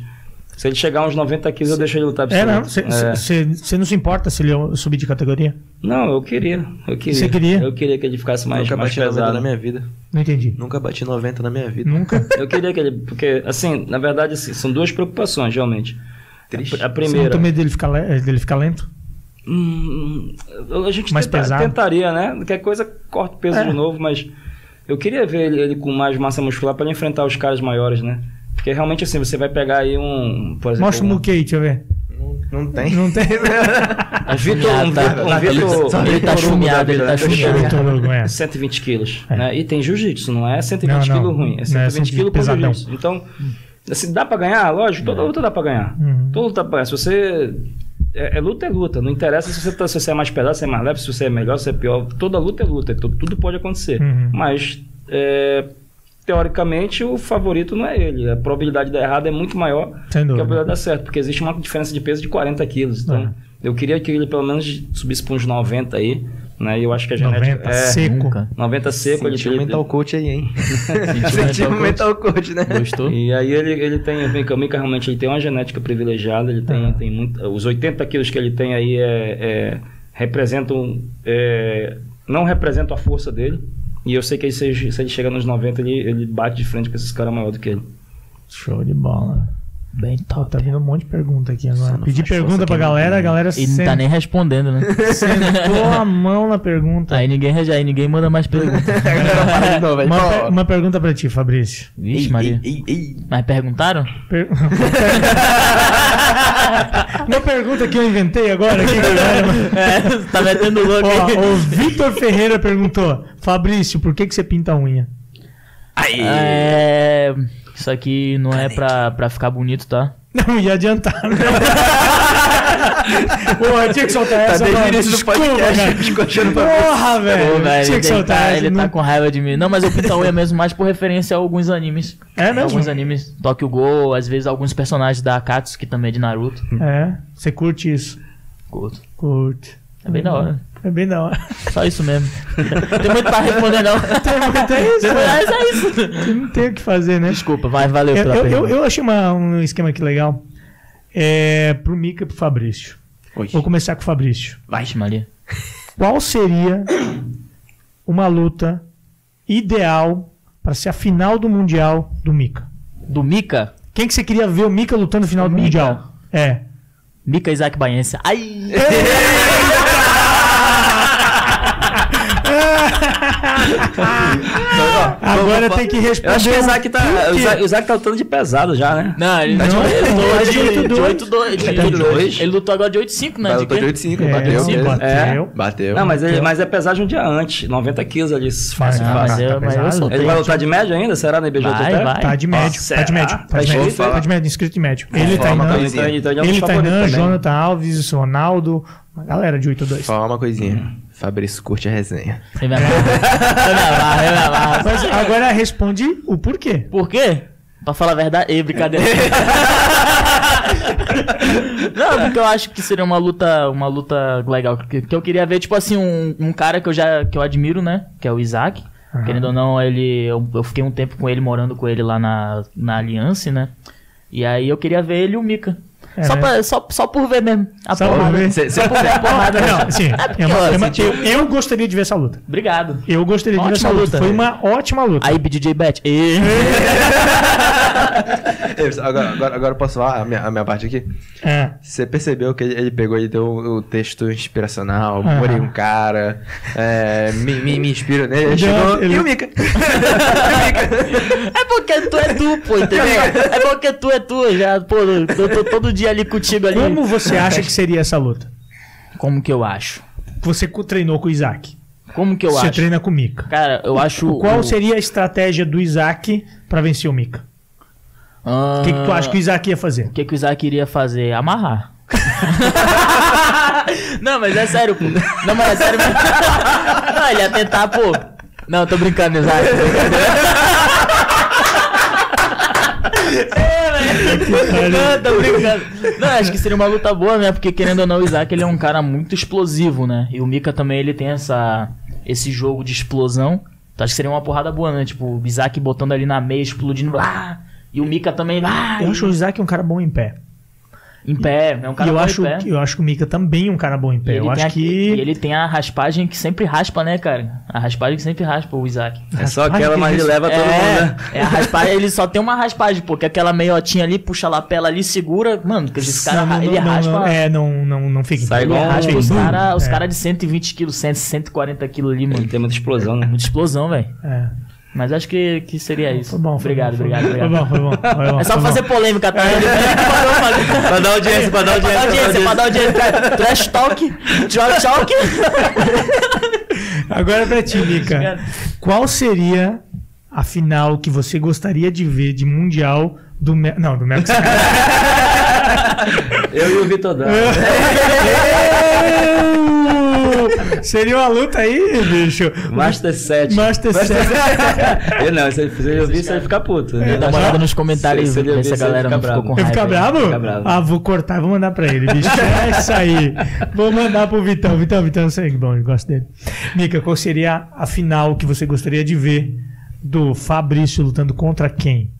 Se ele chegar a uns 90 quilos, eu deixo ele lutar É, absoluto. não. É. Você não se importa se ele subir de categoria? Não, eu queria. Eu queria. Você queria? Eu queria que ele ficasse mais, Nunca mais bati 90 pesado. na minha vida. Não entendi. Nunca bati 90 na minha vida. Nunca? Eu queria que ele. Porque, assim, na verdade, assim, são duas preocupações, realmente. Triste. A Você não primeira. tem medo dele ficar, le- dele ficar lento? Hum, a gente Mais tenta- pesado? tentaria, né? Qualquer coisa, corta o peso É. de novo, mas eu queria ver ele, ele com mais massa muscular para ele enfrentar os caras maiores, né? Porque realmente assim, você vai pegar aí um. Por exemplo, Mostra o um, Muquei, deixa eu ver. Não, não tem. Não tem. um Vitor. Um Tá- Vitor. Um tá- Vitor. ele tá Hugo chumiado, da ele tá chumiado. Vitor Hugo, é. 120 quilos, É. né? E tem jiu-jitsu, não é 120 Não, não. quilos ruim, é Não é 120 quilos com pesadão. jiu-jitsu. Então, assim, dá pra ganhar? Lógico, toda luta dá pra ganhar. Uhum. Toda luta dá pra ganhar. Se você... É, é luta, é luta. Não interessa se você, tá- se você é mais pesado, se é mais leve, se você é melhor, se é pior. Toda luta é luta. Tudo, tudo pode acontecer. Uhum. Mas, é, teoricamente, o favorito não é ele. A probabilidade de dar errado é muito maior que a probabilidade de dar certo. Porque existe uma diferença de peso de 40 quilos. Então, É. eu queria que ele pelo menos subisse para uns 90 aí. Né? E eu acho que a genética... 90 é, seco. Nunca. 90 seco, ele, Sentiu o ele, mental coach aí, hein? Sentiu mental mental coach, né? Gostou? E aí ele, ele tem, o Mika realmente ele tem uma genética privilegiada, ele tem, Uhum. tem muito, os 80 quilos que ele tem aí é, é- representam, é, não representam a força dele, e eu sei que ele, se, se ele chega nos 90 ele, ele bate de frente com esses caras maiores do que ele. Show de bola. Bem top. tá vindo um monte de pergunta aqui agora. Pedi pergunta pra não galera, a galera E não tá nem respondendo, né? sentou a mão na pergunta. Aí ninguém, aí ninguém manda mais perguntas. Uma, uma pergunta pra ti, Fabrício. Vixe, Maria. ei, ei, ei. Mas perguntaram? Per- uma pergunta que eu inventei agora. Aqui. É, tá metendo louco aí. Ó, o Vitor Ferreira perguntou: Fabrício, por que, que você pinta a unha? É. Isso aqui não é pra, pra ficar bonito, tá? Não ia adiantar. né? Porra, tinha que soltar Tá essa. desde o início do podcast, cara. escochando pra Porra, velho. Tinha que soltar tá, essa. ele não- tá com raiva de mim. Não, mas eu pinto a unha mesmo mais por referência a alguns animes. É mesmo? Alguns animes. Tokyo Ghoul, às vezes alguns personagens da Akatsuki, que também é de Naruto. É, você curte isso. Curto. Curte. É bem da hora. É bem da hora. Só isso mesmo. Tem muito pra responder, não. Tem isso, Mas é isso. Não tem o que fazer, né? Desculpa, mas valeu Eu, pela eu, eu, pergunta. eu achei uma- um esquema aqui legal. É, pro Mika e pro Fabrício. Oi. Vou começar com o Fabrício. Vixe, Maria. Qual seria uma luta ideal para ser a final do Mundial do Mika? Do Mika? Quem que você queria ver o Mika lutando no final do? Mundial? É. Mika Isaac Baense. Ai! Agora tem que responder. Eu acho que o Isaac tá, o? Isaac, tá lutando de pesado já, né? Não, ele ele ele lutou tá de de 8-2. 8-2. de Tá de 8-2. Ele lutou agora de 8-5, né? De lutou de quê? 8-5, É, bateu. sim, beleza. bateu. Bateu. Não, mas, ele, mas é pesagem um dia antes, 90 quilos ali, fácil, Ah, fácil. tá mas pesado. Ele vai lutar de médio ainda? Será na IBJJF? Vai, vai. Tá de médio, tá de médio. Tá de Tá médio, inscrito? tá de médio, inscrito de médio. Ele, Tainan, então ele é Tainan. Jonathan Alves, Ronaldo, uma galera de 8-2. Falar uma coisinha. Fabrício curte a resenha. Me amarro. Mas agora responde o porquê. Por quê? Pra falar a verdade. Ei, brincadeira. Não, porque eu acho que seria uma luta, uma luta legal. Que, que eu queria ver, tipo assim, um, um cara que eu já que eu admiro, né? Que é o Isaac. Aham. Querendo ou não, ele. Eu, eu fiquei um tempo com ele, morando com ele lá na, na Aliança, né? E aí eu queria ver ele e o Mika. É, só, né? pra, só, só por ver mesmo. A Só por porrada. ver. Cê- cê- Só por ver a porrada. Não, assim, É é uma- é assim, eu, eu gostaria de ver essa luta. Obrigado. Eu gostaria de ver essa luta. luta, Foi velho. uma ótima luta. Aí, BDJ Bet. E... Agora, agora, agora eu posso falar a minha, a minha parte aqui? É. Você percebeu que ele, ele pegou e deu o texto inspiracional, Aham. morei um cara, é, me, me, me inspiro nele, ele chegou, ele- e o Mika? É porque tu é tu, pô, entendeu? É porque tu é tu, já, pô, eu tô todo dia ali contigo ali. Como você acha que seria essa luta? Como que eu acho? Você treinou com o Isaac. Como que eu você acho? treina com o Mika. Cara, eu acho. Qual o- seria a estratégia do Isaac pra vencer o Mika? Ah, O que, que tu acha que o Isaac ia fazer? O que, que o Isaac iria fazer? Amarrar. não, mas é sério, pô. Não, mas é sério mesmo. Não, ele ia tentar, pô. Não, tô brincando, Isaac. tô brincando. É, Não, tô brincando. Não, acho que seria uma luta boa, né? Porque querendo ou não, o Isaac ele é um cara muito explosivo, né? E o Mika também ele tem essa esse jogo de explosão. Então acho que seria uma porrada boa, né? Tipo, o Isaac botando ali na meia, explodindo lá. E o Mika também lá. Eu acho o Isaac um cara bom em pé. Em pé, é um E cara eu bom em acho, pé. eu acho que o Mika também é um cara bom em E pé. ele Eu tem acho a- que. e ele tem a raspagem que sempre raspa, né, cara? A raspagem que sempre raspa o Isaac. É só aquela, que mas ele leva todo mundo, É, né? é a raspagem, ele só tem uma raspagem, pô, que é aquela meiotinha ali, puxa a lapela ali, segura. Mano, que esse cara, Não, não, ele não, raspa. não, é, não, não, não fica. Sai ele igual um raspa os caras os É. cara de 120 quilos, 100, 140 quilos ali, mano. Ele tem muita explosão, né? Muita explosão, velho. É. Mas acho que, que seria isso. Foi bom, foi obrigado, bom, foi obrigado, bom. obrigado. Foi bom, foi bom. foi bom, É só foi fazer bom. polêmica, tá? Fazer. Pra dar audiência, pra dar Pra dar audiência, pra dar audiência. Trash talk, drop talk. Agora pra ti, Mika. Qual seria a final que você gostaria de ver de Mundial do. Me... Não, do Mercosul. Eu e o Vitor Dan. Seria uma luta aí, bicho. Master 7. Master 7. Eu não, se ele fizer ouvir, você vai ficar puto. né? Dá uma olhada nos comentários Se- se ele ver se a ouvir, você galera não ficou com Vai raiva. ficar bravo? Fica bravo. Ah, vou cortar e vou mandar pra ele, bicho. É isso aí. Vou mandar pro Vitão. Vitão, Vitão, eu sei que bom, eu gosto dele. Mika, qual seria a final que você gostaria de ver do Fabrício lutando contra quem?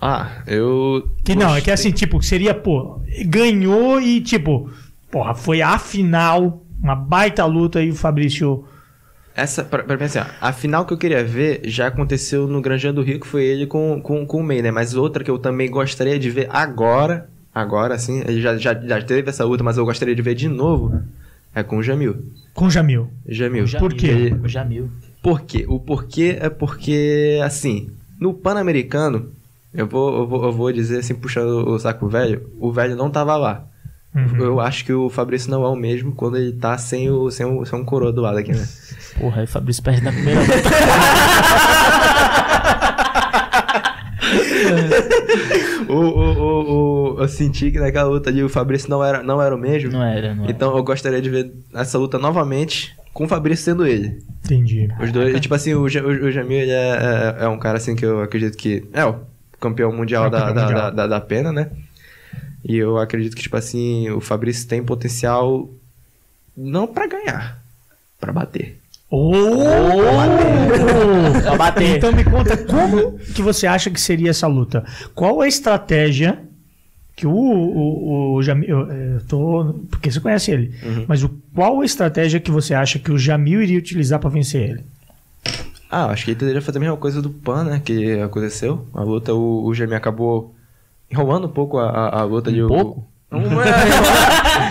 Ah, eu... Que não, é que gostei. assim, tipo, seria, pô, ganhou e, tipo, porra, foi a final, uma baita luta e o Fabrício. Essa, pra, pra pensar, a final que eu queria ver já aconteceu no Granjão do Rio, que foi ele com, com, com o May, né? Mas outra que eu também gostaria de ver agora, agora assim, ele já, já, já teve essa luta, mas eu gostaria de ver de novo, é com o Jamil. Com o Jamil. Jamil. O Jamil, Por quê? Ele- O Jamil. Por quê? O porquê é porque, assim, no Pan-Americano, eu vou, eu, vou, eu vou dizer assim, puxando o saco velho, o velho não tava lá. Uhum. Eu acho que o Fabrício não é o mesmo quando ele tá sem, o, sem, o, sem um coroa do lado aqui, né? Porra, aí o Fabrício perde na primeira luta. o, o, o, eu senti que naquela luta ali o Fabrício não era, não era o mesmo. Não era, não era. Então eu gostaria de ver essa luta novamente com o Fabrício sendo ele. Entendi. Os dois, tipo assim, o, o, o Jamil é, é, é um cara assim que eu acredito que é o campeão mundial, É o da, campeão da, mundial. Da, da, da pena, né? E eu acredito que, tipo assim, o Fabrício tem potencial não pra ganhar, pra bater. Oh! Pra bater. Então me conta como que você acha que seria essa luta? Qual a estratégia que o, o, o Jamil. Eu, eu tô. Porque você conhece ele. Uhum. Mas o, qual a estratégia que você acha que o Jamil iria utilizar pra vencer ele? Ah, acho que ele deveria fazer a mesma coisa do Pan, né? Que aconteceu. A luta, o, o Jamil acabou enrolando um pouco a, a, a luta. Um o- pouco? Não é,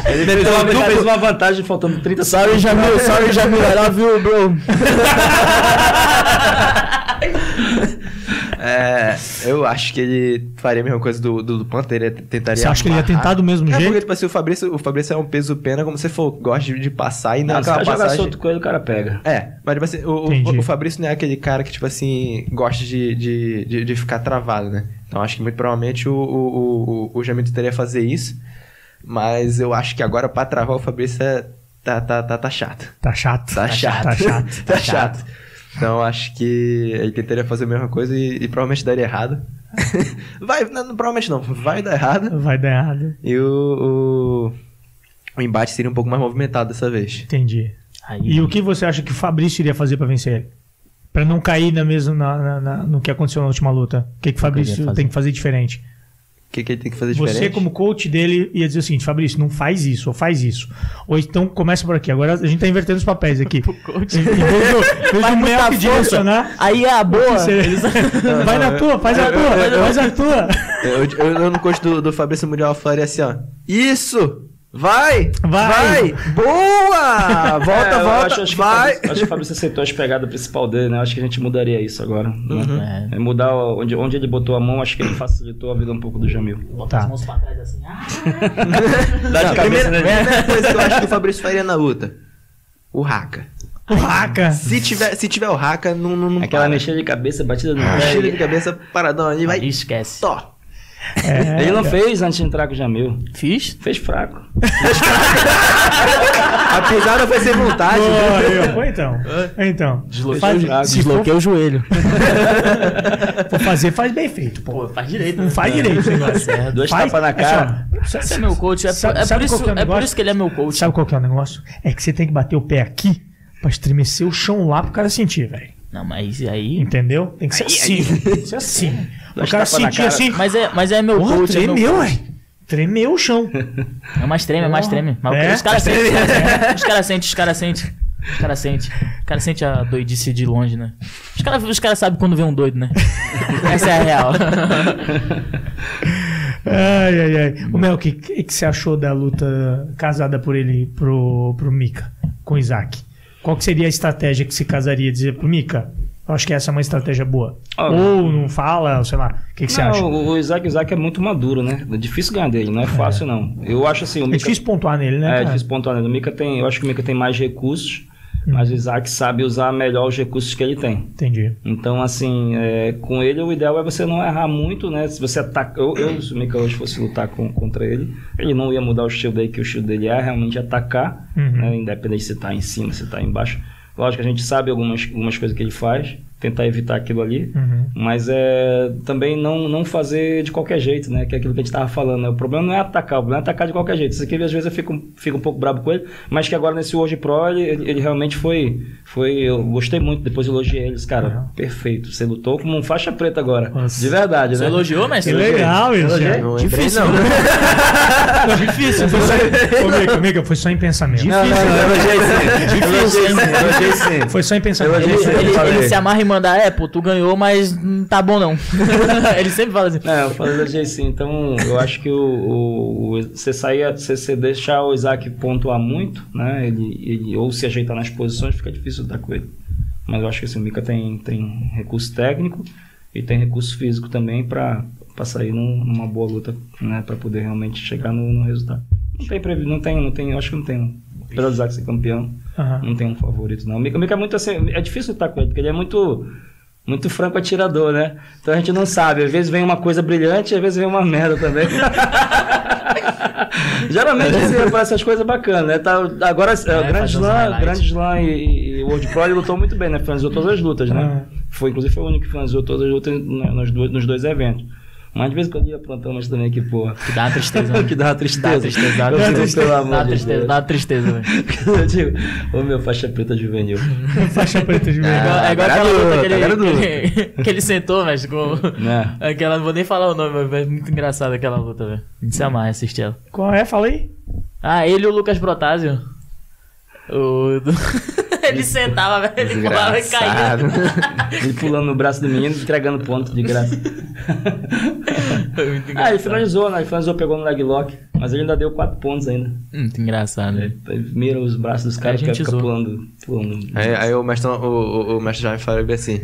Ele fez uma, ele fez uma vantagem faltando 30 Sorry, Jamil, sorry, Jamil, I love you, bro. É, eu acho que ele faria a mesma coisa do, do, do Panther, ele tentaria. Você acha que ele ia tentar do mesmo É jeito? porque, tipo assim, o Fabrício, o Fabrício é um peso pena, como você for, gosta de, de passar e não Não, se passagem. solto com ele, o cara pega. É, mas tipo assim, o, Entendi. o, o Fabrício não é aquele cara que, tipo assim, gosta de, de, de, de ficar travado, né? Então acho que muito provavelmente o, o, o, o Jamil tentaria fazer isso. Mas eu acho que agora pra travar o Fabrício é, tá, tá, tá, tá chato. Tá chato. Tá, chato. Tá chato. tá chato. Então acho que ele tentaria fazer a mesma coisa e, e provavelmente daria errado. vai, não, provavelmente não, vai dar errado. Vai dar errado. E o, o, o embate seria um pouco mais movimentado dessa vez. Entendi. Aí, E o que você acha que o Fabrício iria fazer pra vencer ele? Pra não cair na mesma, na, na- na- no que aconteceu na última luta. O que, que o Fabrício tem que fazer diferente? Que, que ele tem que fazer Você, diferente? como coach dele, ia dizer o seguinte: Fabrício, não faz isso, ou faz isso. Ou então começa por aqui. Agora a gente tá invertendo os papéis aqui. coach. Faz muita Melk força. direcionar. Aí é a boa. você- Eles- Vai na tua, faz a tua, faz a tua. Eu, eu, eu no coach do, do Fabrício Mundial faria assim, ó. Isso! Vai! Vai. Boa! Volta, É, eu volta, acho, acho vai! Que o Fabrício- acho que o Fabrício acertou as pegadas principal dele, né? Acho que a gente mudaria isso agora. né? É. É mudar o- onde, onde ele botou a mão, acho que ele facilitou a vida um pouco do Jamil. Botar Tá. as mãos pra trás assim. Ah, Dá de Não, cabeça primeira, nele. primeira coisa que eu acho que o Fabrício faria na luta. O Haka. O Haka. Se tiver, se tiver o Haka, não, não, não Aquela para. mexida de cabeça, batida no Mexida de cabeça, paradão ali, vai. esquece. Tó. É, Ele não fez antes de entrar com o Jamil. Fiz? Fez fraco. A pisada foi sem vontade. Boa, eu. Ou então. Então. Desloquei, Faz- o, desloquei o joelho. for fazer, faz bem feito, pô. Pô, faz direito. Não faz direito. É, Dois tapas na cara. assim, ó, Esse é meu coach. É, por- Sabe- é sabe por, isso, que é é por isso que ele é meu coach. Sabe qual que é o negócio? É que você tem que bater o pé aqui pra estremecer o chão lá pro cara sentir, velho. Não, mas aí. Entendeu? Tem que ser assim. Tem que ser assim. O cara sentir cara. assim. Mas é, mas é meu Porra, coach. é meu tremeu, velho. Tremeu o chão. É mais treme, é mais treme. Mas É? os caras sentem, os caras sentem, os caras sentem. Os caras sentem. Os caras sentem a doidice de longe, né? Os caras os cara sabem quando vê um doido, né? Essa é a real. Ai, ai, ai. O Mel, o que, que, que você achou da luta casada por ele pro, pro Mika, com o Isaac? Qual que seria a estratégia que se casaria? Dizer pro Mika, eu acho que essa é uma estratégia boa. Ó, Ou não fala, ou sei lá. O que, que você Não, acha? o Isaac, Isaac é muito maduro, né? É difícil ganhar dele, não é fácil não. Eu acho assim, o É Mika, difícil pontuar nele, né? é, cara? difícil pontuar, né? O Mika tem, eu acho que o Mika tem mais recursos, mas o Isaac sabe usar melhor os recursos que ele tem. Entendi. Então, assim, é, com ele o ideal é você não errar muito, né? Se você ataca. Eu, eu se o Mika hoje fosse lutar com- contra ele, ele não ia mudar o estilo dele, que o estilo dele é realmente atacar, Uhum. né? Independente se tá em cima, se tá embaixo. Lógico que a gente sabe algumas, algumas coisas que ele faz, tentar evitar aquilo ali. Uhum. Mas é também não, não fazer de qualquer jeito, né? Que é aquilo que a gente tava falando. Né? O problema não é atacar, o problema é atacar de qualquer jeito. Isso aqui às vezes eu fico, fico um pouco brabo com ele, mas que agora nesse World Pro ele, ele- ele realmente foi, foi. Eu gostei muito, depois elogiei eles, cara. Uhum. Perfeito. Você lutou como um faixa preta agora. Nossa. De verdade, Você né? elogiou, mas Que legal isso. Cara. Não Difícil. não. Difícil. Foi só... Ô, Mica, Mica, foi só em pensamento. Não, não, não, elogiei sim. Elogiei sim, elogiei sim. Foi só em pensamento. Eu Ele, ele se amarra mandar, é, pô, tu ganhou, mas não tá bom não. ele sempre fala assim. Não, eu falei elogiei sim. Então, eu acho que o, o- você sair, você, você deixar o Isaac pontuar muito, né? Ele, ele ou se ajeitar nas posições, fica difícil lutar com ele. Mas eu acho que assim, o Mika tem, tem recurso técnico e tem recurso físico também para sair num- numa boa luta, né? Para poder realmente chegar no, no resultado. Não tem não tem, não tem, eu acho que não tem. um. Apesar do Isaac ser campeão, Aham. não tem um favorito, não. O Mika, o Mika é muito assim. É difícil lutar com ele, porque ele é muito. Muito franco atirador, né? Então a gente não sabe. Às vezes vem uma coisa brilhante, às vezes vem uma merda também. Geralmente assim, essas coisas bacanas, né? Tá, agora, é, o Grande fazer uns Slam. Grande Slam e, e o World Pro ele lutou muito bem, né? Finalizou todas as lutas, né? Foi, inclusive, foi o único que finalizou todas as lutas né, nos, dois, nos dois eventos. Mas de vez em quando ia plantando umas também que, pô. Que dá uma tristeza. né? que dá uma tristeza. Dá uma tristeza, dá tristeza. pelo Dá de tristeza, dá uma tristeza, velho. Eu digo, ô meu faixa preta juvenil. Faixa preta de É verdade. igual, é igual agora aquela é luta luta, que ele, agora é que ele, que ele sentou, mas com. Né? Aquela, não vou nem falar o nome, mas é muito engraçado aquela luta, velho. A gente se amarra assistir ela. Qual é? Falei? Ah, ele e o Lucas Protásio. O. do- ele sentava, velho, ele pulava e caía. Ele pulando no braço do menino, entregando ponto de graça. Foi muito Ah, ele engraçado. finalizou, né? Ele finalizou, pegou no leg lock. Mas ele ainda deu 4 pontos ainda. Muito engraçado. Ele mira os braços dos caras e gente fica pulando. pulando. Aí, aí o mestre, o, o, o mestre já me falou bem assim.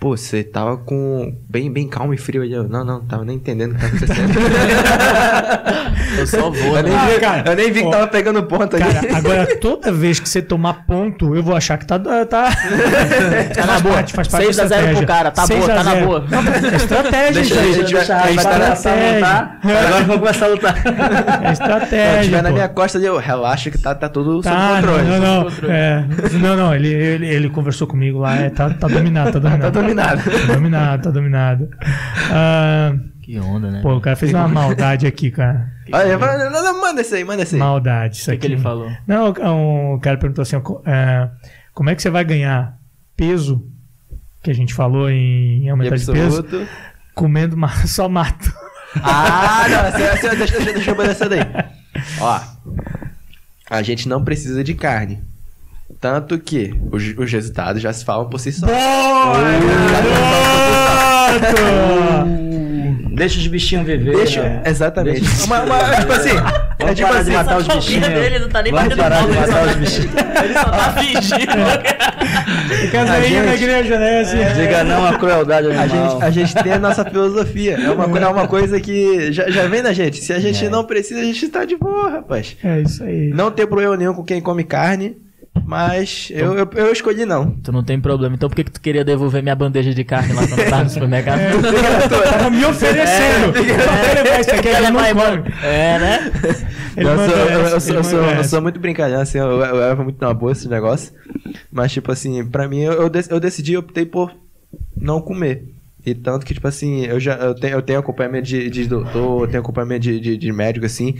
Pô, você tava com. Bem, bem calmo e frio ali. Eu, não, não, tava nem entendendo o que tá acontecendo. Eu só vou, eu, nem né? Ah, vi, cara, eu nem vi ó, que tava pegando ponto ali. Cara, agora toda vez que você tomar ponto, eu vou achar que tá. Tá, tá na boa. Parte, faz parte 6 a da 0 pro cara, tá 6 boa, tá na 0. boa. Não, é estratégia, Deixa, gente. deixa, deixa a é raiva começar a estratégia. lutar. Agora vamos começar a lutar. É Se estratégia. tiver na minha costa eu relaxo que tá, tá tudo sob Tá, controle. não, não, Sob não. É, não, não, ele, ele, ele conversou comigo lá, é, tá, tá dominado, tá dominado. Dominado. Tá dominado, tá dominado. Ah, Que onda, né? pô, o cara fez uma maldade aqui, cara. Olha, não, não, manda esse aí, manda esse aí. Maldade, isso o que, aqui. que ele falou? Não, o o cara perguntou assim, é, como é que você vai ganhar peso, que a gente falou em, em aumentar de peso, comendo ma- só mato. Ah, não, essa- essa- deixa, deixa, deixa eu botar essa daí. Ó, a gente não precisa de carne. Tanto que os, os resultados já se falam por si só. Deixa os bichinhos viver. Deixa, né? exatamente. Deixa- Uma, uma- tipo assim, é Vamos tipo parar assim, de matar os bichinhos. dele não tá nem Vamos parar de matar só os tá- bichinhos. Ele só tá fingindo. Casainho A na gente- igreja, né? Assim. Diga não à crueldade a gente, a gente tem a nossa filosofia. É uma, é uma coisa que já, já vem da gente. Se a gente É. não precisa, a gente tá de boa, rapaz. É isso aí. Não tem problema nenhum com quem come carne, mas eu, eu, eu escolhi não. Tu não tem problema. Então por que, que tu queria devolver minha bandeja de carne lá quando tava no supermercado? Tava me oferecendo. Pra levar isso aqui, ele não come. É, né? Eu, sou, eu, essa, eu sou, eu, sou, eu sou muito brincalhão, assim, eu, eu levo muito na boa esse negócio. Mas, tipo assim, pra mim, eu, eu, dec- eu decidi, eu optei por não comer. E tanto que, tipo assim, eu já eu tenho, eu tenho acompanhamento de, de doutor, eu tenho acompanhamento de, de, de médico, assim.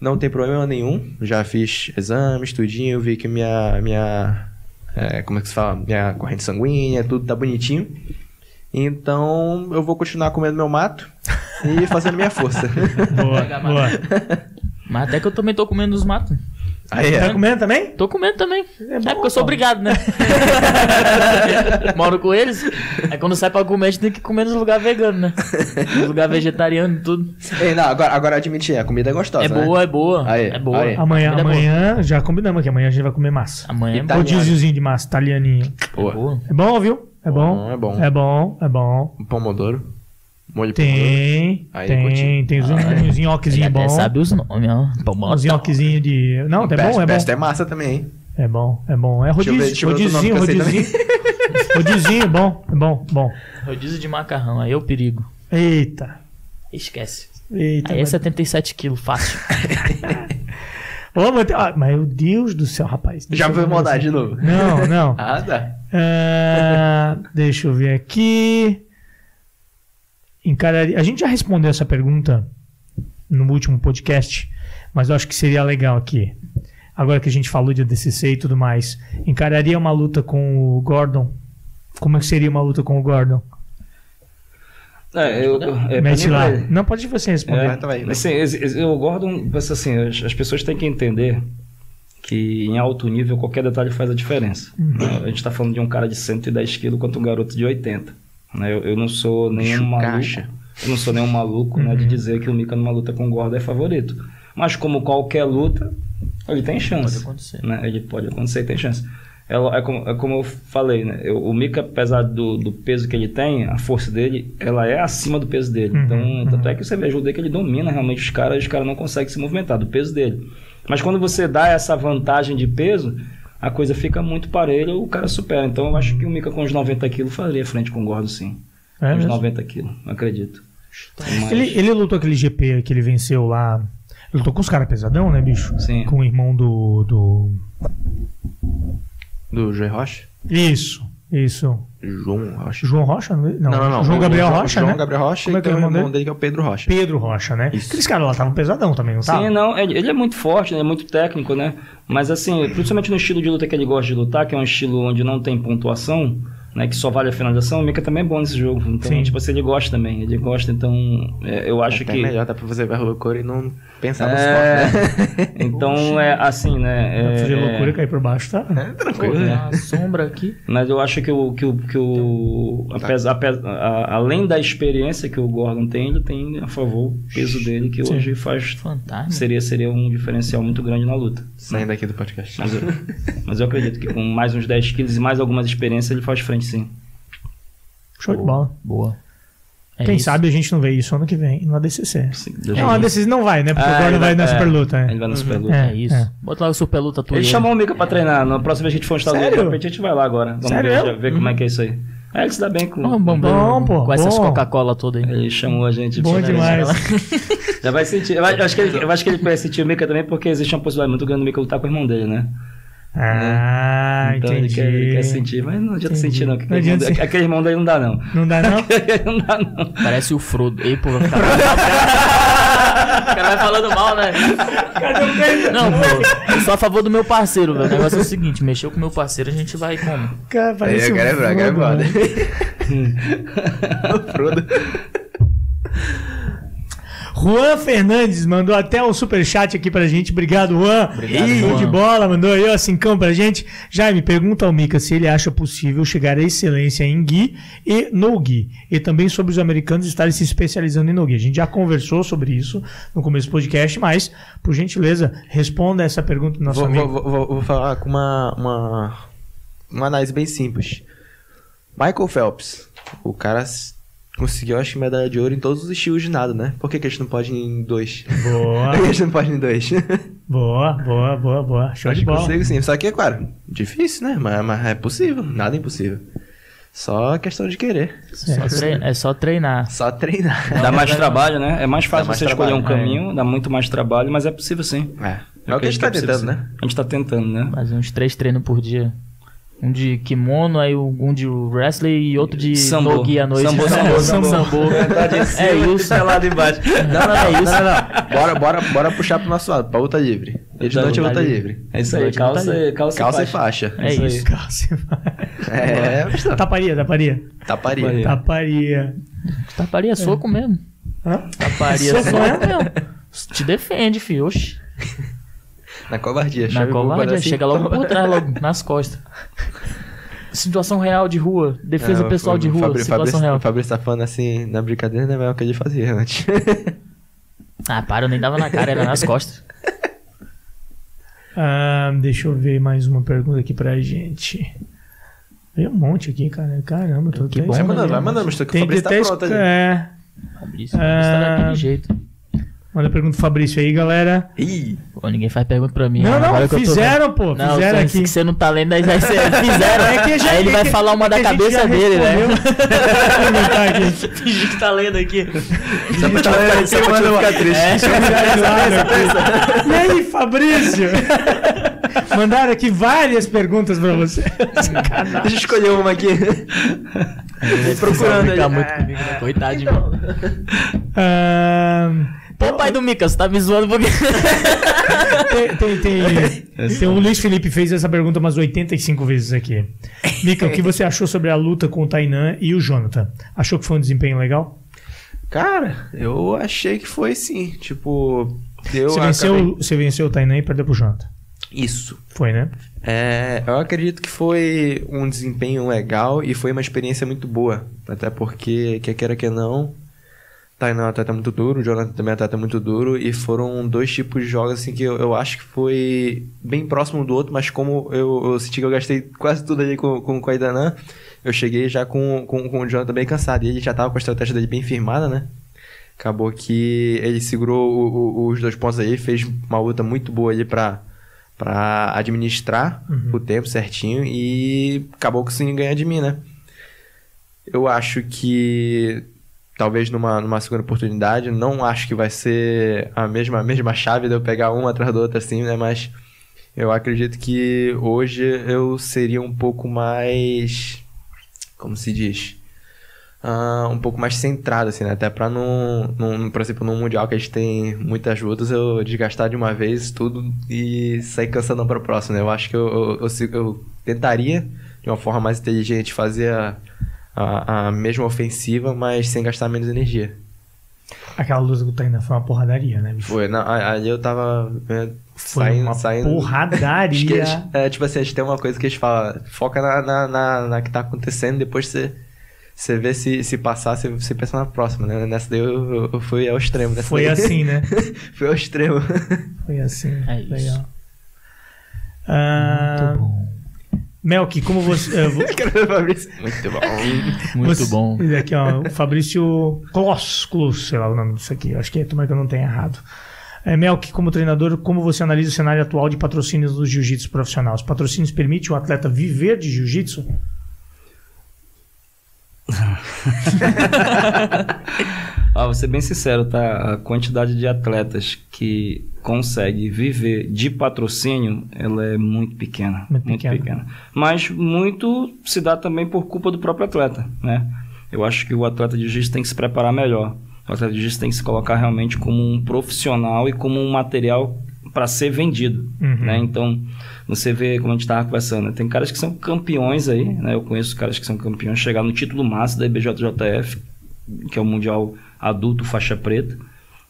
Não tem problema nenhum. Já fiz exame, estudinho, vi que minha. minha é, como é que se fala? Minha corrente sanguínea, tudo tá bonitinho. Então, eu vou continuar comendo meu mato e fazendo minha força. Boa, boa. Mas até que eu também tô comendo os matos. Aí, Tá é. comendo também? Tô comendo também. É, bom, porque eu sou obrigado, né? Moro com eles. Aí quando sai pra comer, a gente tem que comer nos lugares veganos, né? Nos lugares vegetarianos e tudo. Ei, não, agora, agora admitir, a comida é gostosa, É né? boa, é boa. Aí, é boa. aí. Amanhã, é boa. amanhã, já combinamos aqui. Amanhã a gente vai comer massa. Amanhã é tá- Rodíziozinho de massa, italianinho. Boa. boa. É bom, viu? É bom. É bom. É bom, é bom. Um pomodoro. Molho. Tem, Aí, tem, tem uns, uns Ele nhoquezinho até bom. sabe os nomes, ó. Uns bota. nhoquezinho de... Não, tá Best- bom, é bom. É massa também, hein? É bom, é bom. É Deixa eu ver- rodízio, deixa eu ver rodízio, rodízio. Rodízio, bom, é bom, bom. Rodízio de macarrão, aí é o perigo. Eita, Esquece. eita. Aí é mas- 77 quilos, fácil. Ô, ah, meu Deus do céu, rapaz. Deixa Já foi maldade de novo. Não, não. Ah, tá. Ah, deixa eu ver aqui. Encararia... A gente já respondeu essa pergunta no último podcast, mas eu acho que seria legal aqui. Agora que a gente falou de ADCC e tudo mais, encararia uma luta com o Gordon? Como é que seria uma luta com o Gordon? É, eu, é, Mete lá. vai- Não, pode você responder. É, assim, esse- o Gordon, assim, as, as pessoas têm que entender que em alto nível qualquer detalhe faz a diferença. né? A gente está falando de um cara de 110 quilos quanto um garoto de 80. Né? Eu, eu não sou nenhum maluco. Eu não sou nenhum maluco né, de dizer que o Mika numa luta com o Gordon é favorito. Mas como qualquer luta, ele tem Pode chance. acontecer. né? Ele pode acontecer, tem chance. É, é como, é como eu falei, né? Eu- o Mika, apesar do, do peso que ele tem, a força dele, ela é acima do peso dele. Uhum, então, uhum. tanto é que você vê a ajuda que ele domina realmente os caras, os caras não conseguem se movimentar do peso dele. Mas quando você dá essa vantagem de peso, a coisa fica muito parelha, o cara supera. Então, eu acho que o Mika com os 90 quilos faria frente com o Gordo, sim. É com os mesmo? 90 quilos, acredito. Mas- Ele, ele lutou aquele GP que ele venceu lá. Ele lutou com os caras pesadão, né, bicho? Sim. Com o irmão do. do... Do João Rocha? Isso, isso. João Rocha. João Rocha? Não, Não, não, não. João Gabriel João- Rocha, João né? Gabriel Rocha Como é e que é o irmão dele? dele que é o Pedro Rocha. Pedro Rocha, né? Isso. Aqueles caras lá estavam pesadão também, não estavam? Sim, não, ele, ele é muito forte, ele é muito técnico, né? Mas assim, principalmente no estilo de luta que ele gosta de lutar, que é um estilo onde não tem pontuação, né? Que só vale a finalização, o Mika também é bom nesse jogo. Então, Sim. tipo assim, ele gosta também. Ele gosta, então é, eu acho Até que. melhor, dá pra fazer ver loucura e não pensar nos É, né? então é assim, né? Dá pra É, fazer é, loucura e cair por baixo, tá? Pô, tem uma sombra aqui. Mas eu acho que o. Que o, que o apesar, apesar- a- além da experiência que o Gordon tem, ele tem a favor o peso dele, que Sim. hoje faz. Fantasma. Seria, seria um diferencial muito grande na luta. Saindo aqui do podcast. Mas eu, mas eu acredito que com mais uns 10 quilos e mais algumas experiências ele faz frente sim. Show de bola. Boa. É Quem isso. sabe a gente não vê isso ano que vem no ADCC. Sim, Não, a. ADCC não vai, né? Porque Ah, o Gordon ele vai na é, super luta, Ele vai na super luta. É. É isso. Bota lá o super luta tua Ele chamou o Mika pra treinar. Na próxima vez que a gente for Estados Unidos, Sério? de repente a gente vai lá agora. Vamos Sério? ver, ver como é que é isso aí. É, ele se dá bem com. Bom, bom, Bom, pô, Com essas. Coca-Cola toda aí. Ele chamou a gente. Bom pra- demais. Já vai sentir. Eu acho que ele, eu acho que ele conhece sentir o Mika também, porque existe uma possibilidade muito grande do Mika lutar com o irmão dele, né? Ah, então entendi. ele quer, ele quer sentir, mas não adianta Entendi. sentir, não. Não Aquele, adianta irmão, sentir. aquele irmão dele não dá, não. Não dá, não? não dá, não. Parece o Frodo. Ei, pô, vai ficar... O cara vai falando mal, né? Não, pô. Eu sou a favor do meu parceiro, velho. O negócio é o seguinte: mexeu com o meu parceiro, a gente vai como? Cara, Aí parece eu quero é bravo, quero Frodo, bravo. né? O Frodo. Juan Fernandes mandou até um superchat aqui pra gente. Obrigado, Juan. Obrigado, Juan. de bola, mandou aí, ó, cincão pra gente. Jaime, pergunta ao Mika se ele acha possível chegar à excelência em Gui e no Gui. E também sobre os americanos estarem se especializando em no Gui. A gente já conversou sobre isso no começo do podcast, mas, por gentileza, responda essa pergunta do nosso Vou, amigo. vou, vou- vou falar com uma, uma, uma análise bem simples. Michael Phelps, o cara conseguiu, acho que, medalha de ouro em todos os estilos de nada, né? Por que, que a gente não pode ir em dois? Boa, Por que a gente não pode ir em dois? boa, boa, boa, boa. Show acho de que bola. consigo sim. Só que, é claro, difícil, né? Mas, mas é possível, nada é impossível. Só questão de querer. Só trein- é só treinar. Só treinar. Dá mais trabalho, né? É mais fácil mais você escolher um trabalho, caminho, dá muito mais trabalho, mas é possível sim. É. É o que a gente tá é tentando, né? A gente tá tentando, né? Fazer uns três treinos por dia. Um de kimono, aí um de wrestling e outro de Sambo. no Gui à noite. Sambo, sambo, sambo. É isso. lá de baixo. Não, não, É não, isso. não, não. Bora, bora, bora puxar pro nosso lado, pra luta livre. E de noite é luta livre. É isso aí, botar calça, calça, Calça e faixa. faixa. É Isso aí. isso. É, é Taparia, taparia. taparia. Taparia. Taparia. Taparia é soco mesmo. Hã? Taparia é Soco mesmo. Te defende, filho. Na covardia. Na chave covardia, boca assim, chega logo por trás, logo, nas costas. Situação real de rua. Defesa É, pessoal o de rua. Fabri- situação Fabrício, real. O Fabrício tá falando assim, na brincadeira, né? Mas é o que ele fazia antes. Ah, para, eu nem dava na cara, era nas costas. Ah, deixa eu ver mais uma pergunta aqui pra gente. Tem um monte aqui, cara. Caramba, tô Que bom, vai né, mandando, vai mandando, mas o Fabrício tá pronto ali. É. Fabrício, Fabrício tá Ah. daquele jeito. Manda a pergunta pro Fabrício aí, galera. Ih, Pô, ninguém faz pergunta pra mim. Não, né? não, tô fizeram, pô. Não, fizeram aqui. que você não tá lendo, aí vai ser. Fizeram, É que já- Aí ele vai é que- falar uma é da cabeça já dele, né? respondeu. Aqui. Fingir que tá lendo aqui. só pra te ficar, só pra te não ficar triste. É, Claro. E aí, Fabrício? Mandaram aqui várias perguntas pra você. Deixa eu escolher uma aqui. procurando aí. muito comigo, né? Coitado de mim. Pô, pai do Mika, você tá me zoando porque. tem, tem, tem, tem o Luiz Felipe fez essa pergunta umas 85 vezes aqui. Mika, o que você achou sobre a luta com o Tainan e o Jonathan? Achou que foi um desempenho legal? Cara, eu achei que foi sim. Tipo, eu Você acabei- venceu, você venceu o Tainan e perdeu pro Jonathan. Isso. Foi, né? É, eu acredito que foi um desempenho legal e foi uma experiência muito boa. Até porque, quer queira que não, Tainan é um atleta muito duro, o Jonathan também é um atleta muito duro. E foram dois tipos de jogos assim que eu, eu acho que foi bem próximo do outro, mas como eu, eu senti que eu gastei quase tudo ali com, com, com a eu cheguei já com, com, com o Jonathan bem cansado. E ele já tava com a estratégia dele bem firmada, né? Acabou que ele segurou o- o- os dois pontos aí, fez uma luta muito boa ali pra, pra administrar Uhum. o tempo certinho e acabou conseguindo ganhar de mim, né? Eu acho que talvez numa, numa segunda oportunidade, não acho que vai ser a mesma, a mesma chave de eu pegar uma atrás da outra assim, né? Mas eu acredito que hoje eu seria um pouco mais. Como se diz? Ah, um pouco mais centrado, assim, né? Até pra não, por exemplo, num Mundial que a gente tem muitas lutas, eu desgastar de uma vez tudo e sair cansadão pra próxima, né? Eu acho que eu, eu, eu, eu tentaria, de uma forma mais inteligente, fazer a, a mesma ofensiva, mas sem gastar menos energia. Aquela luta com o Tainan foi uma porradaria, né? bicho? Foi, não, ali eu tava é, Foi saindo, uma saindo... porradaria. Eles- é, tipo assim, a gente tem uma coisa que eles falam, foca na, na, na, na que tá acontecendo, depois você, você vê se, se passar, você, você pensa na próxima, né? Nessa daí eu, eu- eu fui ao extremo. Nessa Foi daí. assim, né? fui ao extremo. Foi assim. É isso. Legal. Ah, Muito bom. Melk, como você. eh. Muito bom. Muito você- bom. Aqui, ó, o Fabrício Kloss, sei lá o nome disso aqui. Acho que é, tomara que eu não tenha errado. É, Melk, como treinador, como você analisa o cenário atual de patrocínios do jiu-jitsu profissional? Os patrocínios permitem o atleta viver de jiu-jitsu? Ah, vou ser bem sincero, tá? A quantidade de atletas que consegue viver de patrocínio, ela é muito pequena. Muito Muito, pequena. pequena. Mas muito se dá também por culpa do próprio atleta, né? Eu acho que o atleta de jiu-jitsu tem que se preparar melhor. O atleta de jiu-jitsu tem que se colocar realmente como um profissional e como um material para ser vendido, Uhum. né? Então, você vê, como a gente estava conversando, né? tem caras que são campeões aí, né? Eu conheço caras que são campeões, chegar no título máximo da IBJJF, que é o Mundial Adulto Faixa Preta,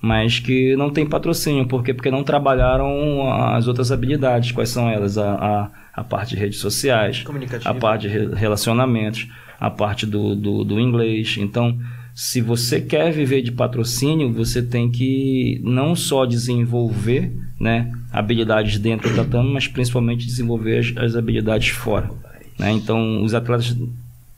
mas que não tem patrocínio. Por quê? Porque não trabalharam as outras habilidades. Quais são elas? A, a, a parte de redes sociais, a parte de re- relacionamentos, a parte do, do, do inglês. Então, se você quer viver de patrocínio, você tem que não só desenvolver né, habilidades dentro do tatame, mas principalmente desenvolver as, as habilidades fora. né? Então, os atletas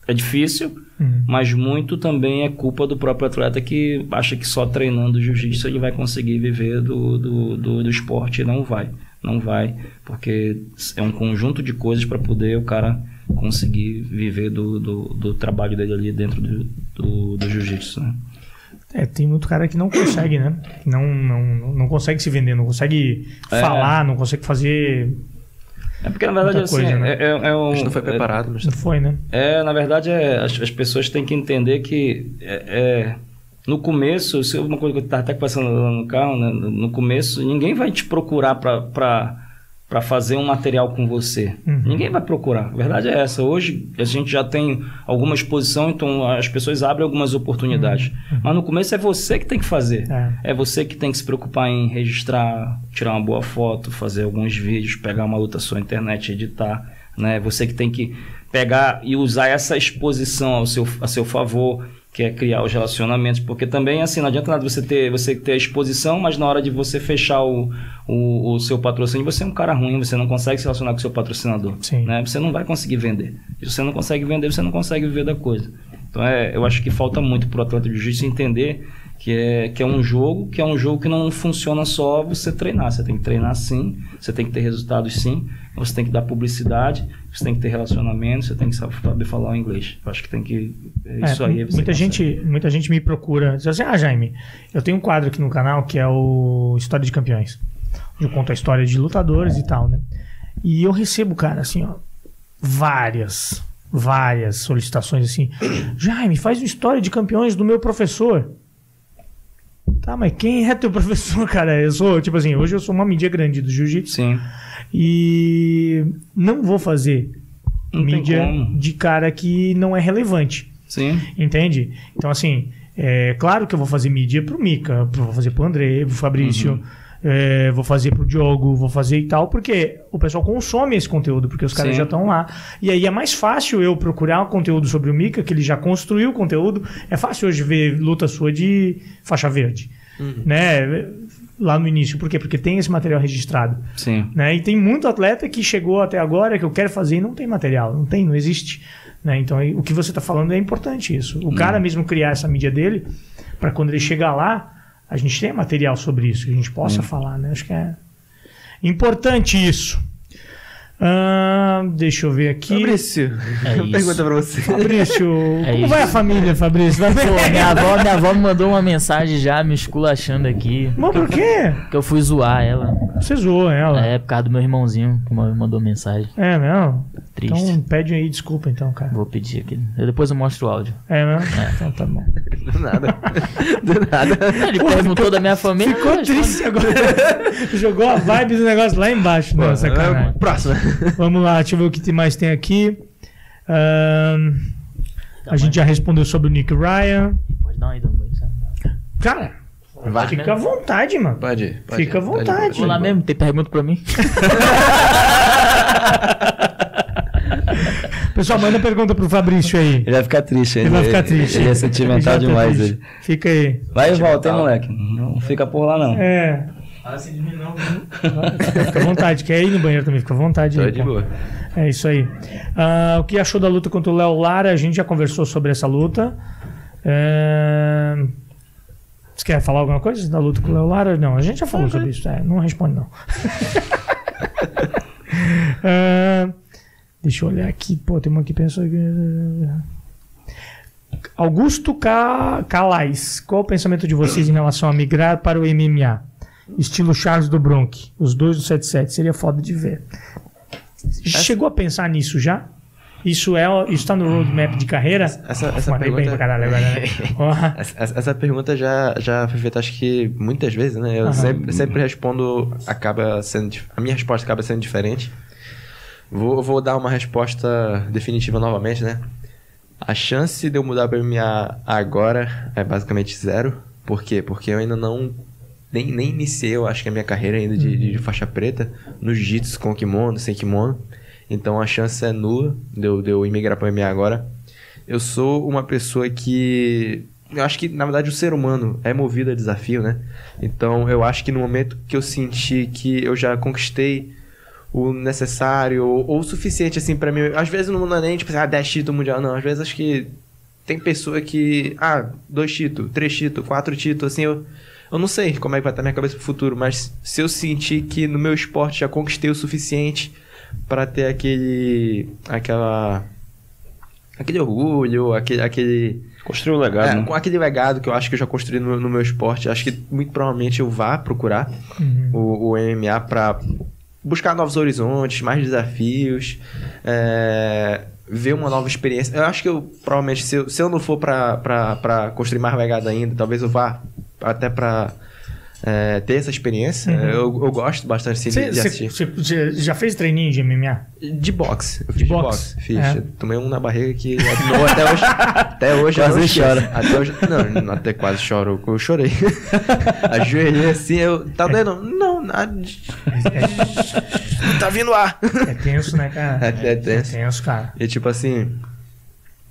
é difícil, Uhum. mas muito também é culpa do próprio atleta que acha que só treinando jiu-jitsu ele vai conseguir viver do, do, do, do esporte e não vai. Não vai, porque é um conjunto de coisas para poder o cara conseguir viver do, do, do trabalho dele ali dentro do, do, do jiu-jitsu. Né? É, tem muito cara que não consegue, né? Não, não, não consegue se vender, não consegue É. falar, não consegue fazer. É porque na verdade Muita assim, coisa, né? é, é, é um, A gente não foi é- preparado, mas Não foi, né? É, na verdade, é, as, as pessoas têm que entender que é, é, no começo, isso é uma coisa que eu estava até passando lá no carro, né? no começo, ninguém vai te procurar para fazer um material com você. Uhum. Ninguém vai procurar. A verdade é essa. Hoje a gente já tem alguma exposição, então as pessoas abrem algumas oportunidades. Mas no começo é você que tem que fazer. É. É você que tem que se preocupar em registrar, tirar uma boa foto, fazer alguns vídeos, pegar uma luta sua na internet, editar, né? Você que tem que pegar e usar essa exposição ao seu, a seu favor, que é criar os relacionamentos, porque também assim não adianta nada você ter você ter a exposição, mas na hora de você fechar o, o, o seu patrocínio, você é um cara ruim, você não consegue se relacionar com o seu patrocinador, Sim. né? Você não vai conseguir vender. Se você não consegue vender, você não consegue viver da coisa. Então é, eu acho que falta muito pro atleta de jiu-jitsu entender que é, que é um jogo, que é um jogo que não funciona só você treinar. Você tem que treinar sim, você tem que ter resultados sim, você tem que dar publicidade, você tem que ter relacionamento, você tem que saber falar o inglês. Eu acho que tem que. É É, isso aí. você muita, consegue. gente, muita gente me procura. Diz assim: Ah, Jaime, eu tenho um quadro aqui no canal que é o História de Campeões. Eu conto a história de lutadores e tal, né? E eu recebo, cara, assim, ó, várias, várias solicitações assim. Jaime, faz uma história de campeões do meu professor. Tá, mas quem é teu professor, cara? Eu sou, tipo assim, hoje eu sou uma mídia grande do jiu-jitsu Sim. e não vou fazer Não mídia de cara que não é relevante. Sim. Entende? Então, assim, é claro que eu vou fazer mídia pro Mika, vou fazer pro André, pro Fabrício, é, vou fazer pro Diogo, vou fazer e tal, porque o pessoal consome esse conteúdo, porque os caras Sim. já estão lá. E aí é mais fácil eu procurar conteúdo sobre o Mika, que ele já construiu o conteúdo. É fácil hoje ver luta sua de faixa verde, né? Lá no início. Por quê? Porque tem esse material registrado. Sim. Né? E tem muito atleta que chegou até agora que eu quero fazer e não tem material, não tem, não existe. Né? Então o que você está falando é importante isso. O cara mesmo criar essa mídia dele, para quando ele chegar lá, a gente tenha material sobre isso, que a gente possa falar. Né? Acho que é importante isso. Ahn, deixa eu ver aqui. Fabrício, É uma pergunta pra você. Fabrício, É como isso. vai a família, Fabrício? Vai bem? Pô, minha avó, minha avó me mandou uma mensagem já me esculachando aqui. Mas por quê? Que eu fui zoar ela. Você zoou ela. É, por causa do meu irmãozinho que me mandou mensagem. É, não? Triste. Então pede aí desculpa então, cara. Vou pedir aqui. Eu depois eu mostro o áudio. É, não? Então tá bom. Do nada. Do nada. Ele perguntou da minha família. Ficou triste agora. Jogou a vibe do negócio lá embaixo. Não, sacanagem. Próxima. Vamos lá, deixa eu ver o que mais tem aqui. Ahn, a gente já respondeu sobre o Nick Ryan. Pode dar uma ida no banheiro, sabe? Cara, Vai. fica à vontade, mano. Pode ir. pode Fica ir, à vontade. pode ir. Vou lá mesmo, tem pergunta pra mim? Pessoal, manda pergunta pro Fabrício aí. Ele vai ficar triste. Ele vai ficar triste. Ele é sentimental tá demais. Ele. Fica aí. Vai e volta, hein, moleque. Não fica por lá, não. É. Fica à vontade. Quer ir no banheiro também? Fica à vontade. Tô aí, de pô. boa. É isso aí. Ah, o que achou da luta contra o Léo Lara? A gente já conversou sobre essa luta. É... Você quer falar alguma coisa da luta com o Léo Lara? Não, a gente já falou sobre isso. É, não responde, não. Ah, deixa eu olhar aqui. Pô, tem uma que pensou. Augusto Ca- Calais, qual o pensamento de vocês em relação a migrar para o MMA? Estilo Charles do Bronx, os dois do 77, seria foda de ver. Chegou a pensar nisso já? Isso é, isso tá no roadmap de carreira? Essa, essa bem pra pergunta... caralho agora, né? Porra. Essa, essa- essa pergunta já, já foi feita, acho que muitas vezes, né? Eu Aham. sempre, sempre respondo, acaba sendo. A minha resposta acaba sendo diferente. Vou, vou dar uma resposta definitiva novamente, né? A chance de eu mudar para MMA agora é basicamente zero. Por quê? Porque eu ainda não nem, nem iniciei, eu acho que a minha carreira ainda de, de faixa preta no jiu-jitsu com kimono, sem kimono. Então a chance é nula de eu, de eu imigrar para MMA agora. Eu sou uma pessoa que. Eu acho que, na verdade, o ser humano é movido a desafio, né? Então eu acho que no momento que eu senti que eu já conquistei o necessário ou, ou o suficiente, assim, para mim. Às vezes não é nem tipo, ah, 10 títulos mundial, não. Às vezes acho que tem pessoa que. Ah, dois títulos, três títulos, quatro títulos, assim, eu. Eu não sei como é que vai estar minha cabeça pro futuro, mas se eu sentir que no meu esporte já conquistei o suficiente para ter aquele. aquela. aquele orgulho, aquele. aquele Construir o legado, é, né? com aquele legado que eu acho que eu já construí no, no meu esporte, acho que muito provavelmente eu vá procurar Uhum. o, o MMA para buscar novos horizontes, mais desafios, é, ver uma nova experiência. Eu acho que eu provavelmente, se eu, se eu não for para construir mais legado ainda, talvez eu vá até para ter essa experiência. Uhum. Eu, eu gosto bastante assim, de, de assistir. Você já fez treininho de MMA? De boxe. Eu De fiz de boxe? boxe. Fiz. É. Eu Tomei um na barriga que até até hoje. Até hoje eu Quase não esqueço. chora. Até hoje. Não, não, até quase choro. Eu chorei. Ajoelhei assim, eu. Tá doendo? Não, nada. tá vindo ar. É tenso, né, cara? É- é tenso. É tenso, cara. E tipo assim.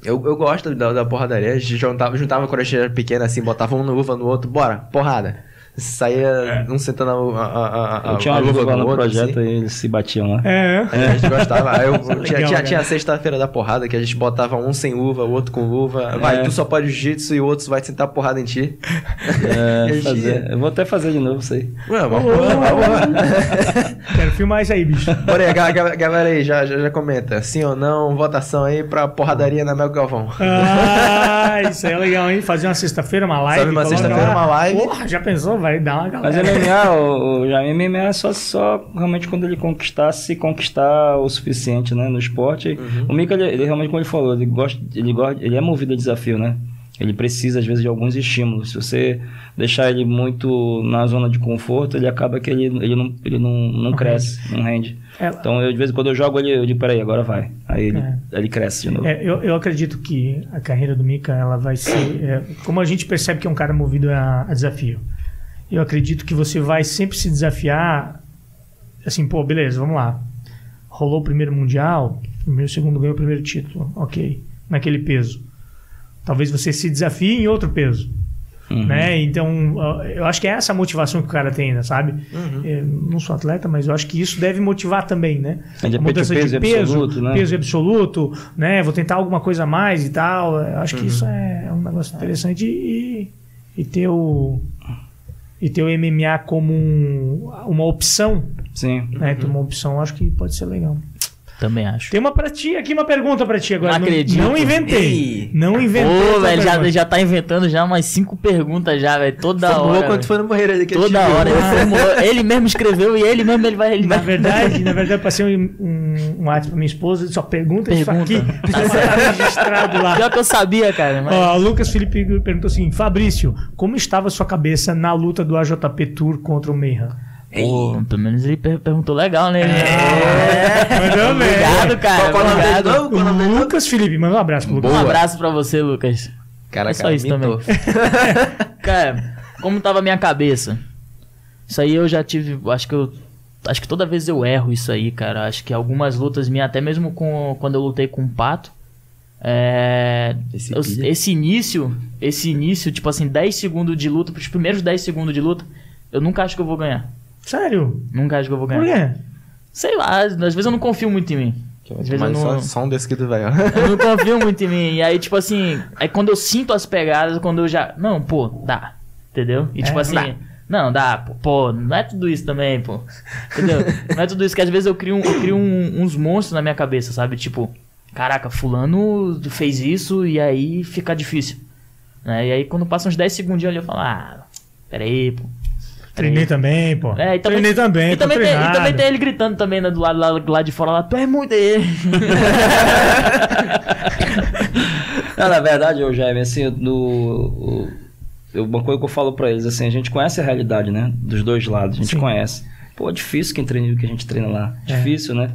Eu, eu gosto da, da porradaria. Juntava, juntava quando gente era pequeno assim, botava um no luva no outro, bora, porrada. Saía um sentando a, a, a, a, Eu tinha a uma luva luva no outro. projeto assim. e eles se batiam lá. É. É, a gente gostava. Aí eu, tinha, legal, tinha, cara. tinha a sexta-feira da porrada, que a gente botava um sem luva, o outro com luva. Vai, É. tu só pode jiu-jitsu e o outro vai sentar porrada em ti. É, a fazer. Eu vou até fazer de novo isso aí. Ué, uma porra. Quero filmar isso aí, bicho. Porém, a ga- ga- galera aí já, já, já comenta. Sim ou não, votação aí pra porradaria na Mel Galvão. Ah, isso aí é legal, hein? Fazer uma sexta-feira, uma live. Sabe, uma sexta-feira, uma live. Porra, já pensou? Vai dar uma Mas galera. MMA, o, o, já MMA é só, só realmente quando ele conquistar, se conquistar o suficiente, né, no esporte. O Mika, ele, ele realmente, como ele falou, ele gosta, ele gosta, ele é movido a desafio, né? Ele precisa, às vezes, de alguns estímulos. Se você deixar ele muito na zona de conforto, ele acaba que ele, ele, não, ele não, não cresce, não rende. É, Então, eu, de vez em quando eu jogo ele, eu digo, peraí, agora vai. Aí ele, É. ele cresce de novo. É, eu, eu acredito que a carreira do Mika ela vai ser. é, como a gente percebe que é um cara movido a, a desafio. Eu acredito que você vai sempre se desafiar. Assim, pô, beleza, vamos lá. Rolou o primeiro Mundial, primeiro, segundo ganhou o primeiro título. Ok. Naquele peso. Talvez você se desafie em outro peso. Uhum. Né? Então, eu acho que é essa a motivação que o cara tem, né, sabe? Uhum. Eu não sou atleta, mas eu acho que isso deve motivar também, né? É de A mudança peso de é peso, absoluto, né? peso absoluto, né? Vou tentar alguma coisa a mais e tal. Eu acho Uhum. que isso é um negócio interessante e, e ter o e ter o MMA como um- uma opção, Sim. né? Ter uma opção, acho que pode ser legal. Também acho. Tem uma pra ti aqui, uma pergunta pra ti agora. Não acredito. Não inventei. Ei. Não inventei. Essa velho, já, já tá inventando já umas cinco perguntas já, velho. Toda Foi boa hora. quando foi no banheiro ali que a gente Toda hora. Ele, mesmo escreveu e ele mesmo ele vai. Ele Na vai... verdade, na verdade, eu passei um, um, um WhatsApp pra minha esposa, só pergunta, isso Pergunta. aqui. Tá registrado lá. Pior que eu sabia, cara. Mas... Ó, o Lucas Felipe perguntou assim: Fabrício, como estava sua cabeça na luta do AJP Tour contra o Mayhem? Pô, pelo menos ele per- perguntou legal, né? É, mandou bem. Obrigado, cara. Qual o nome dele? Qual o nome? Lucas Felipe, manda um abraço pro Lucas. Um abraço pra você, Lucas. Caraca, É só isso mitou. Cara, como tava a minha cabeça? Isso aí eu já tive. Acho que eu. Acho que toda vez eu erro isso aí, cara. Acho que algumas lutas minhas, até mesmo com, quando eu lutei com o Pato. É, Esse eu- esse início, esse início, tipo assim, 10 segundos de luta, os primeiros 10 segundos de luta, eu nunca acho que eu vou ganhar. Sério? Nunca acho que eu vou Por ganhar. quê? Sei lá, às vezes eu não confio muito em mim. Às vezes eu Mas só, não, só um desse que tu vai, ó. eu não confio muito em mim. E aí, tipo assim, aí quando eu sinto as pegadas, quando eu já. Não, pô, dá. Entendeu? E tipo É, assim. dá. Não, dá, pô, pô, não é tudo isso também, pô. Entendeu? Não é tudo isso que às vezes eu crio, um- eu crio um- uns monstros na minha cabeça, sabe? Tipo, caraca, fulano fez isso e aí fica difícil. Né? E aí quando passa uns 10 segundinhos ali eu falo, ah, peraí, pô. Treinei também, pô. É, e também, Treinei também, e também, tem, e também tem ele gritando também né, do lado lá, lado de fora lá, tu é muito ele. Não, na verdade, eu Jaime, assim, do, o- eu, uma coisa que eu falo pra eles, assim, a gente conhece a realidade, né? Dos dois lados, a gente Sim. conhece. Pô, é difícil quem treina o que a gente treina lá. É. Difícil, né?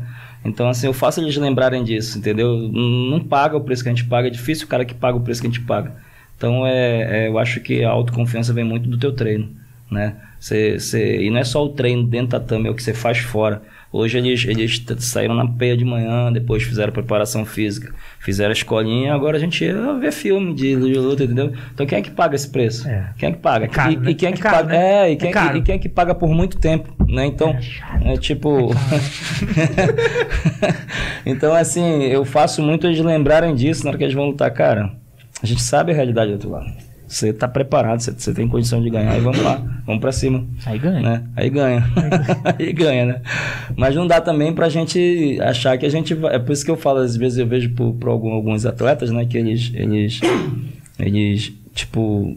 Então, assim, eu faço eles lembrarem disso, entendeu? Não, não paga o preço que a gente paga, é difícil o cara que paga o preço que a gente paga. Então, é, é, eu acho que a autoconfiança vem muito do teu treino. Né? Você, você, e não é só o treino dentro da tatame, é o que você faz fora. Hoje eles, eles saíram na peia de manhã, depois fizeram preparação física, fizeram a escolinha, agora a gente ia ver filme de, de luta, entendeu? Então quem é que paga esse preço? É. Quem é que paga? É caro, e, né? e quem é É que caro, paga? né? É, e É quem, e quem é que paga por muito tempo, né? Então, é, tipo. então, assim, eu faço muito eles lembrarem disso na hora que eles vão lutar, cara. A gente sabe a realidade do outro lado. Você tá preparado, você, tem condição de ganhar e vamos lá, vamos pra cima. Aí ganha. Né? Aí ganha. Aí ganha, né? Mas não dá também pra gente achar que a gente vai. É por isso que eu falo, às vezes eu vejo por, por alguns atletas, né, que eles, eles, eles, tipo,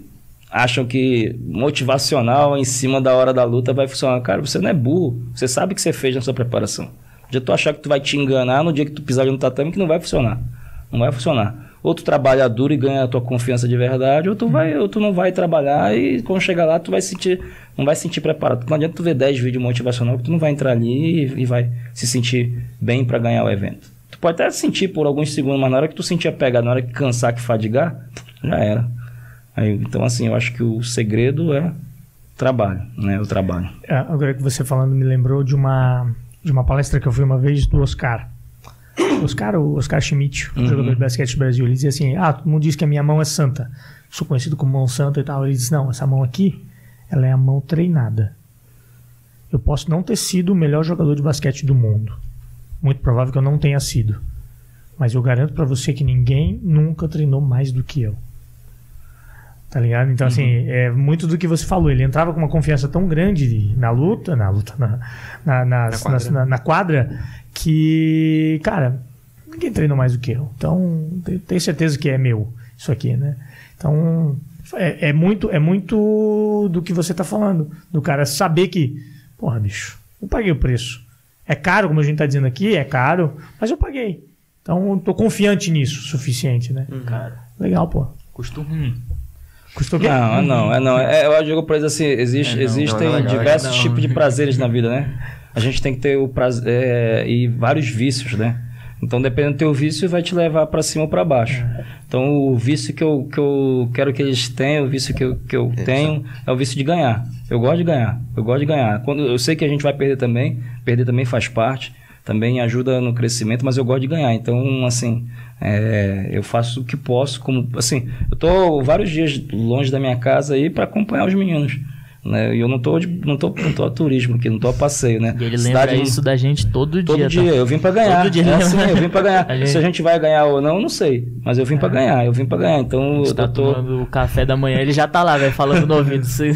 acham que motivacional em cima da hora da luta vai funcionar. Cara, você não é burro. Você sabe o que você fez na sua preparação. No dia que tu achar que tu vai te enganar, no dia que tu pisar no tatame, que não vai funcionar. Não vai funcionar. Ou tu trabalha duro e ganha a tua confiança de verdade, ou tu, vai, ou tu não vai trabalhar e quando chegar lá tu vai sentir, não vai se sentir preparado. Não adianta tu ver 10 vídeos motivacional que tu não vai entrar ali e, e vai se sentir bem para ganhar o evento. Tu pode até sentir por alguns segundos, mas na hora que tu sentir a pegada, na hora que cansar, que fadigar, já era. Aí, então assim, eu acho que o segredo é trabalho, né? O trabalho. É, Agora que você falando me lembrou de uma, de uma palestra que eu fui uma vez do Oscar. Oscar, o Oscar Schmidt, Uhum. jogador de basquete do Brasil, ele dizia assim: Ah, todo mundo diz que a minha mão é santa. Sou conhecido como mão santa e tal. Ele disse: Não, essa mão aqui, ela é a mão treinada. Eu posso não ter sido o melhor jogador de basquete do mundo. Muito provável que eu não tenha sido. Mas eu garanto pra você que ninguém nunca treinou mais do que eu. Tá ligado? Então, assim, é muito do que você falou. Ele entrava com uma confiança tão grande na luta, na luta, na, na, nas- Na nas- quadra. na- na quadra, que, cara, ninguém treinou mais do que eu. Então, te- tenho certeza que é meu isso aqui, né? Então, é, é muito, é muito do que você tá falando. Do cara saber que, porra, bicho, eu paguei o preço. É caro, como a gente tá dizendo aqui, é caro, mas eu paguei. Então, tô confiante nisso, o suficiente, né? Cara, Legal, pô. custo ruim. Custou o quê? Não, é não, é não. É, eu digo pra eles assim, existe, É não, existem não legal, diversos não. tipos de prazeres na vida, né? A gente tem que ter o prazer é, e vários vícios, né? Então, dependendo do teu vício, vai te levar pra cima ou pra baixo. Então, o vício que eu, que eu quero que eles tenham, o vício que eu, que eu tenho, é o vício de ganhar. Eu gosto de ganhar. Eu gosto de ganhar. Quando, eu sei que a gente vai perder também. Perder também faz parte. Também ajuda no crescimento, mas eu gosto de ganhar. Então, assim, é, eu faço o que posso. Como, assim, eu tô vários dias longe da minha casa aí para acompanhar os meninos. Né? E eu não tô, de, não, tô, não tô a turismo aqui, não tô a passeio, né? E ele Cidade- lembra isso da gente todo, Todo dia. dia, tá? eu vim pra ganhar. Todo dia é assim, eu vim pra ganhar. A gente- Se a gente vai ganhar ou não, eu não sei. Mas eu vim pra ganhar, eu vim pra ganhar. Então Você eu tá tô. tomando o café da manhã, ele já tá lá, velho, falando no ouvido. Você...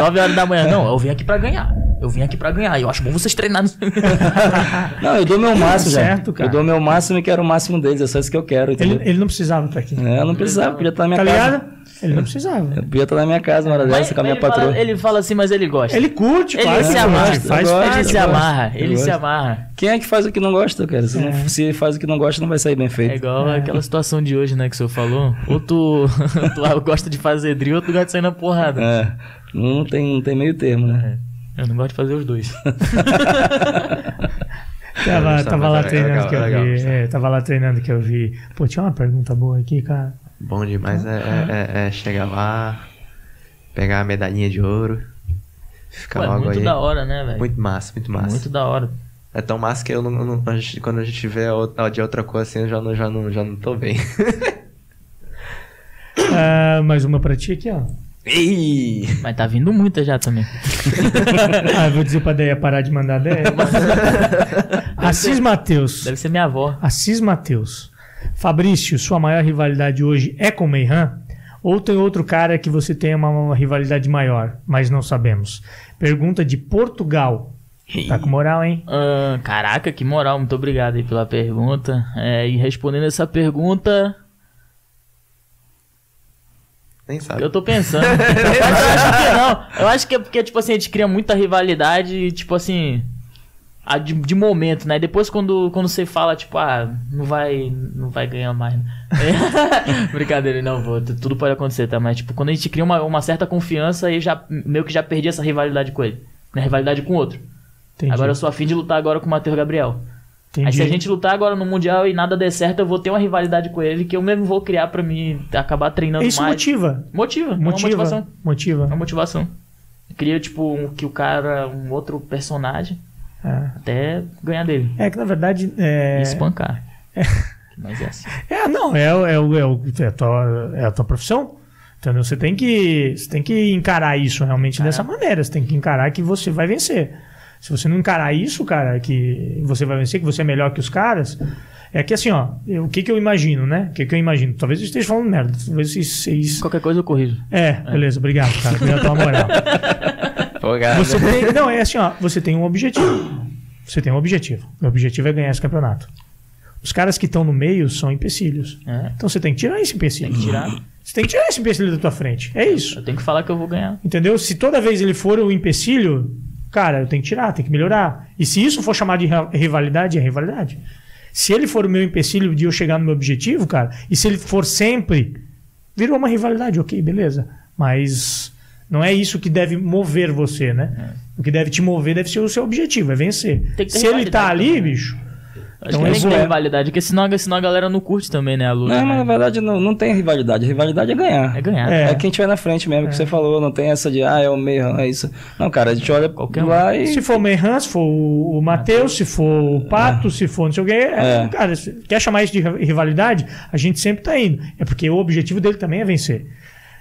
9 horas da manhã. Não, eu vim aqui pra ganhar. Eu vim aqui pra ganhar. Eu acho bom vocês treinarem. Não, eu dou meu máximo, já. certo, cara. Eu dou meu máximo e quero o máximo deles. É só isso que eu quero. Ele, ele não precisava estar aqui. É, eu não precisava, podia estar na minha Tá casa. ligado? Ele não precisava. Eu podia estar na minha casa uma hora dessa com a minha ele, fala, patroa. ele fala assim, mas ele gosta. Ele curte, Ele claro se que amarra. curte, Faz Eu gosto, ele se eu amarra. Ele se amarra. Quem é que faz o que não gosta, cara? Se, não- se faz o que não gosta, não vai sair bem É feito. igual aquela situação de hoje, né, que o senhor falou. Ou tu, tu gosta de fazer drill, ou tu gosta de sair na porrada. É, não tem, não tem meio termo, né? Eu não gosto de fazer os dois. Tava, lá é treinando legal, que eu é legal, vi. É, tava lá treinando que eu vi. Pô, tinha uma pergunta boa aqui, cara. Bom demais é, é- é- é chegar lá, pegar a medalhinha de ouro, ficar Pô, é logo muito aí. da hora, né, velho? Muito massa, muito massa. Muito da hora. É tão massa que eu não, não- a gente- quando a gente vê outra- de outra coisa assim, eu já não, já não, já não tô bem. Ah, mais uma pra ti aqui, ó. Ih! Mas tá vindo muita já também. Ah, eu vou dizer pra Deia parar de mandar Deia. Assis Matheus. Deve ser minha avó. Assis Matheus. Fabrício, sua maior rivalidade hoje é com o Meihan? Ou tem outro cara que você tem uma, uma rivalidade maior, mas não sabemos? Pergunta de Portugal. Tá com moral, hein? Ah, caraca, que moral. Muito obrigado aí pela pergunta. É, e respondendo essa pergunta, Nem sabe. eu tô pensando. Mas eu acho que não. Eu acho que é porque, tipo assim, a gente cria muita rivalidade e, tipo assim. A de, de momento, né? Depois quando, quando você fala, tipo, ah, não vai, não vai ganhar mais. né? É. Brincadeira, não vou. tu- Tudo pode acontecer, tá? Mas, tipo, quando a gente cria uma, uma certa confiança, aí já meio que já perdi essa rivalidade com ele. Né? Rivalidade com o outro. Entendi. Agora eu sou afim de lutar agora com o Matheus Gabriel. Entendi. Aí se a gente lutar agora no Mundial e nada der certo, eu vou ter uma rivalidade com ele que eu mesmo vou criar pra mim acabar treinando Isso mais. motiva. Motiva, é uma Motiva. motivação. É Motiva. uma motivação. Cria, tipo, um, que o cara, um outro personagem, É. até ganhar dele. É que na verdade. É, E espancar. Mas é assim. é não, é, é, é, é, a tua, é a tua profissão. Entendeu? Você tem que, você tem que encarar isso realmente dessa maneira. Você tem que encarar que você vai vencer. Se você não encarar isso, cara, que você vai vencer, que você é melhor que os caras, é que assim, ó, eu- o que, que eu imagino, né? O que, que eu imagino? Talvez eu esteja falando merda. Talvez vocês. Qualquer coisa eu corrijo. É, beleza, obrigado, cara. Obrigado pela moral. Cara. Você tem, não, é assim, ó, você tem um objetivo. Você tem um objetivo. O objetivo é ganhar esse campeonato. Os caras que estão no meio são empecilhos. É, Então você tem que tirar esse empecilho. tem que tirar. Você tem que tirar esse empecilho da tua frente. É isso. Eu tenho que falar que eu vou ganhar. Entendeu? Se toda vez ele for o empecilho, cara, eu tenho que tirar, tem que melhorar. E se isso for chamado de rivalidade, é rivalidade. Se ele for o meu empecilho de eu chegar no meu objetivo, cara, e se ele for sempre, virou uma rivalidade, ok, beleza. Mas não é isso que deve mover você, né? O que deve te mover deve ser o seu objetivo, é vencer. Se ele tá rivalidade ali, também, né? bicho, Acho Então que é tem que ter rivalidade, porque senão, senão a galera não curte também, né, a luta. Não, mas na né? verdade não, não tem rivalidade. Rivalidade é ganhar. É ganhar. É. É quem tiver na frente mesmo, que você falou, não tem essa de, ah, é o meio, é isso. Não, cara, a gente olha Qualquer um. lá e. se for o Meyhan, se for o Matheus, se for o Pato, se for não sei o quê, é, É. cara, quer chamar isso de rivalidade? A gente sempre tá indo. É porque o objetivo dele também é vencer.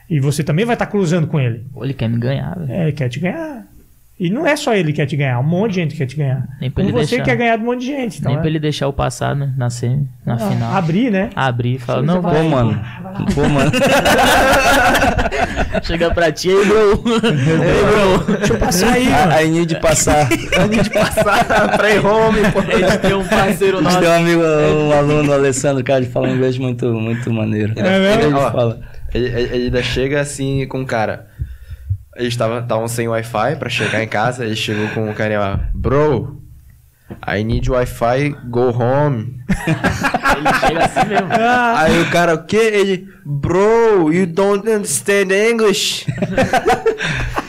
E você também vai estar cruzando com ele. Pô, ele quer me ganhar, velho. É, ele quer te ganhar. E não é só ele que quer te ganhar, um monte de gente quer te ganhar. Nem pra Como ele você deixar. quer ganhar de um monte de gente. Então Nem é- pra ele deixar o passado né, na semi, na Ah, final. Abrir, né? Abrir e falar, não, vai-. Pô, mano. Pô, mano. Chega pra ti aí, bro. Ei, bro. Deixa eu passar aí, mano. Aí, need de passar. Antes de passar pra ir home, pô. A gente tem um parceiro A gente nosso. tem um amigo, um aluno, o Alessandro, cara, que fala inglês muito, muito maneiro. É mesmo? Ele fala. Ele, ele- ele ainda chega assim com o cara. Eles estavam sem Wi-Fi pra chegar em casa. Ele chegou com o cara lá, bro. I need Wi-Fi, go home. Ele chega assim mesmo. Aí o cara, o quê? Ele, bro, you don't understand English.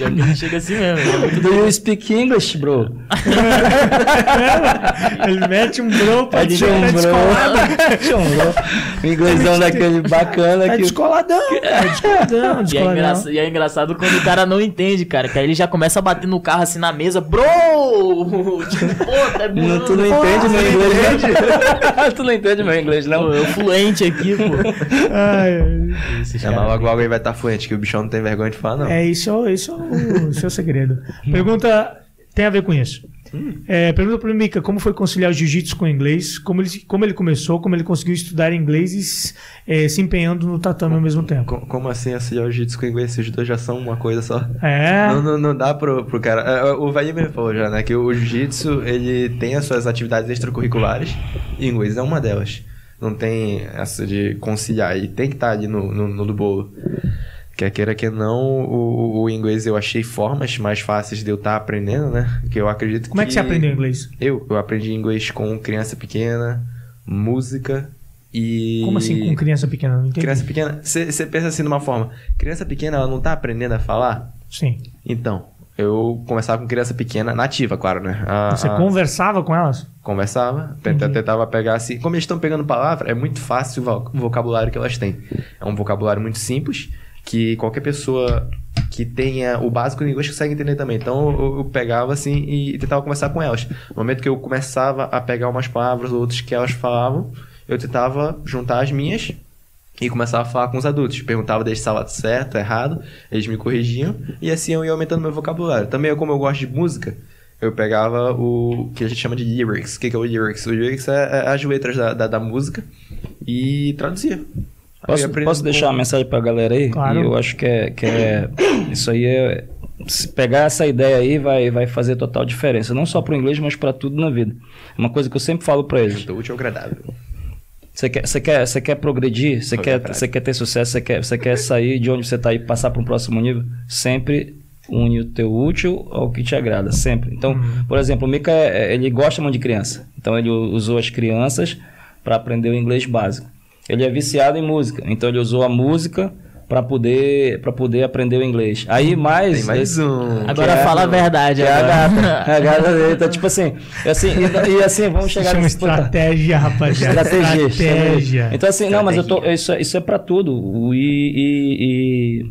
Ele chega assim mesmo. É Do you speak English, bro? ele mete um bro pra te um tá bro. Um bro. Inglêsão daquele bacana Tá que. descoladão, tá descoladão, E é, descoladão. engraçado, e é engraçado quando o cara não entende, cara. Que aí ele já começa a bater no carro assim na mesa. Bro! Tipo, pô, é Não, tu não pô, entende meu inglês, não? tu não entende meu inglês, Pô, não? eu fluente aqui, pô. Ai, ai. É, caras. logo logo ele vai estar fluente, que o bichão não tem vergonha de falar, não. É, isso, é o- isso é o seu segredo. Pergunta tem a ver com isso. É, pergunta pro Mika como foi conciliar o jiu-jitsu com o inglês, como ele, como ele começou, como ele conseguiu estudar inglês e é, se empenhando no tatame ao mesmo tempo. Co- Como assim auxiliar o jiu-jitsu com o inglês? Os dois já são uma coisa só. É, Não, não, não dá pro, pro cara. é, O Vladimir falou já, né? Que o jiu-jitsu ele tem as suas atividades extracurriculares e inglês é uma delas. Não tem essa de conciliar. E tem que estar ali no, no, no do bolo. Quer queira que não, o, o inglês eu achei formas mais fáceis de eu estar aprendendo, né? Que eu acredito como é que você aprendeu inglês? Eu, eu aprendi inglês com criança pequena, música e. Como assim com criança pequena? Não entendi. Criança pequena, você pensa assim de uma forma: criança pequena ela não tá aprendendo a falar? Sim. Então, eu conversava com criança pequena, nativa, claro, né? A- Você a- conversava com elas? Conversava, tenta- Entendi. tentava pegar assim. Como eles estão pegando palavra, é muito fácil o vocabulário que elas têm. É um vocabulário muito simples, que qualquer pessoa que tenha o básico do inglês consegue entender também. Então eu, eu pegava assim e tentava conversar com elas. No momento que eu começava a pegar umas palavras ou outras que elas falavam, eu tentava juntar as minhas e começava a falar com os adultos. Perguntava deles se estava certo, errado, eles me corrigiam e assim eu ia aumentando meu vocabulário. Também, como eu gosto de música, eu pegava o que a gente chama de lyrics. O que que é o lyrics? O lyrics é, é as letras da, da, da música e traduzia. Posso, posso deixar uma mensagem pra galera aí? Claro. E eu acho que é, que é. Isso aí é. Se pegar essa ideia aí vai, vai fazer total diferença. Não só pro inglês, mas pra tudo na vida. Uma coisa que eu sempre falo pra eles. Do útil ao agradável. Você quer, você quer, você quer progredir, você quer, você quer ter sucesso, você quer, você quer sair de onde você está e passar para um próximo nível, sempre une o teu útil ao que te agrada, sempre. Então, por exemplo, o Mika, é- ele gosta muito de criança. Então, ele usou as crianças para aprender o inglês básico. Ele é viciado em música, então ele usou a música para poder para poder aprender o inglês. Aí mais Tem mais esse- um. Agora é- fala a verdade. é a agora. gata. É a gata dele. Então, tipo assim, e assim, e, e assim, vamos chegar Chama nesse ponto. estratégia, rapaziada. Estratégia. Estratégia. Então, assim, não, mas eu tô, isso, é- isso é pra tudo. O- E, e- e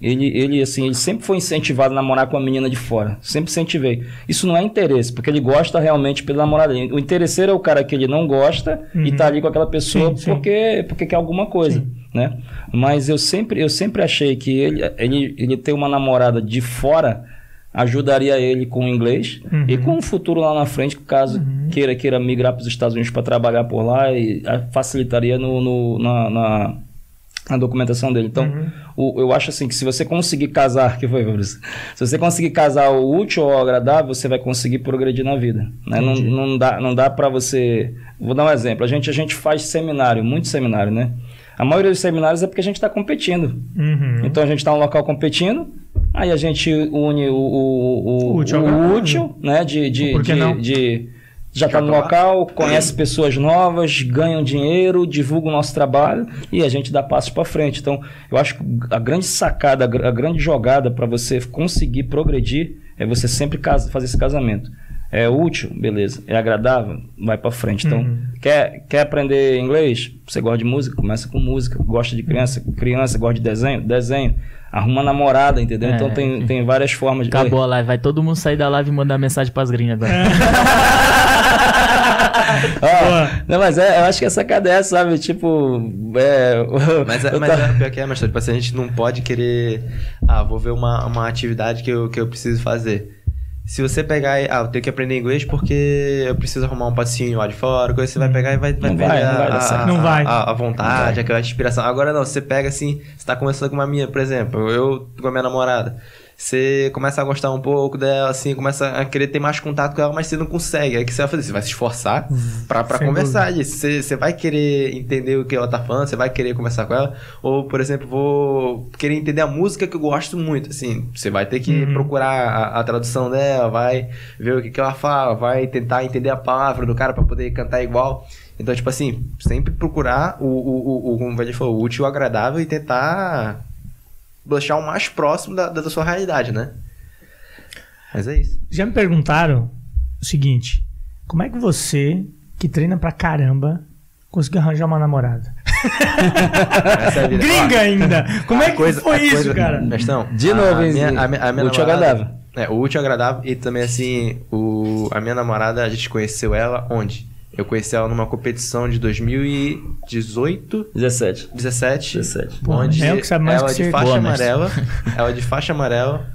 ele, ele, assim, ele sempre foi incentivado a namorar com a menina de fora. Sempre incentivei. Isso não é interesse, porque ele gosta realmente pela namorada. O interesseiro é o cara que ele não gosta e Uhum. tá ali com aquela pessoa Sim, sim. porque, porque quer alguma coisa, Sim. né? Mas eu sempre, eu sempre achei que ele, ele, ele ter uma namorada de fora ajudaria ele com o inglês Uhum. e com o futuro lá na frente, caso queira queira migrar para os Estados Unidos para trabalhar por lá e facilitaria no, no- na, na, na documentação dele. Então, Uhum. o- eu acho assim que se você conseguir casar, que foi? Se você conseguir casar o útil ao agradável, você vai conseguir progredir na vida. né? Não, não dá, não dá para você. Vou dar um exemplo. A gente, a gente faz seminário, muito seminário, né? A maioria dos seminários é porque a gente está competindo. Uhum. Então a gente está no local competindo, aí a gente une o, o, o, O útil o útil, né? De, de, de, de- já está no lá. local, conhece pessoas novas, ganham dinheiro, divulga o nosso trabalho e a gente dá passos para frente. Então, eu acho que a grande sacada, a gr- a grande jogada para você conseguir progredir é você sempre casa- fazer esse casamento. É útil, beleza. É agradável, vai para frente. Então, Uhum. quer, quer aprender inglês? Você gosta de música? Começa com música. Gosta de criança? Criança, gosta de desenho? Desenho. Arruma namorada, entendeu? É, então tem, tem várias formas de. Acabou a live. Vai todo mundo sair da live e mandar mensagem pras gringas agora. Ó, não, mas é, eu acho que essa cadê essa, sabe? Tipo. É, Mas, é, mas tava- é pior que é, mas tipo assim, a gente não pode querer. Ah, vou ver uma, uma atividade que eu, que eu preciso fazer. Se você pegar e. Ah, eu tenho que aprender inglês porque eu preciso arrumar um passinho lá de fora, coisa você vai pegar e vai, vai Não perder vai, não a, vai dar a- Não vai. A, a vontade, aquela inspiração. Agora não, você pega assim, você tá conversando com uma minha, por exemplo, eu com a minha namorada. Você começa a gostar um pouco dela, assim, começa a querer ter mais contato com ela, mas você não consegue. Aí o que você vai fazer? Você vai se esforçar pra, pra Sem conversar disso. Você, você vai querer entender o que ela tá falando, você vai querer conversar com ela. Ou, por exemplo, vou querer entender a música que eu gosto muito, assim. Você vai ter que Uhum. procurar a, a tradução dela, vai ver o que, que ela fala, vai tentar entender a palavra do cara pra poder cantar igual. Então, tipo assim, sempre procurar o, o, o, o como o o útil o agradável e tentar deixar o mais próximo da, da sua realidade, né? Mas é isso. Já me perguntaram o seguinte: como é que você, que treina pra caramba, conseguiu arranjar uma namorada? Essa é a vida. Gringa ainda! Como é que coisa- foi isso, coisa- cara? Mestão, De novo, a hein, minha, a minha, a minha Útil e namorada- agradável. É, o útil e agradável. E também, assim, o, a minha namorada, a gente conheceu ela onde? Eu conheci ela numa competição de 2018, 17. 17. 17. Pô, onde é o que sabe mais ela que de faixa Boa, amarela. ela de faixa amarela.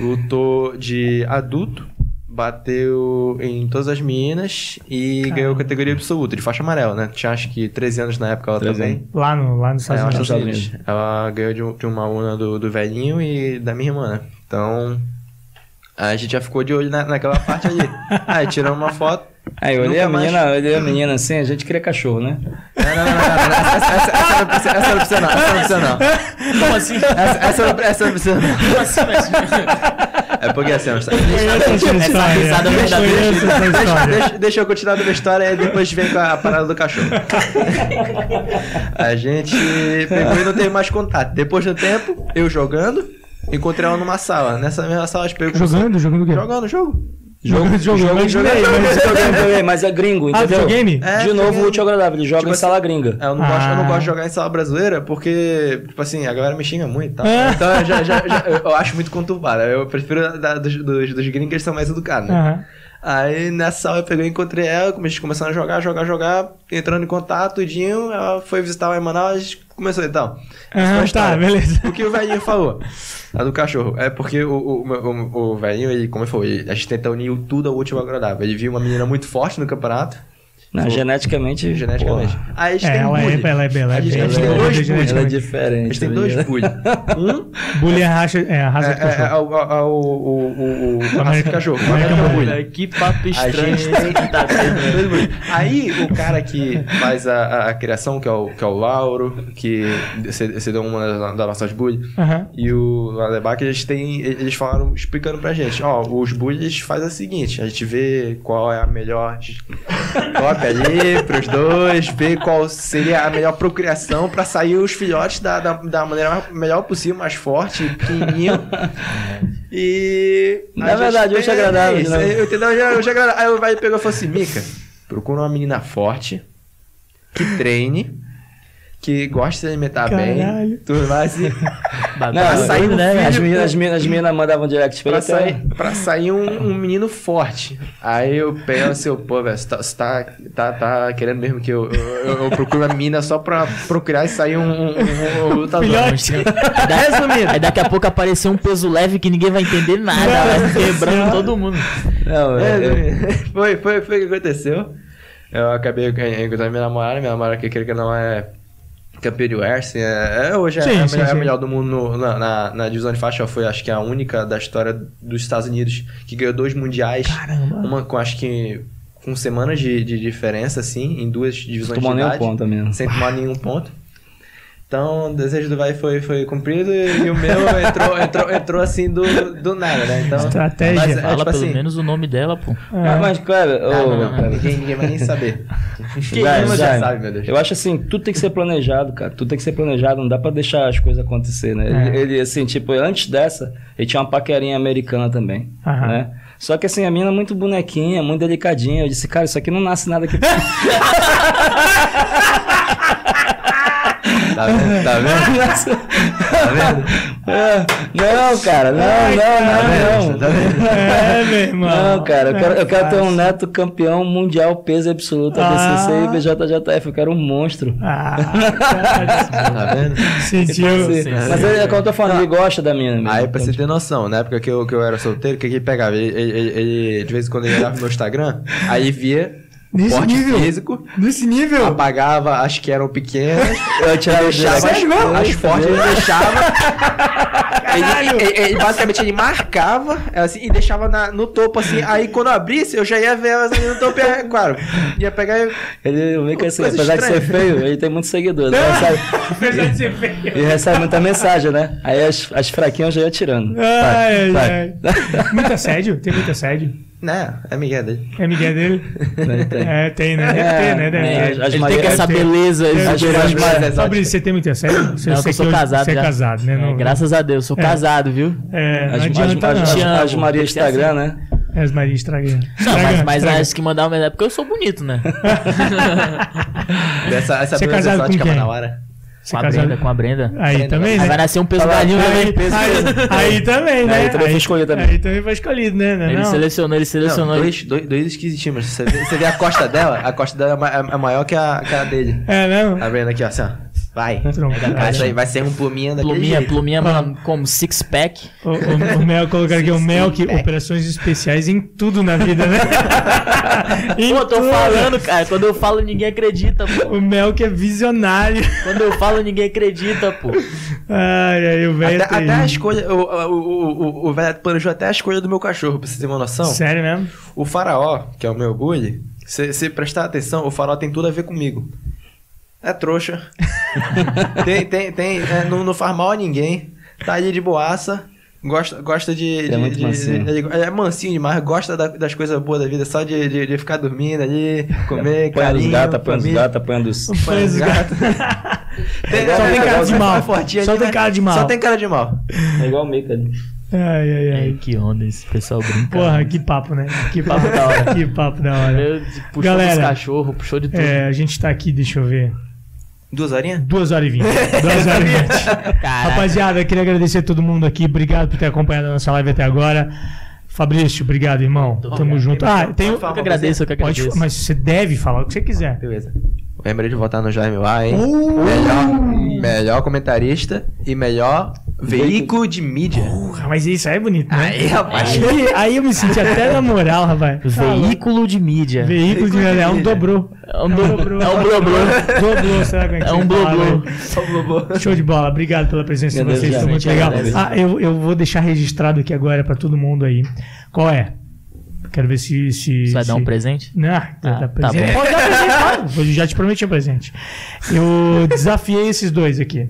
Lutou de adulto. Bateu em todas as meninas e Caramba. ganhou categoria absoluta, de faixa amarela, né? Tinha acho que 13 anos na época ela 13 também. Lá, no, lá nos É, Estados ela, Unidos. Estados Unidos. Ela ganhou de, de uma aluna do, do velhinho e da minha irmã, né? Então, a gente já ficou de olho na, naquela parte ali. Aí tiramos uma foto. Aí eu olhei a mais- menina, olhei a menina assim, a gente cria cachorro, né? Não, não, não, não, não, essa, essa, essa não precisa, essa não precisa não, essa não precisa não. Como assim? Essa, essa, não, essa não precisa não. Como assim? É porque assim, essa risada verdadeira. deixa, eu continuar da minha história e depois vem com a parada do cachorro. A gente pegou e não teve mais contato. Depois de um tempo, eu jogando, encontrei ela numa sala. Nessa mesma sala gente pegou. Jogando? Jogando o quê? Jogando jogo. Jogo, jogo, jogo, jogo, mas- jogo, jogo, mas é gringo, Ah, entendeu? videogame? É, de novo, útil agradável, ele joga Tipo em assim, sala gringa. É, Eu não, gosto, eu não Ah. gosto de jogar em sala brasileira porque, tipo assim, a galera me xinga muito e tal. Ah. Então eu, já, já, já- eu- eu acho muito conturbado. Eu prefiro da, dos, dos, dos gringos que eles são mais educados, né? Aham. Aí nessa sala eu peguei e encontrei ela, a gente começando a jogar, jogar, jogar, entrando em contato, tudinho. Ela foi visitar lá em Manaus, a gente começou então. Essa foi a Aham, tá, beleza. O que o velhinho falou? A do cachorro. É porque o, o, o, o velhinho, ele, como ele falou, ele- a gente tenta unir tudo ao último agradável. Ele viu uma menina muito forte no campeonato, Não, geneticamente. geneticamente. porra, Aí a gente É, tem ela é, bullying. ela é bela, A é gente, a bela. gente tem é dois bullies. Ela é A diferente. gente tem tá dois bullies. Um Bullying é é a raça de é, é, é, cachorro. o, é, o, o, o, o, raça cachorro. Que papo A estranho gente esse que tá tendo. Dois bullies. Aí o cara que faz a, a, a criação, que é, o, que é o Lauro, que você deu uma das, das nossas bullies, Aham. e o Alebac, eles têm. Eles falaram, explicando pra gente, ó, os bullies fazem o seguinte, a gente vê qual é a melhor cópia ali pros dois, ver qual seria a melhor procriação pra sair os filhotes da, da, da maneira mais- melhor possível, mais forte, pequenininho. E. Na verdade, hoje é agradável, isso, né? eu- hoje é agradável. Aí o vai pegou e falou assim: Mica, procura uma menina forte, que treine, que goste de se alimentar bem, Caralho. tudo mais. E Não, sair um né? As meninas, as meninas, as meninas mandavam direct pra Pra ele até- sair, pra sair um, um menino forte. Aí eu assim, pô, velho, você tá, você tá, tá, tá querendo mesmo que eu, eu, eu procure uma menina só pra procurar e sair um, um, um, lutador. Resumindo. Aí daqui a pouco apareceu um peso leve que ninguém vai entender nada, vai quebrando todo mundo. Não, é, eu-. Foi, foi, foi o que aconteceu. Eu acabei encontrando minha namorada, minha namorada que quer que não é campeã de é, é- hoje é, Sim, a, sim, melhor, é a melhor do mundo no- na, na, na divisão de faixa, foi acho que a única da história dos Estados Unidos que ganhou dois mundiais, Caramba. uma com acho que com semanas de, de diferença, assim, em duas divisões tomou de nenhum idade, ponto mesmo. sem tomar nenhum ponto. Então, o desejo do vai foi, foi cumprido e, o meu entrou, entrou, entrou assim do, do nada, né? Então, Estratégia. mas, é, Fala tipo pelo assim, menos o nome dela, pô. Ah, mas, cara, ô, não, não, não, cara, ninguém, ninguém vai nem saber. Quem vai. já sabe, meu Deus. Eu acho assim, tudo tem que ser planejado, cara. Tudo tem que ser planejado, não dá pra deixar as coisas acontecer, né? É. Ele, ele, assim, tipo, antes dessa, ele tinha uma paquerinha americana também, Aham. né? Só que assim, a mina é muito bonequinha, muito delicadinha. Eu disse, cara, isso aqui não nasce nada aqui. Tá vendo? Tá vendo? Tá vendo? É, não, cara, não, Ai, não, não, Tá não. vendo? É, meu irmão. Não, cara, eu quero, eu quero ter um neto campeão mundial peso absoluto, Ah. ADCC e BJJF. Eu quero um monstro. Ah, cara, Tá vendo? sentiu. Sim, Mas ele, é como eu tô falando, ele gosta da mina mesmo. Aí, pra você ter noção, na época que eu, que eu era solteiro, o que que ele pegava? Ele, ele- ele- ele, de vez em quando, ele olhava no meu Instagram, aí via Nesse porte nível? físico, Nesse nível. apagava as que eram pequenas, Eu tirava o deixava as, as fortes, ele deixava. Ele, ele- ele- basicamente, ele marcava assim, e deixava na- no topo, assim. Aí, quando eu abrisse, eu já ia ver elas ali no topo. E, é, claro, ia pegar e... Ele vê que assim, apesar de ser estranha. feio, ele tem muitos seguidores. Recebe, Apesar de ser feio. ele recebe muita mensagem, né? Aí as, as fraquinhas eu já ia tirando. Ai, Vai, ai, ai. Muito assédio? Tem muito assédio? Né, é Miguel dele. É Miguel dele? Tem, tem. É, tem, né? Deve É, ter, né? Deve é, ter. as Ele Maria- tem essa Deve ter. beleza. Exóticas. Fabrício, você tem muito assédio? Você Não, você que eu sou casado Você é já. casado, né? É, Não- graças a Deus, sou É. casado, viu? É, não As, adianta as, não. as, as Maria que ser Instagram, assim. né? É, as Maria Estraga. Não, mas, Estraga, mas as que mandavam é porque eu sou bonito, né? Essa, essa Você é beleza casado com quem? na hora. Com a casado- Brenda, com a Brenda. Aí Brenda. também, Aí né? vai nascer um peso galinho aí, também. peso- Aí, aí também, né? Aí também foi escolhido também. Aí também foi escolhido, né? Não, é Ele não? selecionou, ele Não, selecionou. dois, dois, dois esquisitinhos. Você vê, você vê a costa dela, a costa dela é é, é maior que a, que a dele. É, não? A Brenda aqui, ó, assim, ó. Vai. Vai vai ser um pluminha daquele Pluminha, jeito. pluminha Ah. mano, como six pack. O, o, o Mel colocar aqui, o Mel que operações especiais em tudo na vida, né? Pô, tô tudo. falando, cara. Quando eu falo, ninguém acredita, pô. O Mel que é visionário. Quando eu falo, ninguém acredita, pô. Ai, ai, o velho. Até, é até a escolha, o, o, o, o, o velho planejou até a escolha do meu cachorro, pra você ter uma noção. Sério mesmo? O faraó, que é o meu bully, se, se prestar atenção, o faraó tem tudo a ver comigo. É trouxa. tem, tem, tem, é, não, não faz mal a ninguém. Tá ali de boaça. Gosta, gosta de. É de- muito de- mansinho. de- é mansinho demais, gosta da- das coisas boas da vida, só de, de, de ficar dormindo ali, comer, Põe dos carinho, gatos, põe família. gatos, põe dos. Põe os gatos. Tem- Só tem cara de é mal. Só ali, tem mas- cara de mal. Só tem cara de mal. É igual o Mika. né? Ai, ai, Ai, ai. que onda esse pessoal brinca. Porra, que papo, né? Que papo da hora. Que papo da hora. Puxou Galera. dos cachorros, puxou de tudo. É, a gente tá aqui, deixa eu ver. Duas horinhas? 2 horas e 20. 2 horas e 20. Caraca. Rapaziada, queria agradecer a todo mundo aqui. Obrigado por ter acompanhado a nossa live até agora. Fabrício, obrigado, irmão. Tamo junto. Ah, tem Pode Eu que agradeço, eu que Pode, agradeço. mas você deve falar o que você quiser. Beleza. Lembrei de votar no Jaime lá, hein? Uh! Melhor, melhor comentarista e melhor veículo de mídia. Porra, mas isso aí é bonito, né? Aí, rapaz. Aí, aí eu me senti até na moral, rapaz. Veículo de mídia. Veículo de É um dobrou. É um dobrou. É um bloblô. Dobrou, será que É um fala, bloblô. velho? Show de bola. Obrigado pela presença de vocês. Foi muito legal. Ah, eu, eu vou deixar registrado aqui agora pra todo mundo aí. Qual é? Quero ver se. se Você vai dar se- um presente? Não, Ah, dá tá presente. bom. Pode dar presente, claro. Eu já te prometi um presente. Eu desafiei esses dois aqui.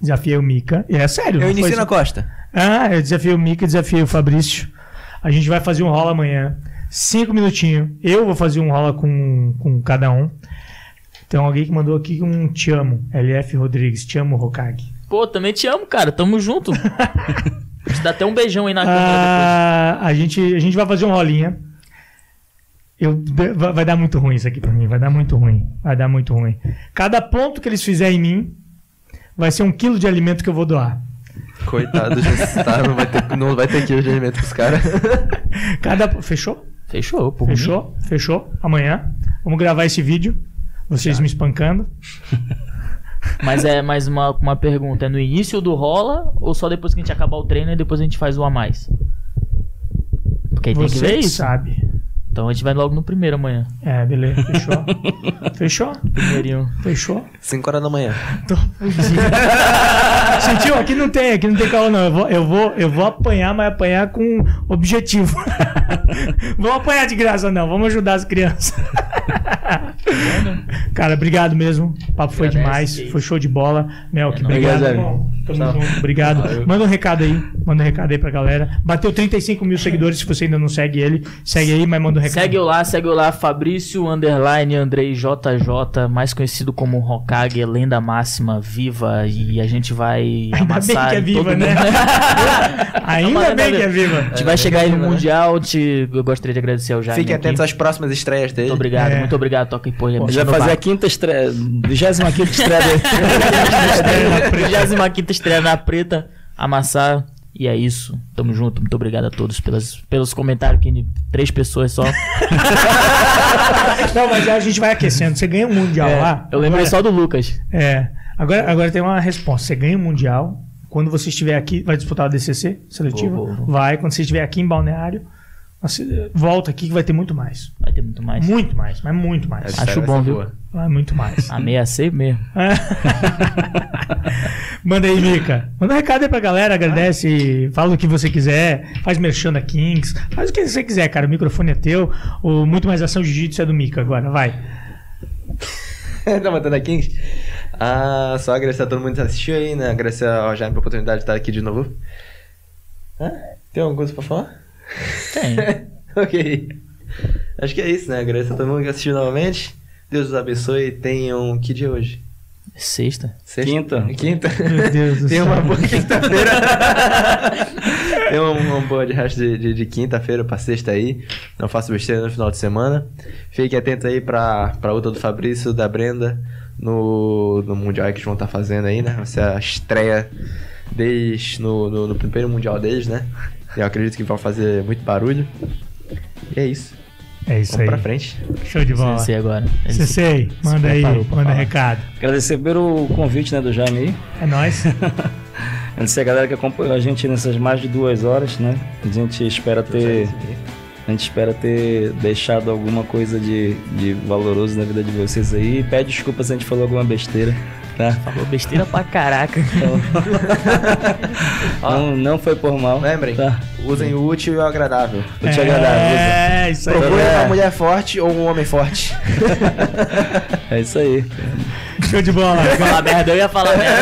Desafiei o Mika. E é sério. Eu foi na. Costa. Ah, eu desafiei o Mika, desafiei o Fabrício. A gente vai fazer um rola amanhã. Cinco minutinhos. Eu vou fazer um rola com, com cada um. Tem alguém que mandou aqui um te amo. LF Rodrigues, te amo, Hokage. Pô, também te amo, cara. Tamo junto. Te dá até um beijão aí na câmera Ah, a, gente, a gente vai fazer um rolinha. Eu, vai dar muito ruim isso aqui pra mim. Vai dar muito ruim. Vai dar muito ruim. Cada ponto que eles fizerem em mim vai ser um quilo de alimento que eu vou doar. Coitado do necessitado, não vai ter, não vai ter quilo de alimento pros caras. Cada. Fechou? depois. Fechou, pô. Fechou? Fechou? Amanhã. Vamos gravar esse vídeo. Vocês me espancando. Mas é mais uma, uma pergunta. É no início do rola ou só depois que a gente acabar o treino e depois a gente faz o a mais? Porque aí tem que Você ver isso. sabe. Então a gente vai logo no primeiro amanhã. É, beleza. Fechou? Fechou? Primeirinho. Fechou? 5 horas da manhã. Tô. Sentiu? Aqui não tem, aqui não tem calor, não. Eu vou, eu vou, eu vou apanhar, mas apanhar com objetivo. Vamos apanhar de graça, não. Vamos ajudar as crianças. Cara, obrigado mesmo. O papo foi demais. que Foi show de bola. Melk, É obrigado. junto. Obrigado. Manda um recado aí. Manda um recado aí pra galera. Bateu 35 mil seguidores. Se você ainda não segue ele, segue aí, mas manda um recado. Segue eu lá, segue eu lá, Fabrício Underline Andrei JJ, mais conhecido como Hokage, lenda máxima, viva, e a gente vai Ainda amassar bem que é viva, né? Ainda bem que é viva. A gente vai chegar aí no né? Mundial, te... eu gostaria de agradecer ao Jaime Fiquem atentos às próximas estreias dele. Muito obrigado, É. muito obrigado, Toca e Porra. Ele vai fazer a quinta estreia, 25 estreia dele. 25 estreia na preta, amassar. E é isso. Tamo junto. Muito obrigado a todos pelas, pelos comentários. Que três pessoas só. Não, mas a gente vai aquecendo. Você ganha um mundial lá. Eu lembrei agora- só do Lucas. É. Agora, agora tem uma resposta. Você ganha o mundial. Quando você estiver aqui, vai disputar o DCC seletivo? Vou, vou, vou. Vai. Quando você estiver aqui em Balneário, volta aqui que vai ter muito mais. Vai ter muito mais. Muito mais, mas muito mais. Essa Acho bom, viu? Vai muito mais. Ameacei mesmo. Manda aí, Mica. Manda um recado aí pra galera, agradece, fala o que você quiser, faz merchan da Kings, faz o que você quiser, cara. O microfone é teu. O Muito Mais Ação Jiu-Jitsu é do Mica agora, vai. tá matando a Kings? Ah, só agradecer a todo mundo que assistiu aí, né? Agradecer ao Jaime pela oportunidade de estar aqui de novo. Hã? Tem alguma coisa pra falar? Tem. ok. Acho que é isso, né? Agradecer a todo mundo que assistiu novamente. Deus os abençoe e tenham. Que dia é hoje? Sexta. Sexta? Quinta. Quinta? Meu Deus do Tenha céu. uma boa quinta-feira. Tenha uma, uma boa de resto de, de, de quinta-feira pra sexta aí. Não faça besteira no final de semana. Fique atento aí pra, pra luta do Fabrício, da Brenda, no, no Mundial que eles vão estar fazendo aí, né? Vai ser a estreia deles no, no, no primeiro Mundial deles, né? Eu acredito que vão fazer muito barulho. E é isso. É isso Vamos aí. pra frente. Show de bola. CC agora. Ele se- Cecei, manda aí, manda falar. recado. Agradecer pelo convite né, do Jaime aí. É nóis. Agradecer a galera que acompanhou a gente nessas mais de duas horas, né? A gente espera ter. A gente espera ter deixado alguma coisa de, de valoroso na vida de vocês aí. Pede desculpa se a gente falou alguma besteira, tá? Falou besteira pra caraca. Não, não foi por mal. Lembrem, Tá? usem o útil e o agradável. Vou te agradável. É, isso aí. Procure É. uma mulher forte ou um homem forte. É isso aí. Show de bola. falar merda, eu ia falar merda.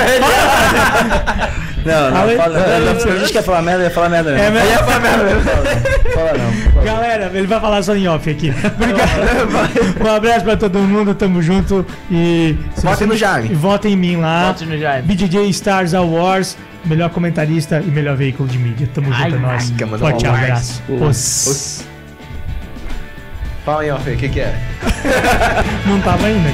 Não, não, Fala não, não, se a gente quer falar merda, ia falar merda mesmo. É mesmo? Fala não. Fala. Galera, ele vai falar só em off aqui. Obrigado. Um abraço pra todo mundo, tamo junto. E Votem no Jaime. E votem em mim lá. Volte no Jaime. BJJ Stars Awards, melhor comentarista e melhor veículo de mídia. Tamo junto, Ai, é nóis. ai, manda Forte um abraço. Os. Os. Fala aí, Fê, o que que é? Não tava ainda.